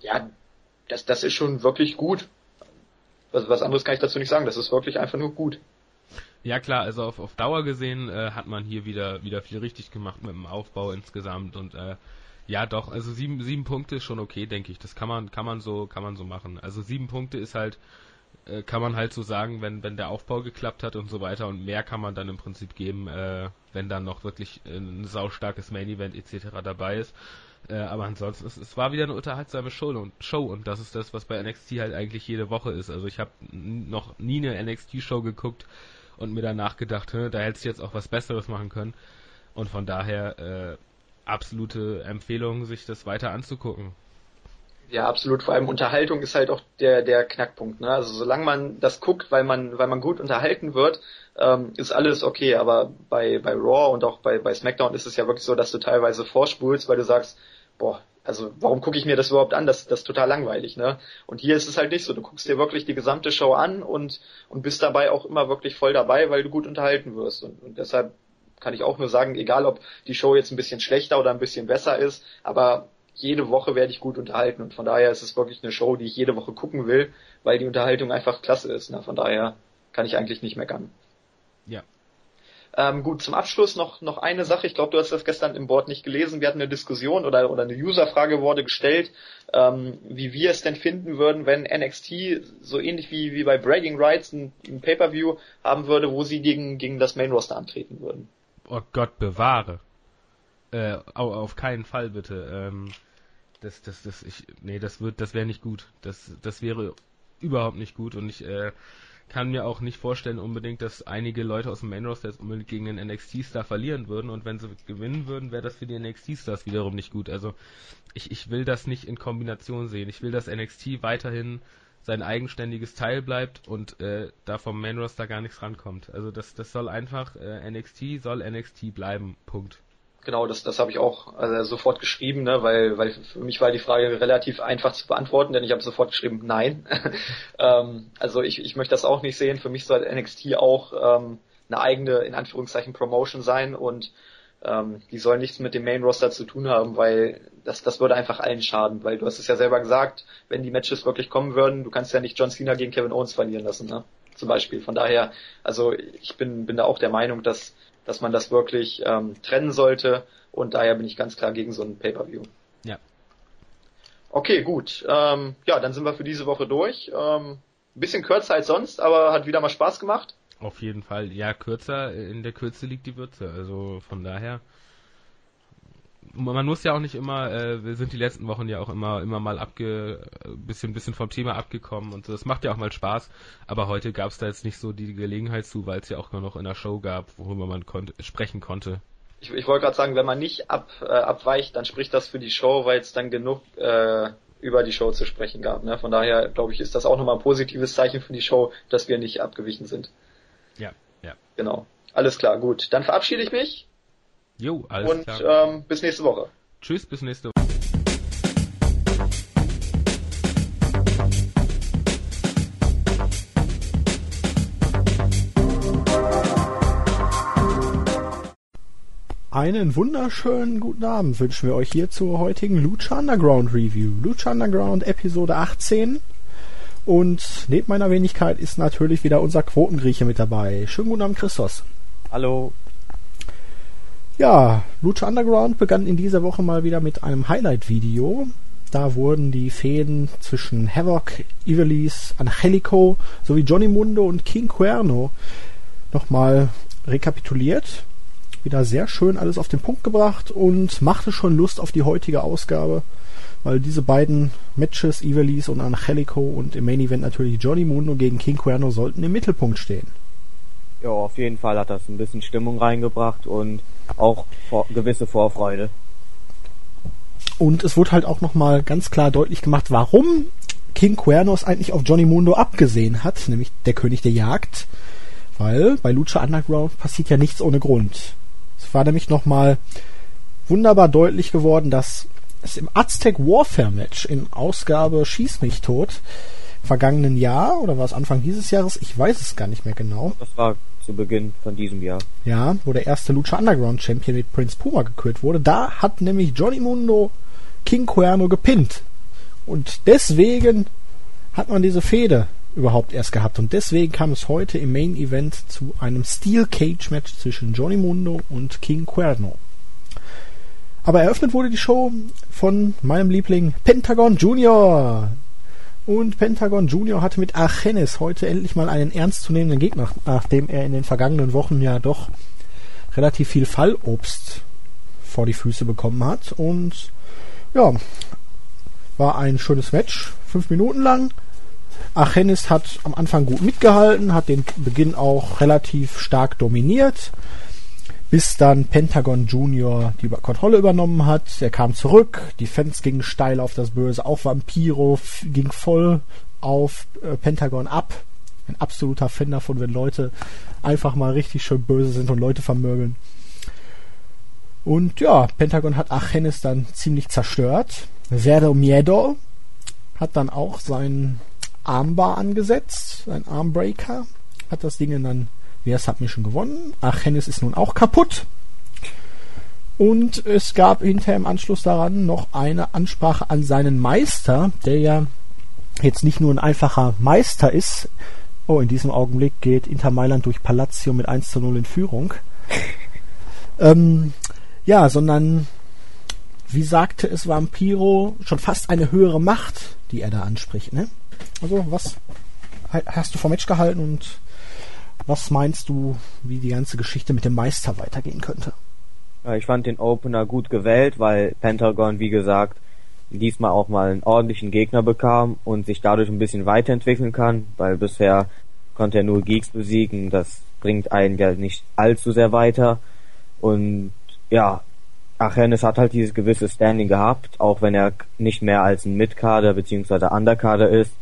ja, das, das ist schon wirklich gut. Was, was anderes kann ich dazu nicht sagen. Das ist wirklich einfach nur gut. Ja klar, also auf, auf Dauer gesehen äh, hat man hier wieder wieder viel richtig gemacht mit dem Aufbau insgesamt und äh, ja doch, also sieben, sieben Punkte ist schon okay, denke ich. Das kann man kann man so kann man so machen. Also sieben Punkte ist halt äh, kann man halt so sagen, wenn, wenn der Aufbau geklappt hat und so weiter und mehr kann man dann im Prinzip geben, äh, wenn dann noch wirklich ein saustarkes Main Event etc. dabei ist. Äh, aber ansonsten, es, es war wieder eine unterhaltsame Show und, Show und das ist das, was bei NXT halt eigentlich jede Woche ist. Also ich habe noch nie eine NXT-Show geguckt und mir danach gedacht, da hättest du jetzt auch was Besseres machen können. Und von daher äh, absolute Empfehlung, sich das weiter anzugucken. Ja, absolut. Vor allem Unterhaltung ist halt auch der, der Knackpunkt. Ne? Also solange man das guckt, weil man, weil man gut unterhalten wird, ähm, ist alles okay. Aber bei, bei Raw und auch bei, bei SmackDown ist es ja wirklich so, dass du teilweise vorspulst, weil du sagst, boah, also warum gucke ich mir das überhaupt an? Das, das ist total langweilig, ne? Und hier ist es halt nicht so. Du guckst dir wirklich die gesamte Show an und, und bist dabei auch immer wirklich voll dabei, weil du gut unterhalten wirst. Und, und deshalb kann ich auch nur sagen, egal ob die Show jetzt ein bisschen schlechter oder ein bisschen besser ist, aber jede Woche werde ich gut unterhalten und von daher ist es wirklich eine Show, die ich jede Woche gucken will, weil die Unterhaltung einfach klasse ist. Ne? Von daher kann ich eigentlich nicht meckern. Ja. Ähm, gut, zum Abschluss noch, noch eine Sache. Ich glaube, du hast das gestern im Board nicht gelesen. Wir hatten eine Diskussion oder, oder eine Userfrage wurde gestellt, ähm, wie wir es denn finden würden, wenn NXT so ähnlich wie, wie bei Bragging Rights ein, ein Pay-Per-View haben würde, wo sie gegen, gegen das Main Roster antreten würden. Oh Gott bewahre. Äh, auf keinen Fall bitte. Ähm, das, das, das, ich, nee, das wird, das wäre nicht gut. Das, das wäre überhaupt nicht gut und ich äh, kann mir auch nicht vorstellen unbedingt, dass einige Leute aus dem Main Roster jetzt unbedingt gegen den NXT-Star verlieren würden und wenn sie gewinnen würden, wäre das für die NXT-Stars wiederum nicht gut. Also ich, ich will das nicht in Kombination sehen. Ich will, dass NXT weiterhin sein eigenständiges Teil bleibt und äh, da vom Main Roster gar nichts rankommt. Also das, das soll einfach äh, NXT soll NXT bleiben. Punkt. Genau, das, das habe ich auch also sofort geschrieben, ne, weil, weil für mich war die Frage relativ einfach zu beantworten, denn ich habe sofort geschrieben, nein. ähm, also ich, ich möchte das auch nicht sehen. Für mich soll NXT auch ähm, eine eigene, in Anführungszeichen, Promotion sein und ähm, die sollen nichts mit dem Main Roster zu tun haben, weil das, das würde einfach allen schaden, weil du hast es ja selber gesagt, wenn die Matches wirklich kommen würden, du kannst ja nicht John Cena gegen Kevin Owens verlieren lassen, ne? Zum Beispiel. Von daher, also ich bin, bin da auch der Meinung, dass, dass man das wirklich ähm, trennen sollte und daher bin ich ganz klar gegen so ein Pay-Per-View. Ja. Okay, gut. Ähm, ja, dann sind wir für diese Woche durch. Ähm, ein bisschen kürzer als sonst, aber hat wieder mal Spaß gemacht. Auf jeden Fall. Ja, kürzer, in der Kürze liegt die Würze. Also von daher. Man muss ja auch nicht immer, äh, wir sind die letzten Wochen ja auch immer, immer mal abge, bisschen, bisschen vom Thema abgekommen und so. Das macht ja auch mal Spaß. Aber heute gab es da jetzt nicht so die Gelegenheit zu, weil es ja auch noch in der Show gab, worüber man kon sprechen konnte. Ich, ich wollte gerade sagen, wenn man nicht ab, äh, abweicht, dann spricht das für die Show, weil es dann genug äh, über die Show zu sprechen gab. Ne? Von daher, glaube ich, ist das auch nochmal ein positives Zeichen für die Show, dass wir nicht abgewichen sind. Ja, ja. Genau. Alles klar, gut. Dann verabschiede ich mich. Jo, alles und, klar. Und ähm, bis nächste Woche. Tschüss, bis nächste Woche. Einen wunderschönen guten Abend wünschen wir euch hier zur heutigen Lucha Underground Review. Lucha Underground Episode 18. Und neben meiner Wenigkeit ist natürlich wieder unser Quotengrieche mit dabei. Schönen guten Abend, Christos. Hallo. Ja, Lucha Underground begann in dieser Woche mal wieder mit einem Highlight-Video. Da wurden die Fäden zwischen Havoc, Ivelisse, Angelico sowie Johnny Mundo und King Cuerno nochmal rekapituliert wieder sehr schön alles auf den Punkt gebracht und machte schon Lust auf die heutige Ausgabe, weil diese beiden Matches, Ivelisse und Angelico und im Main Event natürlich Johnny Mundo gegen King Cuerno sollten im Mittelpunkt stehen. Ja, auf jeden Fall hat das ein bisschen Stimmung reingebracht und auch vor, gewisse Vorfreude. Und es wurde halt auch nochmal ganz klar deutlich gemacht, warum King Cuernos eigentlich auf Johnny Mundo abgesehen hat, nämlich der König der Jagd. Weil bei Lucha Underground passiert ja nichts ohne Grund. Es war nämlich nochmal wunderbar deutlich geworden, dass es im Aztec Warfare Match in Ausgabe Schieß mich tot vergangenen Jahr oder war es Anfang dieses Jahres? Ich weiß es gar nicht mehr genau. Das war zu Beginn von diesem Jahr. Ja, wo der erste Lucha Underground Champion mit Prince Puma gekürt wurde. Da hat nämlich Johnny Mundo King Cuerno gepinnt. Und deswegen hat man diese Fehde überhaupt erst gehabt. Und deswegen kam es heute im Main Event zu einem Steel Cage Match zwischen Johnny Mundo und King Cuerno. Aber eröffnet wurde die Show von meinem Liebling Pentagon Junior. Und Pentagon Junior hatte mit Archenis heute endlich mal einen ernstzunehmenden Gegner, nachdem er in den vergangenen Wochen ja doch relativ viel Fallobst vor die Füße bekommen hat. Und ja, war ein schönes Match, fünf Minuten lang. Archenis hat am Anfang gut mitgehalten, hat den Beginn auch relativ stark dominiert, bis dann Pentagon Junior die Kontrolle übernommen hat. Er kam zurück, die Fans gingen steil auf das Böse, auch Vampiro ging voll auf äh, Pentagon ab. Ein absoluter Fan davon, wenn Leute einfach mal richtig schön böse sind und Leute vermögeln. Und ja, Pentagon hat Archenis dann ziemlich zerstört. Zero Miedo hat dann auch seinen Armbar angesetzt, ein Armbreaker, hat das Ding dann via Submission gewonnen. Archenis ist nun auch kaputt. Und es gab hinterher im Anschluss daran noch eine Ansprache an seinen Meister, der ja jetzt nicht nur ein einfacher Meister ist. Oh, in diesem Augenblick geht Inter Mailand durch Palazzo mit 1 zu 0 in Führung. ähm, ja, sondern, wie sagte es Vampiro, schon fast eine höhere Macht, die er da anspricht, ne? Also, was hast du vom Match gehalten und was meinst du, wie die ganze Geschichte mit dem Meister weitergehen könnte? Ich fand den Opener gut gewählt, weil Pentagon, wie gesagt, diesmal auch mal einen ordentlichen Gegner bekam und sich dadurch ein bisschen weiterentwickeln kann, weil bisher konnte er nur Geeks besiegen, das bringt einen ja nicht allzu sehr weiter. Und ja, Achenis hat halt dieses gewisse Standing gehabt, auch wenn er nicht mehr als ein Midkader bzw. Underkader ist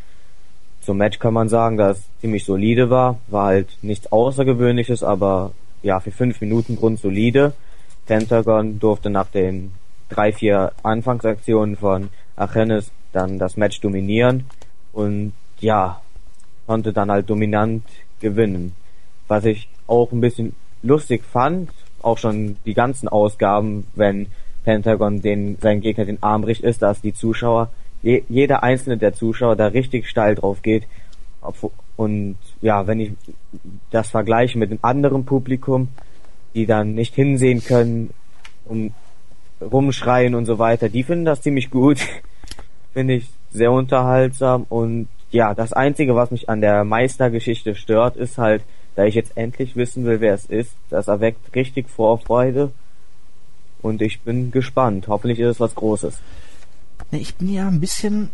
zum Match kann man sagen, dass es ziemlich solide war. War halt nichts Außergewöhnliches, aber ja, für fünf Minuten grundsolide. Pentagon durfte nach den drei, vier Anfangsaktionen von Achenes dann das Match dominieren und ja, konnte dann halt dominant gewinnen. was ich auch ein bisschen lustig fand, auch schon die ganzen Ausgaben, wenn Pentagon den, seinen Gegner den Arm bricht, ist, dass die Zuschauer, je, jeder einzelne der Zuschauer da richtig steil drauf geht. Und ja, wenn ich das vergleiche mit einem anderen Publikum, die dann nicht hinsehen können, um rumschreien und so weiter, die finden das ziemlich gut. Finde ich sehr unterhaltsam und ja, das einzige, was mich an der Meistergeschichte stört, ist halt, da ich jetzt endlich wissen will, wer es ist, das erweckt richtig Vorfreude und ich bin gespannt. Hoffentlich ist es was Großes. Ich bin ja ein bisschen,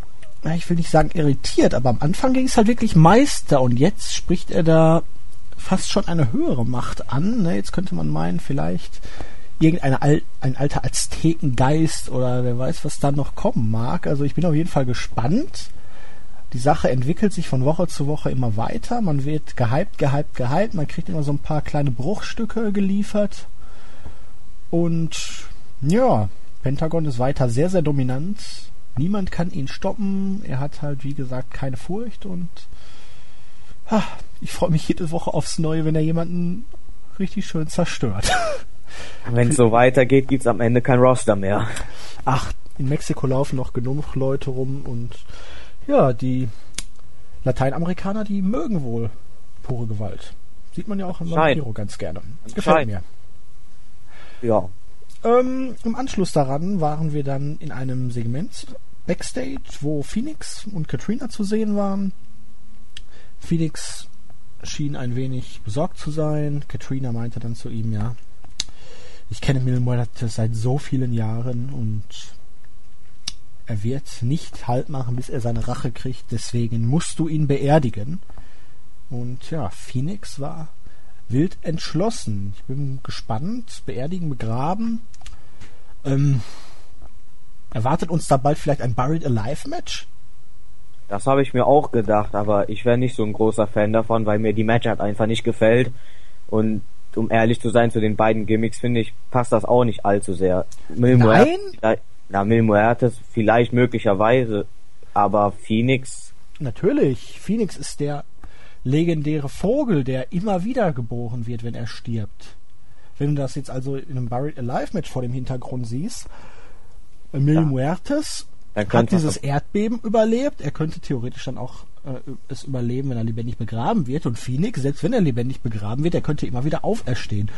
ich will nicht sagen irritiert, aber am Anfang ging es halt wirklich Meister und jetzt spricht er da fast schon eine höhere Macht an. Ne? Jetzt könnte man meinen, vielleicht irgendein Al ein alter Aztekengeist oder wer weiß, was da noch kommen mag. Also ich bin auf jeden Fall gespannt. Die Sache entwickelt sich von Woche zu Woche immer weiter. Man wird gehypt, gehypt, gehypt. Man kriegt immer so ein paar kleine Bruchstücke geliefert. Und ja, Pentagon ist weiter sehr, sehr dominant. Niemand kann ihn stoppen. Er hat halt, wie gesagt, keine Furcht und ah, ich freue mich jede Woche aufs Neue, wenn er jemanden richtig schön zerstört. Wenn es so weitergeht, gibt's am Ende kein Roster mehr. Ach, in Mexiko laufen noch genug Leute rum und ja, die Lateinamerikaner, die mögen wohl pure Gewalt. Sieht man ja auch in Vampiro ganz gerne. Das gefällt mir. Ja. Ähm, Im Anschluss daran waren wir dann in einem Segment Backstage, wo Phoenix und Katrina zu sehen waren. Phoenix schien ein wenig besorgt zu sein. Katrina meinte dann zu ihm, ja, ich kenne Mil seit so vielen Jahren und er wird nicht Halt machen, bis er seine Rache kriegt. Deswegen musst du ihn beerdigen. Und ja, Phoenix war wild entschlossen. Ich bin gespannt. Beerdigen, begraben. Ähm, erwartet uns da bald vielleicht ein Buried Alive Match? Das habe ich mir auch gedacht, aber ich wäre nicht so ein großer Fan davon, weil mir die Matchart einfach nicht gefällt. Und um ehrlich zu sein, zu den beiden Gimmicks finde ich, passt das auch nicht allzu sehr. Mil Nein? na, Mil Muertes vielleicht möglicherweise, aber Phoenix. Natürlich, Phoenix ist der legendäre Vogel, der immer wieder geboren wird, wenn er stirbt. Wenn du das jetzt also in einem Buried Alive Match vor dem Hintergrund siehst, Mil ja. Muertes hat dieses Erdbeben überlebt. Er könnte theoretisch dann auch äh, es überleben, wenn er lebendig begraben wird. Und Phoenix, selbst wenn er lebendig begraben wird, er könnte immer wieder auferstehen.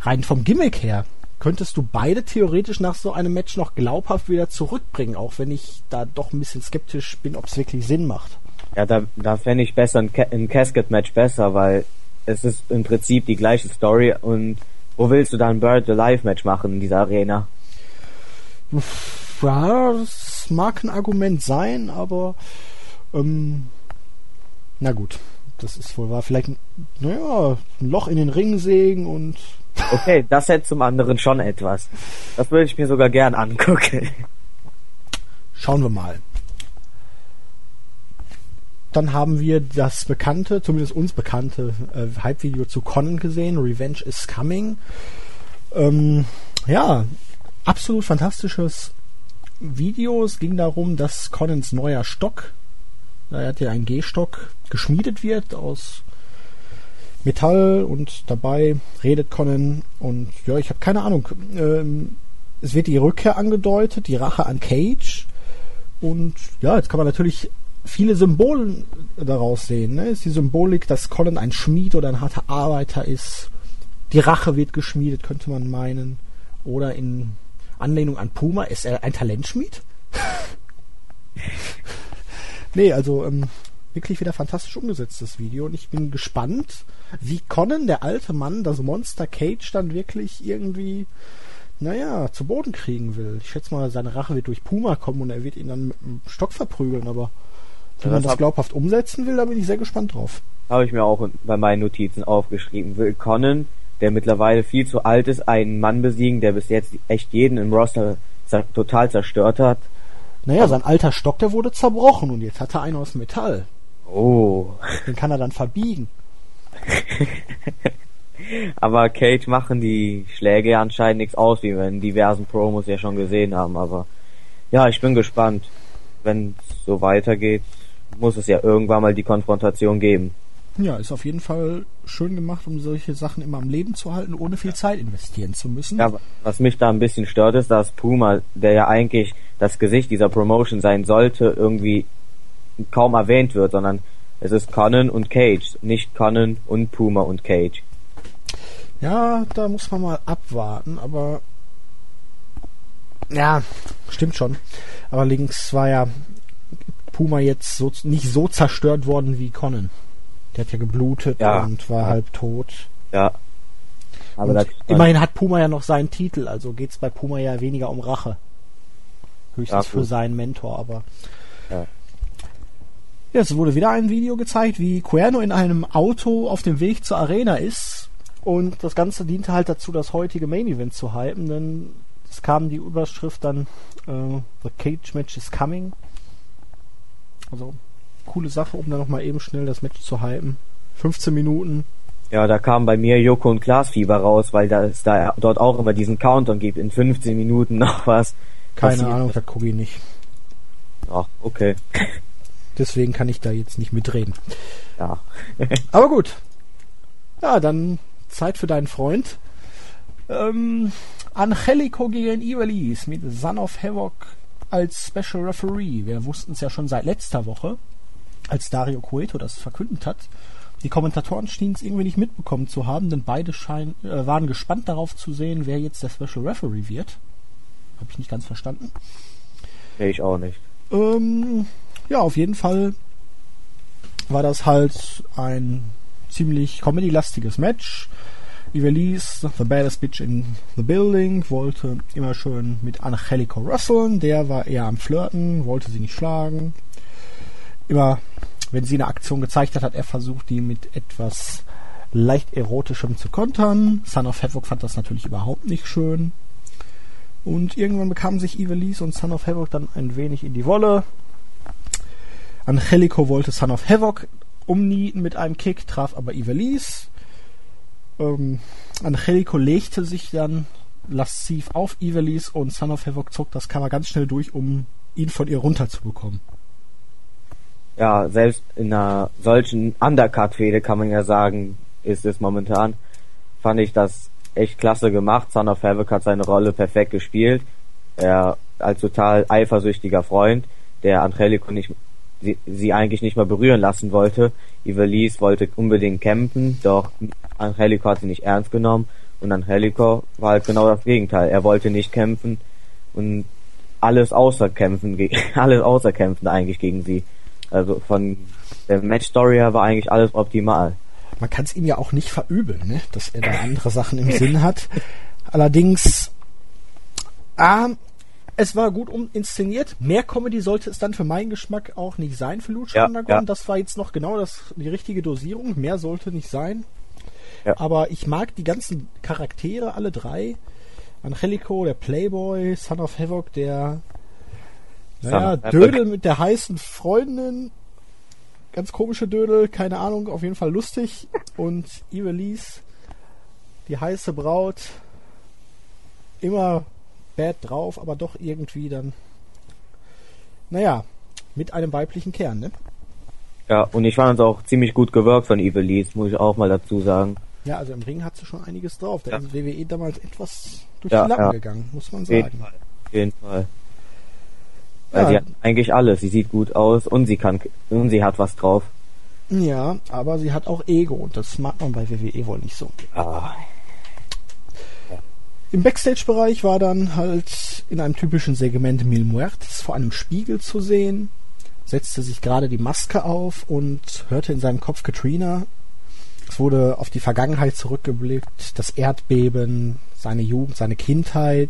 Rein vom Gimmick her könntest du beide theoretisch nach so einem Match noch glaubhaft wieder zurückbringen, auch wenn ich da doch ein bisschen skeptisch bin, ob es wirklich Sinn macht. Ja, da, da fände ich besser ein, Ca ein Casket-Match besser, weil es ist im Prinzip die gleiche Story und wo willst du dann ein Bird Alive Match machen in dieser Arena? Ja, das mag ein Argument sein, aber ähm, na gut, das ist wohl wahr. Vielleicht, naja, ein Loch in den Ring sägen und. Okay, das hätte zum anderen schon etwas. Das würde ich mir sogar gern angucken. Schauen wir mal. Dann haben wir das bekannte, zumindest uns bekannte äh, Hype-Video zu Conan gesehen. Revenge is Coming. Ähm, ja, absolut fantastisches Video. Es ging darum, dass Conans neuer Stock er hat ja einen G-Stock geschmiedet wird aus Metall und dabei redet Conan und ja, ich habe keine Ahnung. Ähm, es wird die Rückkehr angedeutet, die Rache an Cage und ja, jetzt kann man natürlich viele Symbole daraus sehen. Ne? Ist die Symbolik, dass Conan ein Schmied oder ein harter Arbeiter ist. Die Rache wird geschmiedet, könnte man meinen. Oder in Anlehnung an Puma, ist er ein Talentschmied? Nee, also ähm, wirklich wieder fantastisch umgesetztes Video und ich bin gespannt, wie Conan, der alte Mann, das Monster Cage dann wirklich irgendwie, naja, zu Boden kriegen will. Ich schätze mal, seine Rache wird durch Puma kommen und er wird ihn dann mit dem Stock verprügeln, aber wenn man das glaubhaft umsetzen will, da bin ich sehr gespannt drauf. Habe ich mir auch bei meinen Notizen aufgeschrieben. Will Conan, der mittlerweile viel zu alt ist, einen Mann besiegen, der bis jetzt echt jeden im Roster total zerstört hat? Naja, sein alter Stock, der wurde zerbrochen und jetzt hat er einen aus Metall. Oh. Den kann er dann verbiegen. aber Cage machen die Schläge ja anscheinend nichts aus, wie wir in diversen Promos ja schon gesehen haben. Aber ja, ich bin gespannt. Wenn es so weitergeht, muss es ja irgendwann mal die Konfrontation geben. Ja, ist auf jeden Fall schön gemacht, um solche Sachen immer am Leben zu halten, ohne viel Zeit investieren zu müssen. Ja, was mich da ein bisschen stört, ist, dass Puma, der ja eigentlich das Gesicht dieser Promotion sein sollte, irgendwie kaum erwähnt wird, sondern es ist Conan und Cage, nicht Conan und Puma und Cage. Ja, da muss man mal abwarten, aber ja, stimmt schon. Aber links war ja Puma jetzt so, nicht so zerstört worden wie Conan. Der hat ja geblutet Ja. und war Ja. halb tot. Ja. Aber Und immerhin hat Puma ja noch seinen Titel, also geht's bei Puma ja weniger um Rache. Höchstens Ja, für seinen Mentor, aber. Ja. Es wurde wieder ein Video gezeigt, wie Cuerno in einem Auto auf dem Weg zur Arena ist. Und das Ganze diente halt dazu, das heutige Main Event zu hypen, denn es kam die Überschrift dann äh, The Cage Match is coming. Also, coole Sache, um dann nochmal eben schnell das Match zu hypen. 15 Minuten. Ja, da kam bei mir Joko und Klaas Fieber raus, weil da es da dort auch immer diesen Countdown gibt, in 15 Minuten noch was. Keine passiert. Ahnung, das gucke ich nicht. Ach, okay. Deswegen kann ich da jetzt nicht mitreden. Ja. Aber gut. Ja, dann Zeit für deinen Freund. Ähm, Angelico gegen Ivelis mit Son of Havoc als Special Referee. Wir wussten es ja schon seit letzter Woche, als Dario Cueto das verkündet hat. Die Kommentatoren schienen es irgendwie nicht mitbekommen zu haben, denn beide schein, äh, waren gespannt darauf zu sehen, wer jetzt der Special Referee wird. Habe ich nicht ganz verstanden. Nee, ich auch nicht. Ähm, ja, auf jeden Fall war das halt ein ziemlich comedy-lastiges Match. Ivelisse, the baddest bitch in the building, wollte immer schön mit Angelico wresteln. Der war eher am Flirten, wollte sie nicht schlagen. Immer, wenn sie eine Aktion gezeigt hat, hat er versucht, die mit etwas leicht erotischem zu kontern. Son of Havoc fand das natürlich überhaupt nicht schön. Und irgendwann bekamen sich Ivelisse und Son of Havoc dann ein wenig in die Wolle. Angelico wollte Son of Havoc umnieten mit einem Kick, traf aber Ivelisse. Ähm, Angelico legte sich dann lasziv auf Ivelisse und Son of Havoc zog das Cover ganz schnell durch, um ihn von ihr runterzubekommen. Ja, selbst in einer solchen Undercard-Fehde kann man ja sagen, ist es momentan, fand ich das echt klasse gemacht. Son of Havoc hat seine Rolle perfekt gespielt. Er als total eifersüchtiger Freund, der Angelico nicht, sie, sie eigentlich nicht mehr berühren lassen wollte. Ivelisse wollte unbedingt kämpfen, doch Angelico hat sie nicht ernst genommen und Angelico war halt genau das Gegenteil. Er wollte nicht kämpfen und alles außer kämpfen, alles außer kämpfen eigentlich gegen sie. Also von der Match-Story her war eigentlich alles optimal. Man kann es ihm ja auch nicht verübeln, ne? dass er da andere Sachen im Sinn hat. Allerdings, ähm, es war gut um inszeniert. Mehr Comedy sollte es dann für meinen Geschmack auch nicht sein für Lucha Ja, Underground. ja. Das war jetzt noch genau das, die richtige Dosierung. Mehr sollte nicht sein. Ja. Aber ich mag die ganzen Charaktere, alle drei. Angelico, der Playboy, Son of Havoc, der naja. Dödel mit der heißen Freundin. Ganz komische Dödel, keine Ahnung, auf jeden Fall lustig. Und Ivelisse, die heiße Braut, immer bad drauf, aber doch irgendwie dann, naja, mit einem weiblichen Kern, ne? Ja, und ich fand es auch ziemlich gut gewirkt von Ivelisse, muss ich auch mal dazu sagen. Ja, also im Ring hat sie schon einiges drauf. Da Ja. ist WWE damals etwas durch Ja, die Lappen ja. gegangen, muss man Auf jeden sagen. Fall. Auf jeden Fall. Weil Ja. sie hat eigentlich alles. Sie sieht gut aus und sie kann und sie hat was drauf. Ja, aber sie hat auch Ego und das mag man bei WWE wohl nicht so. Ah, Im Backstage-Bereich war dann halt in einem typischen Segment Mil Muertes vor einem Spiegel zu sehen, setzte sich gerade die Maske auf und hörte in seinem Kopf Katrina. Es wurde auf die Vergangenheit zurückgeblickt, das Erdbeben, seine Jugend, seine Kindheit.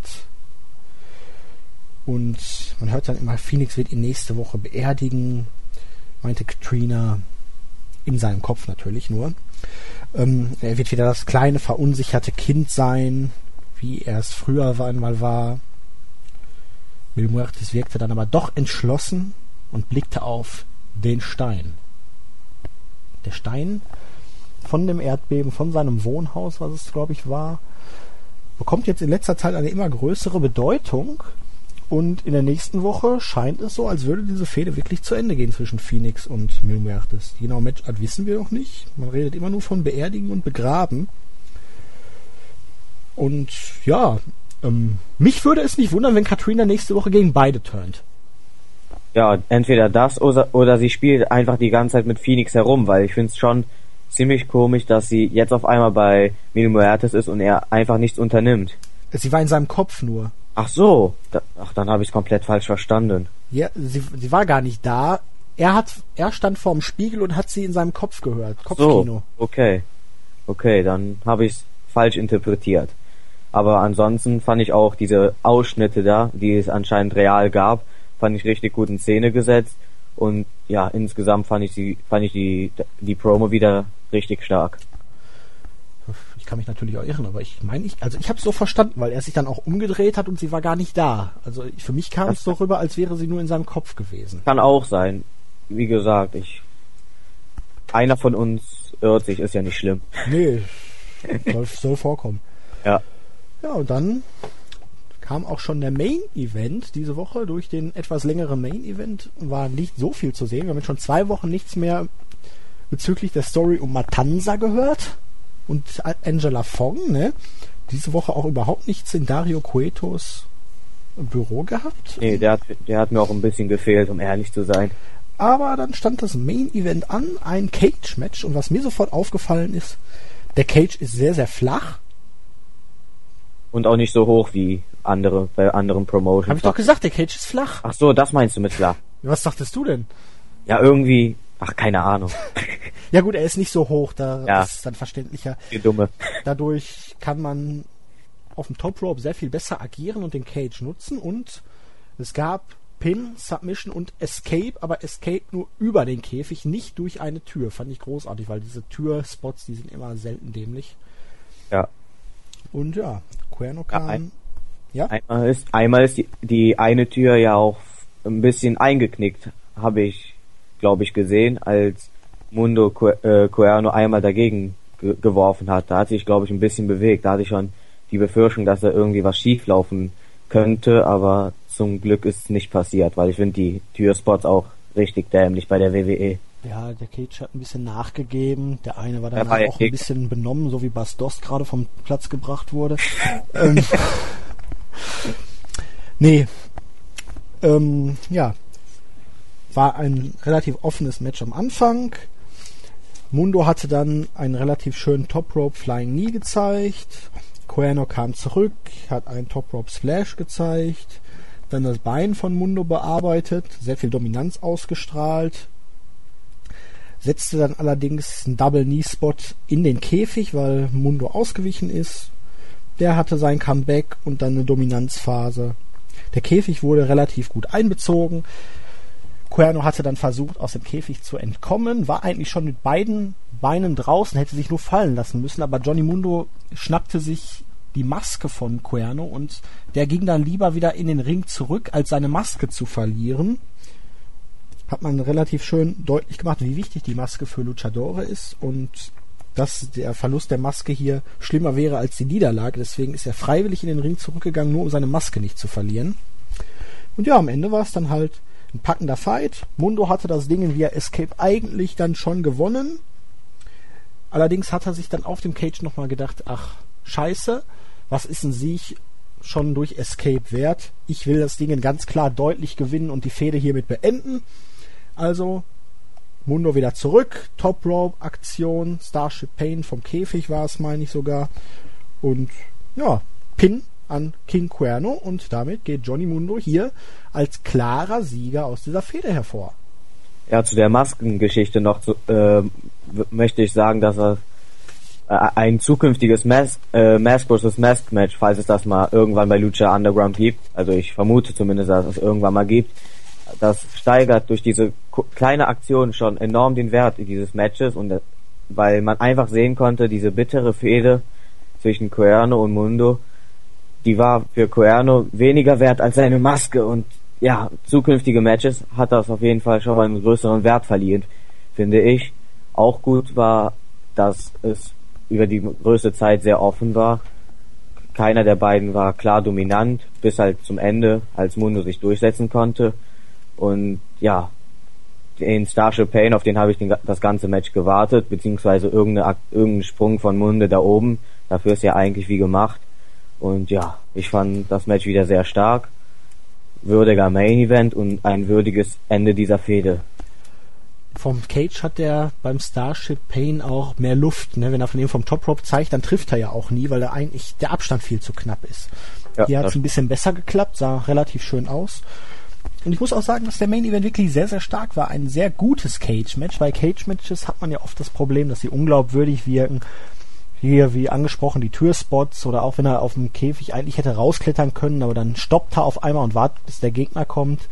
Und man hört dann immer, Phoenix wird ihn nächste Woche beerdigen, meinte Katrina, in seinem Kopf natürlich nur. Ähm, er wird wieder das kleine, verunsicherte Kind sein, wie er es früher einmal war. Mil Muertes wirkte dann aber doch entschlossen und blickte auf den Stein. Der Stein von dem Erdbeben, von seinem Wohnhaus, was es glaube ich war, bekommt jetzt in letzter Zeit eine immer größere Bedeutung Und in der nächsten Woche scheint es so, als würde diese Fehde wirklich zu Ende gehen zwischen Phoenix und Mil Muertes. Die genaue Matchart wissen wir noch nicht. Man redet immer nur von Beerdigen und Begraben. Und ja, ähm, mich würde es nicht wundern, wenn Katrina nächste Woche gegen beide turnt. Ja, entweder das oder, oder sie spielt einfach die ganze Zeit mit Phoenix herum, weil ich finde es schon ziemlich komisch, dass sie jetzt auf einmal bei Mil Muertes ist und er einfach nichts unternimmt. Sie war in seinem Kopf nur. Ach so, da, ach dann habe ich es komplett falsch verstanden. Ja, sie, sie war gar nicht da. Er hat, er stand vorm Spiegel und hat sie in seinem Kopf gehört. Kopfkino. So, okay, okay, dann habe ich es falsch interpretiert. Aber ansonsten fand ich auch diese Ausschnitte da, die es anscheinend real gab, fand ich richtig gut in Szene gesetzt. Und ja, insgesamt fand ich sie, fand ich die, die Promo wieder richtig stark. Ich kann mich natürlich auch irren, aber ich meine, ich, also ich habe es so verstanden, weil er sich dann auch umgedreht hat und sie war gar nicht da. Also für mich kam es so rüber, als wäre sie nur in seinem Kopf gewesen. Kann auch sein. Wie gesagt, ich, einer von uns irrt sich, ist ja nicht schlimm. Nee, soll, soll vorkommen. Ja. Ja, und dann kam auch schon der Main Event diese Woche. Durch den etwas längeren Main Event war nicht so viel zu sehen. Wir haben jetzt schon zwei Wochen nichts mehr bezüglich der Story um Matanza gehört und Angela Fong, ne? Diese Woche auch überhaupt nichts in Dario Cuetos Büro gehabt. Nee, der hat, der hat mir auch ein bisschen gefehlt, um ehrlich zu sein. Aber dann stand das Main Event an, ein Cage Match und was mir sofort aufgefallen ist, der Cage ist sehr, sehr flach und auch nicht so hoch wie andere bei anderen Promotions. Hab ich doch gesagt, der Cage ist flach. Ach so, das meinst du mit flach? Was dachtest du denn? Ja, irgendwie, ach keine Ahnung. ja gut, er ist nicht so hoch, da Ja. ist dann verständlicher. Die dumme. Dadurch kann man auf dem Top Rope sehr viel besser agieren und den Cage nutzen und es gab Pin, Submission und Escape, aber Escape nur über den Käfig, nicht durch eine Tür. Fand ich großartig, weil diese Türspots, die sind immer selten dämlich. Ja. Und ja, Cuerno Ja, kam. ein- Ja, Einmal ist, einmal ist die, die eine Tür ja auch ein bisschen eingeknickt, habe ich, glaube ich, gesehen, als Mundo äh, Cuerno einmal dagegen ge geworfen hat. Da hat sich, glaube ich, ein bisschen bewegt. Da hatte ich schon die Befürchtung, dass da irgendwie was schief laufen könnte, aber zum Glück ist es nicht passiert, weil ich finde die Türspots auch richtig dämlich bei der. WWE. Ja, der Cage hat ein bisschen nachgegeben. Der eine war dann auch ein bisschen benommen, so wie Bastos gerade vom Platz gebracht wurde. ähm, nee. Ähm, ja. War ein relativ offenes Match am Anfang. Mundo hatte dann einen relativ schönen Top Rope Flying Knee gezeigt. Cuerno kam zurück, hat einen Top Rope Splash gezeigt. Dann das Bein von Mundo bearbeitet, sehr viel Dominanz ausgestrahlt setzte dann allerdings einen Double Knee Spot in den Käfig, weil Mundo ausgewichen ist. Der hatte sein Comeback und dann eine Dominanzphase. Der Käfig wurde relativ gut einbezogen. Cuerno hatte dann versucht, aus dem Käfig zu entkommen, war eigentlich schon mit beiden Beinen draußen, hätte sich nur fallen lassen müssen, aber Johnny Mundo schnappte sich die Maske von Cuerno und der ging dann lieber wieder in den Ring zurück, als seine Maske zu verlieren hat man relativ schön deutlich gemacht, wie wichtig die Maske für Luchadore ist und dass der Verlust der Maske hier schlimmer wäre als die Niederlage. Deswegen ist er freiwillig in den Ring zurückgegangen, nur um seine Maske nicht zu verlieren. Und ja, am Ende war es dann halt ein packender Fight. Mundo hatte das Ding via Escape eigentlich dann schon gewonnen. Allerdings hat er sich dann auf dem Cage nochmal gedacht, ach, scheiße, was ist ein Sieg schon durch Escape wert? Ich will das Ding ganz klar deutlich gewinnen und die Fehde hiermit beenden. Also Mundo wieder zurück, Top Rope Aktion, Starship Pain vom Käfig war es, meine ich sogar. Und ja, Pin an King Cuerno und damit geht Johnny Mundo hier als klarer Sieger aus dieser Fehde hervor. Ja, zu der Maskengeschichte noch zu, äh, möchte ich sagen, dass er äh, ein zukünftiges Mask, äh, Mask vs. Mask Match, falls es das mal irgendwann bei Lucha Underground gibt, also ich vermute zumindest, dass es irgendwann mal gibt, das steigert durch diese kleine Aktion schon enorm den Wert dieses Matches und äh, weil man einfach sehen konnte, diese bittere Fehde zwischen Cuerno und Mundo, die war für Cuerno weniger wert als seine Maske und ja, zukünftige Matches hat das auf jeden Fall schon einen größeren Wert verliehen, finde ich. Auch gut war, dass es über die größte Zeit sehr offen war. keiner der beiden war klar dominant, bis halt zum Ende, als Mundo sich durchsetzen konnte. Und ja, den Starship Pain, auf den habe ich den, das ganze Match gewartet, beziehungsweise irgendeine, irgendeinen Sprung von Munde da oben. Dafür ist ja eigentlich wie gemacht. Und ja, ich fand das Match wieder sehr stark. Würdiger Main Event und ein würdiges Ende dieser Fehde. Vom Cage hat der beim Starship Pain auch mehr Luft. Ne? Wenn er von dem vom Top Rope zeigt, dann trifft er ja auch nie, weil da eigentlich der Abstand viel zu knapp ist. Ja, Hier hat es ein bisschen besser geklappt, sah relativ schön aus. Und ich muss auch sagen, dass der Main Event wirklich sehr, sehr stark war. Ein sehr gutes Cage-Match. Bei Cage-Matches hat man ja oft das Problem, dass sie unglaubwürdig wirken. Hier, wie angesprochen, die Türspots oder auch wenn er auf dem Käfig eigentlich hätte rausklettern können, aber dann stoppt er auf einmal und wartet, bis der Gegner kommt.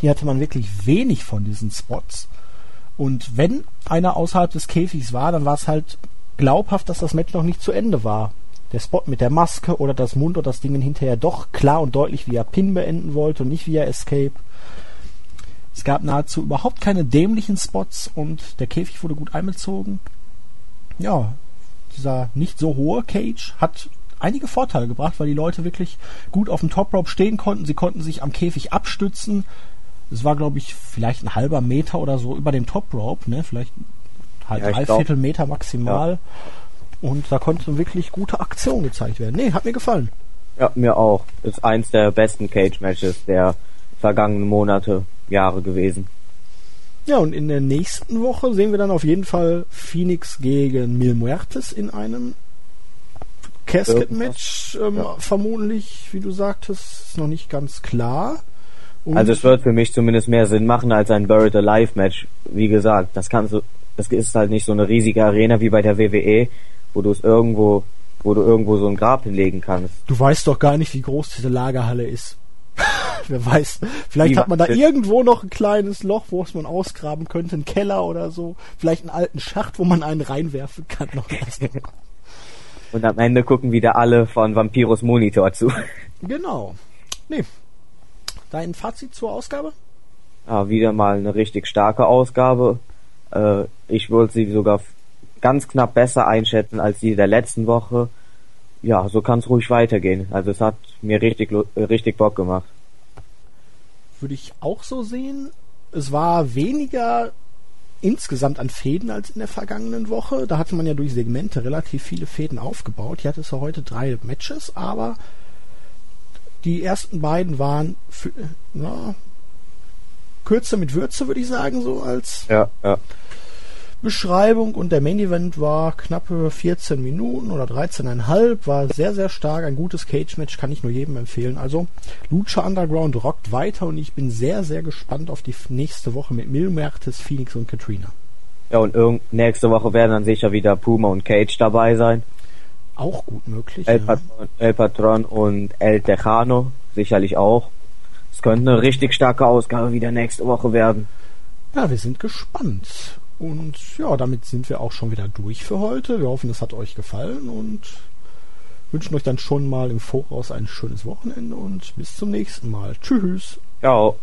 Hier hatte man wirklich wenig von diesen Spots. Und wenn einer außerhalb des Käfigs war, dann war es halt glaubhaft, dass das Match noch nicht zu Ende war. Der Spot mit der Maske oder das Mund oder das Ding hinterher doch klar und deutlich via Pin beenden wollte und nicht via Escape. Es gab nahezu überhaupt keine dämlichen Spots und der Käfig wurde gut einbezogen. Ja, dieser nicht so hohe Cage hat einige Vorteile gebracht, weil die Leute wirklich gut auf dem Top Rope stehen konnten. Sie konnten sich am Käfig abstützen. Es war, glaube ich, vielleicht ein halber Meter oder so über dem Top Rope, ne? Vielleicht halt ja, drei Viertel Meter maximal. Ja. Und da konnte wirklich gute Aktion gezeigt werden. Nee, hat mir gefallen. Ja, mir auch. Ist eins der besten Cage-Matches der vergangenen Monate, Jahre gewesen. Ja, und in der nächsten Woche sehen wir dann auf jeden Fall Phoenix gegen Mil Muertes in einem Casket-Match. Ähm, ja. Vermutlich, wie du sagtest, ist noch nicht ganz klar. Und also es wird für mich zumindest mehr Sinn machen als ein Buried Alive Match. Wie gesagt, das kannst du, das ist halt nicht so eine riesige Arena wie bei der WWE, wo du es irgendwo, wo du irgendwo so ein Grab hinlegen kannst. Du weißt doch gar nicht, wie groß diese Lagerhalle ist. Wer weiß. Vielleicht hat man da irgendwo noch ein kleines Loch, wo es man ausgraben könnte, ein Keller oder so. Vielleicht einen alten Schacht, wo man einen reinwerfen kann. Noch Und am Ende gucken wieder alle von Vampiros Monitor zu. Genau. Nee. Dein Fazit zur Ausgabe? Ja, wieder mal eine richtig starke Ausgabe. Äh, ich würde sie sogar ganz knapp besser einschätzen als die der letzten Woche ja, so kann es ruhig weitergehen. Also es hat mir richtig, richtig Bock gemacht. Würde ich auch so sehen. Es war weniger insgesamt an Fäden als in der vergangenen Woche. Da hatte man ja durch Segmente relativ viele Fäden aufgebaut. Hier hatte es ja heute drei Matches, aber die ersten beiden waren für, na, kürzer mit Würze, würde ich sagen, so als ja, ja. Beschreibung und der Main Event war knappe 14 Minuten oder 13,5, war sehr, sehr stark, ein gutes Cage-Match, kann ich nur jedem empfehlen. Also Lucha Underground rockt weiter und ich bin sehr, sehr gespannt auf die nächste Woche mit Mil Mertes, Phoenix und Katrina. Ja, und nächste Woche werden dann sicher wieder Puma und Cage dabei sein. Auch gut möglich. El, ja. Patron, El Patron und El Tejano sicherlich auch. Es könnte eine richtig starke Ausgabe wieder nächste Woche werden. Ja, wir sind gespannt. Und ja, damit sind wir auch schon wieder durch für heute. Wir hoffen, es hat euch gefallen und wünschen euch dann schon mal im Voraus ein schönes Wochenende und bis zum nächsten Mal. Tschüss. Ciao.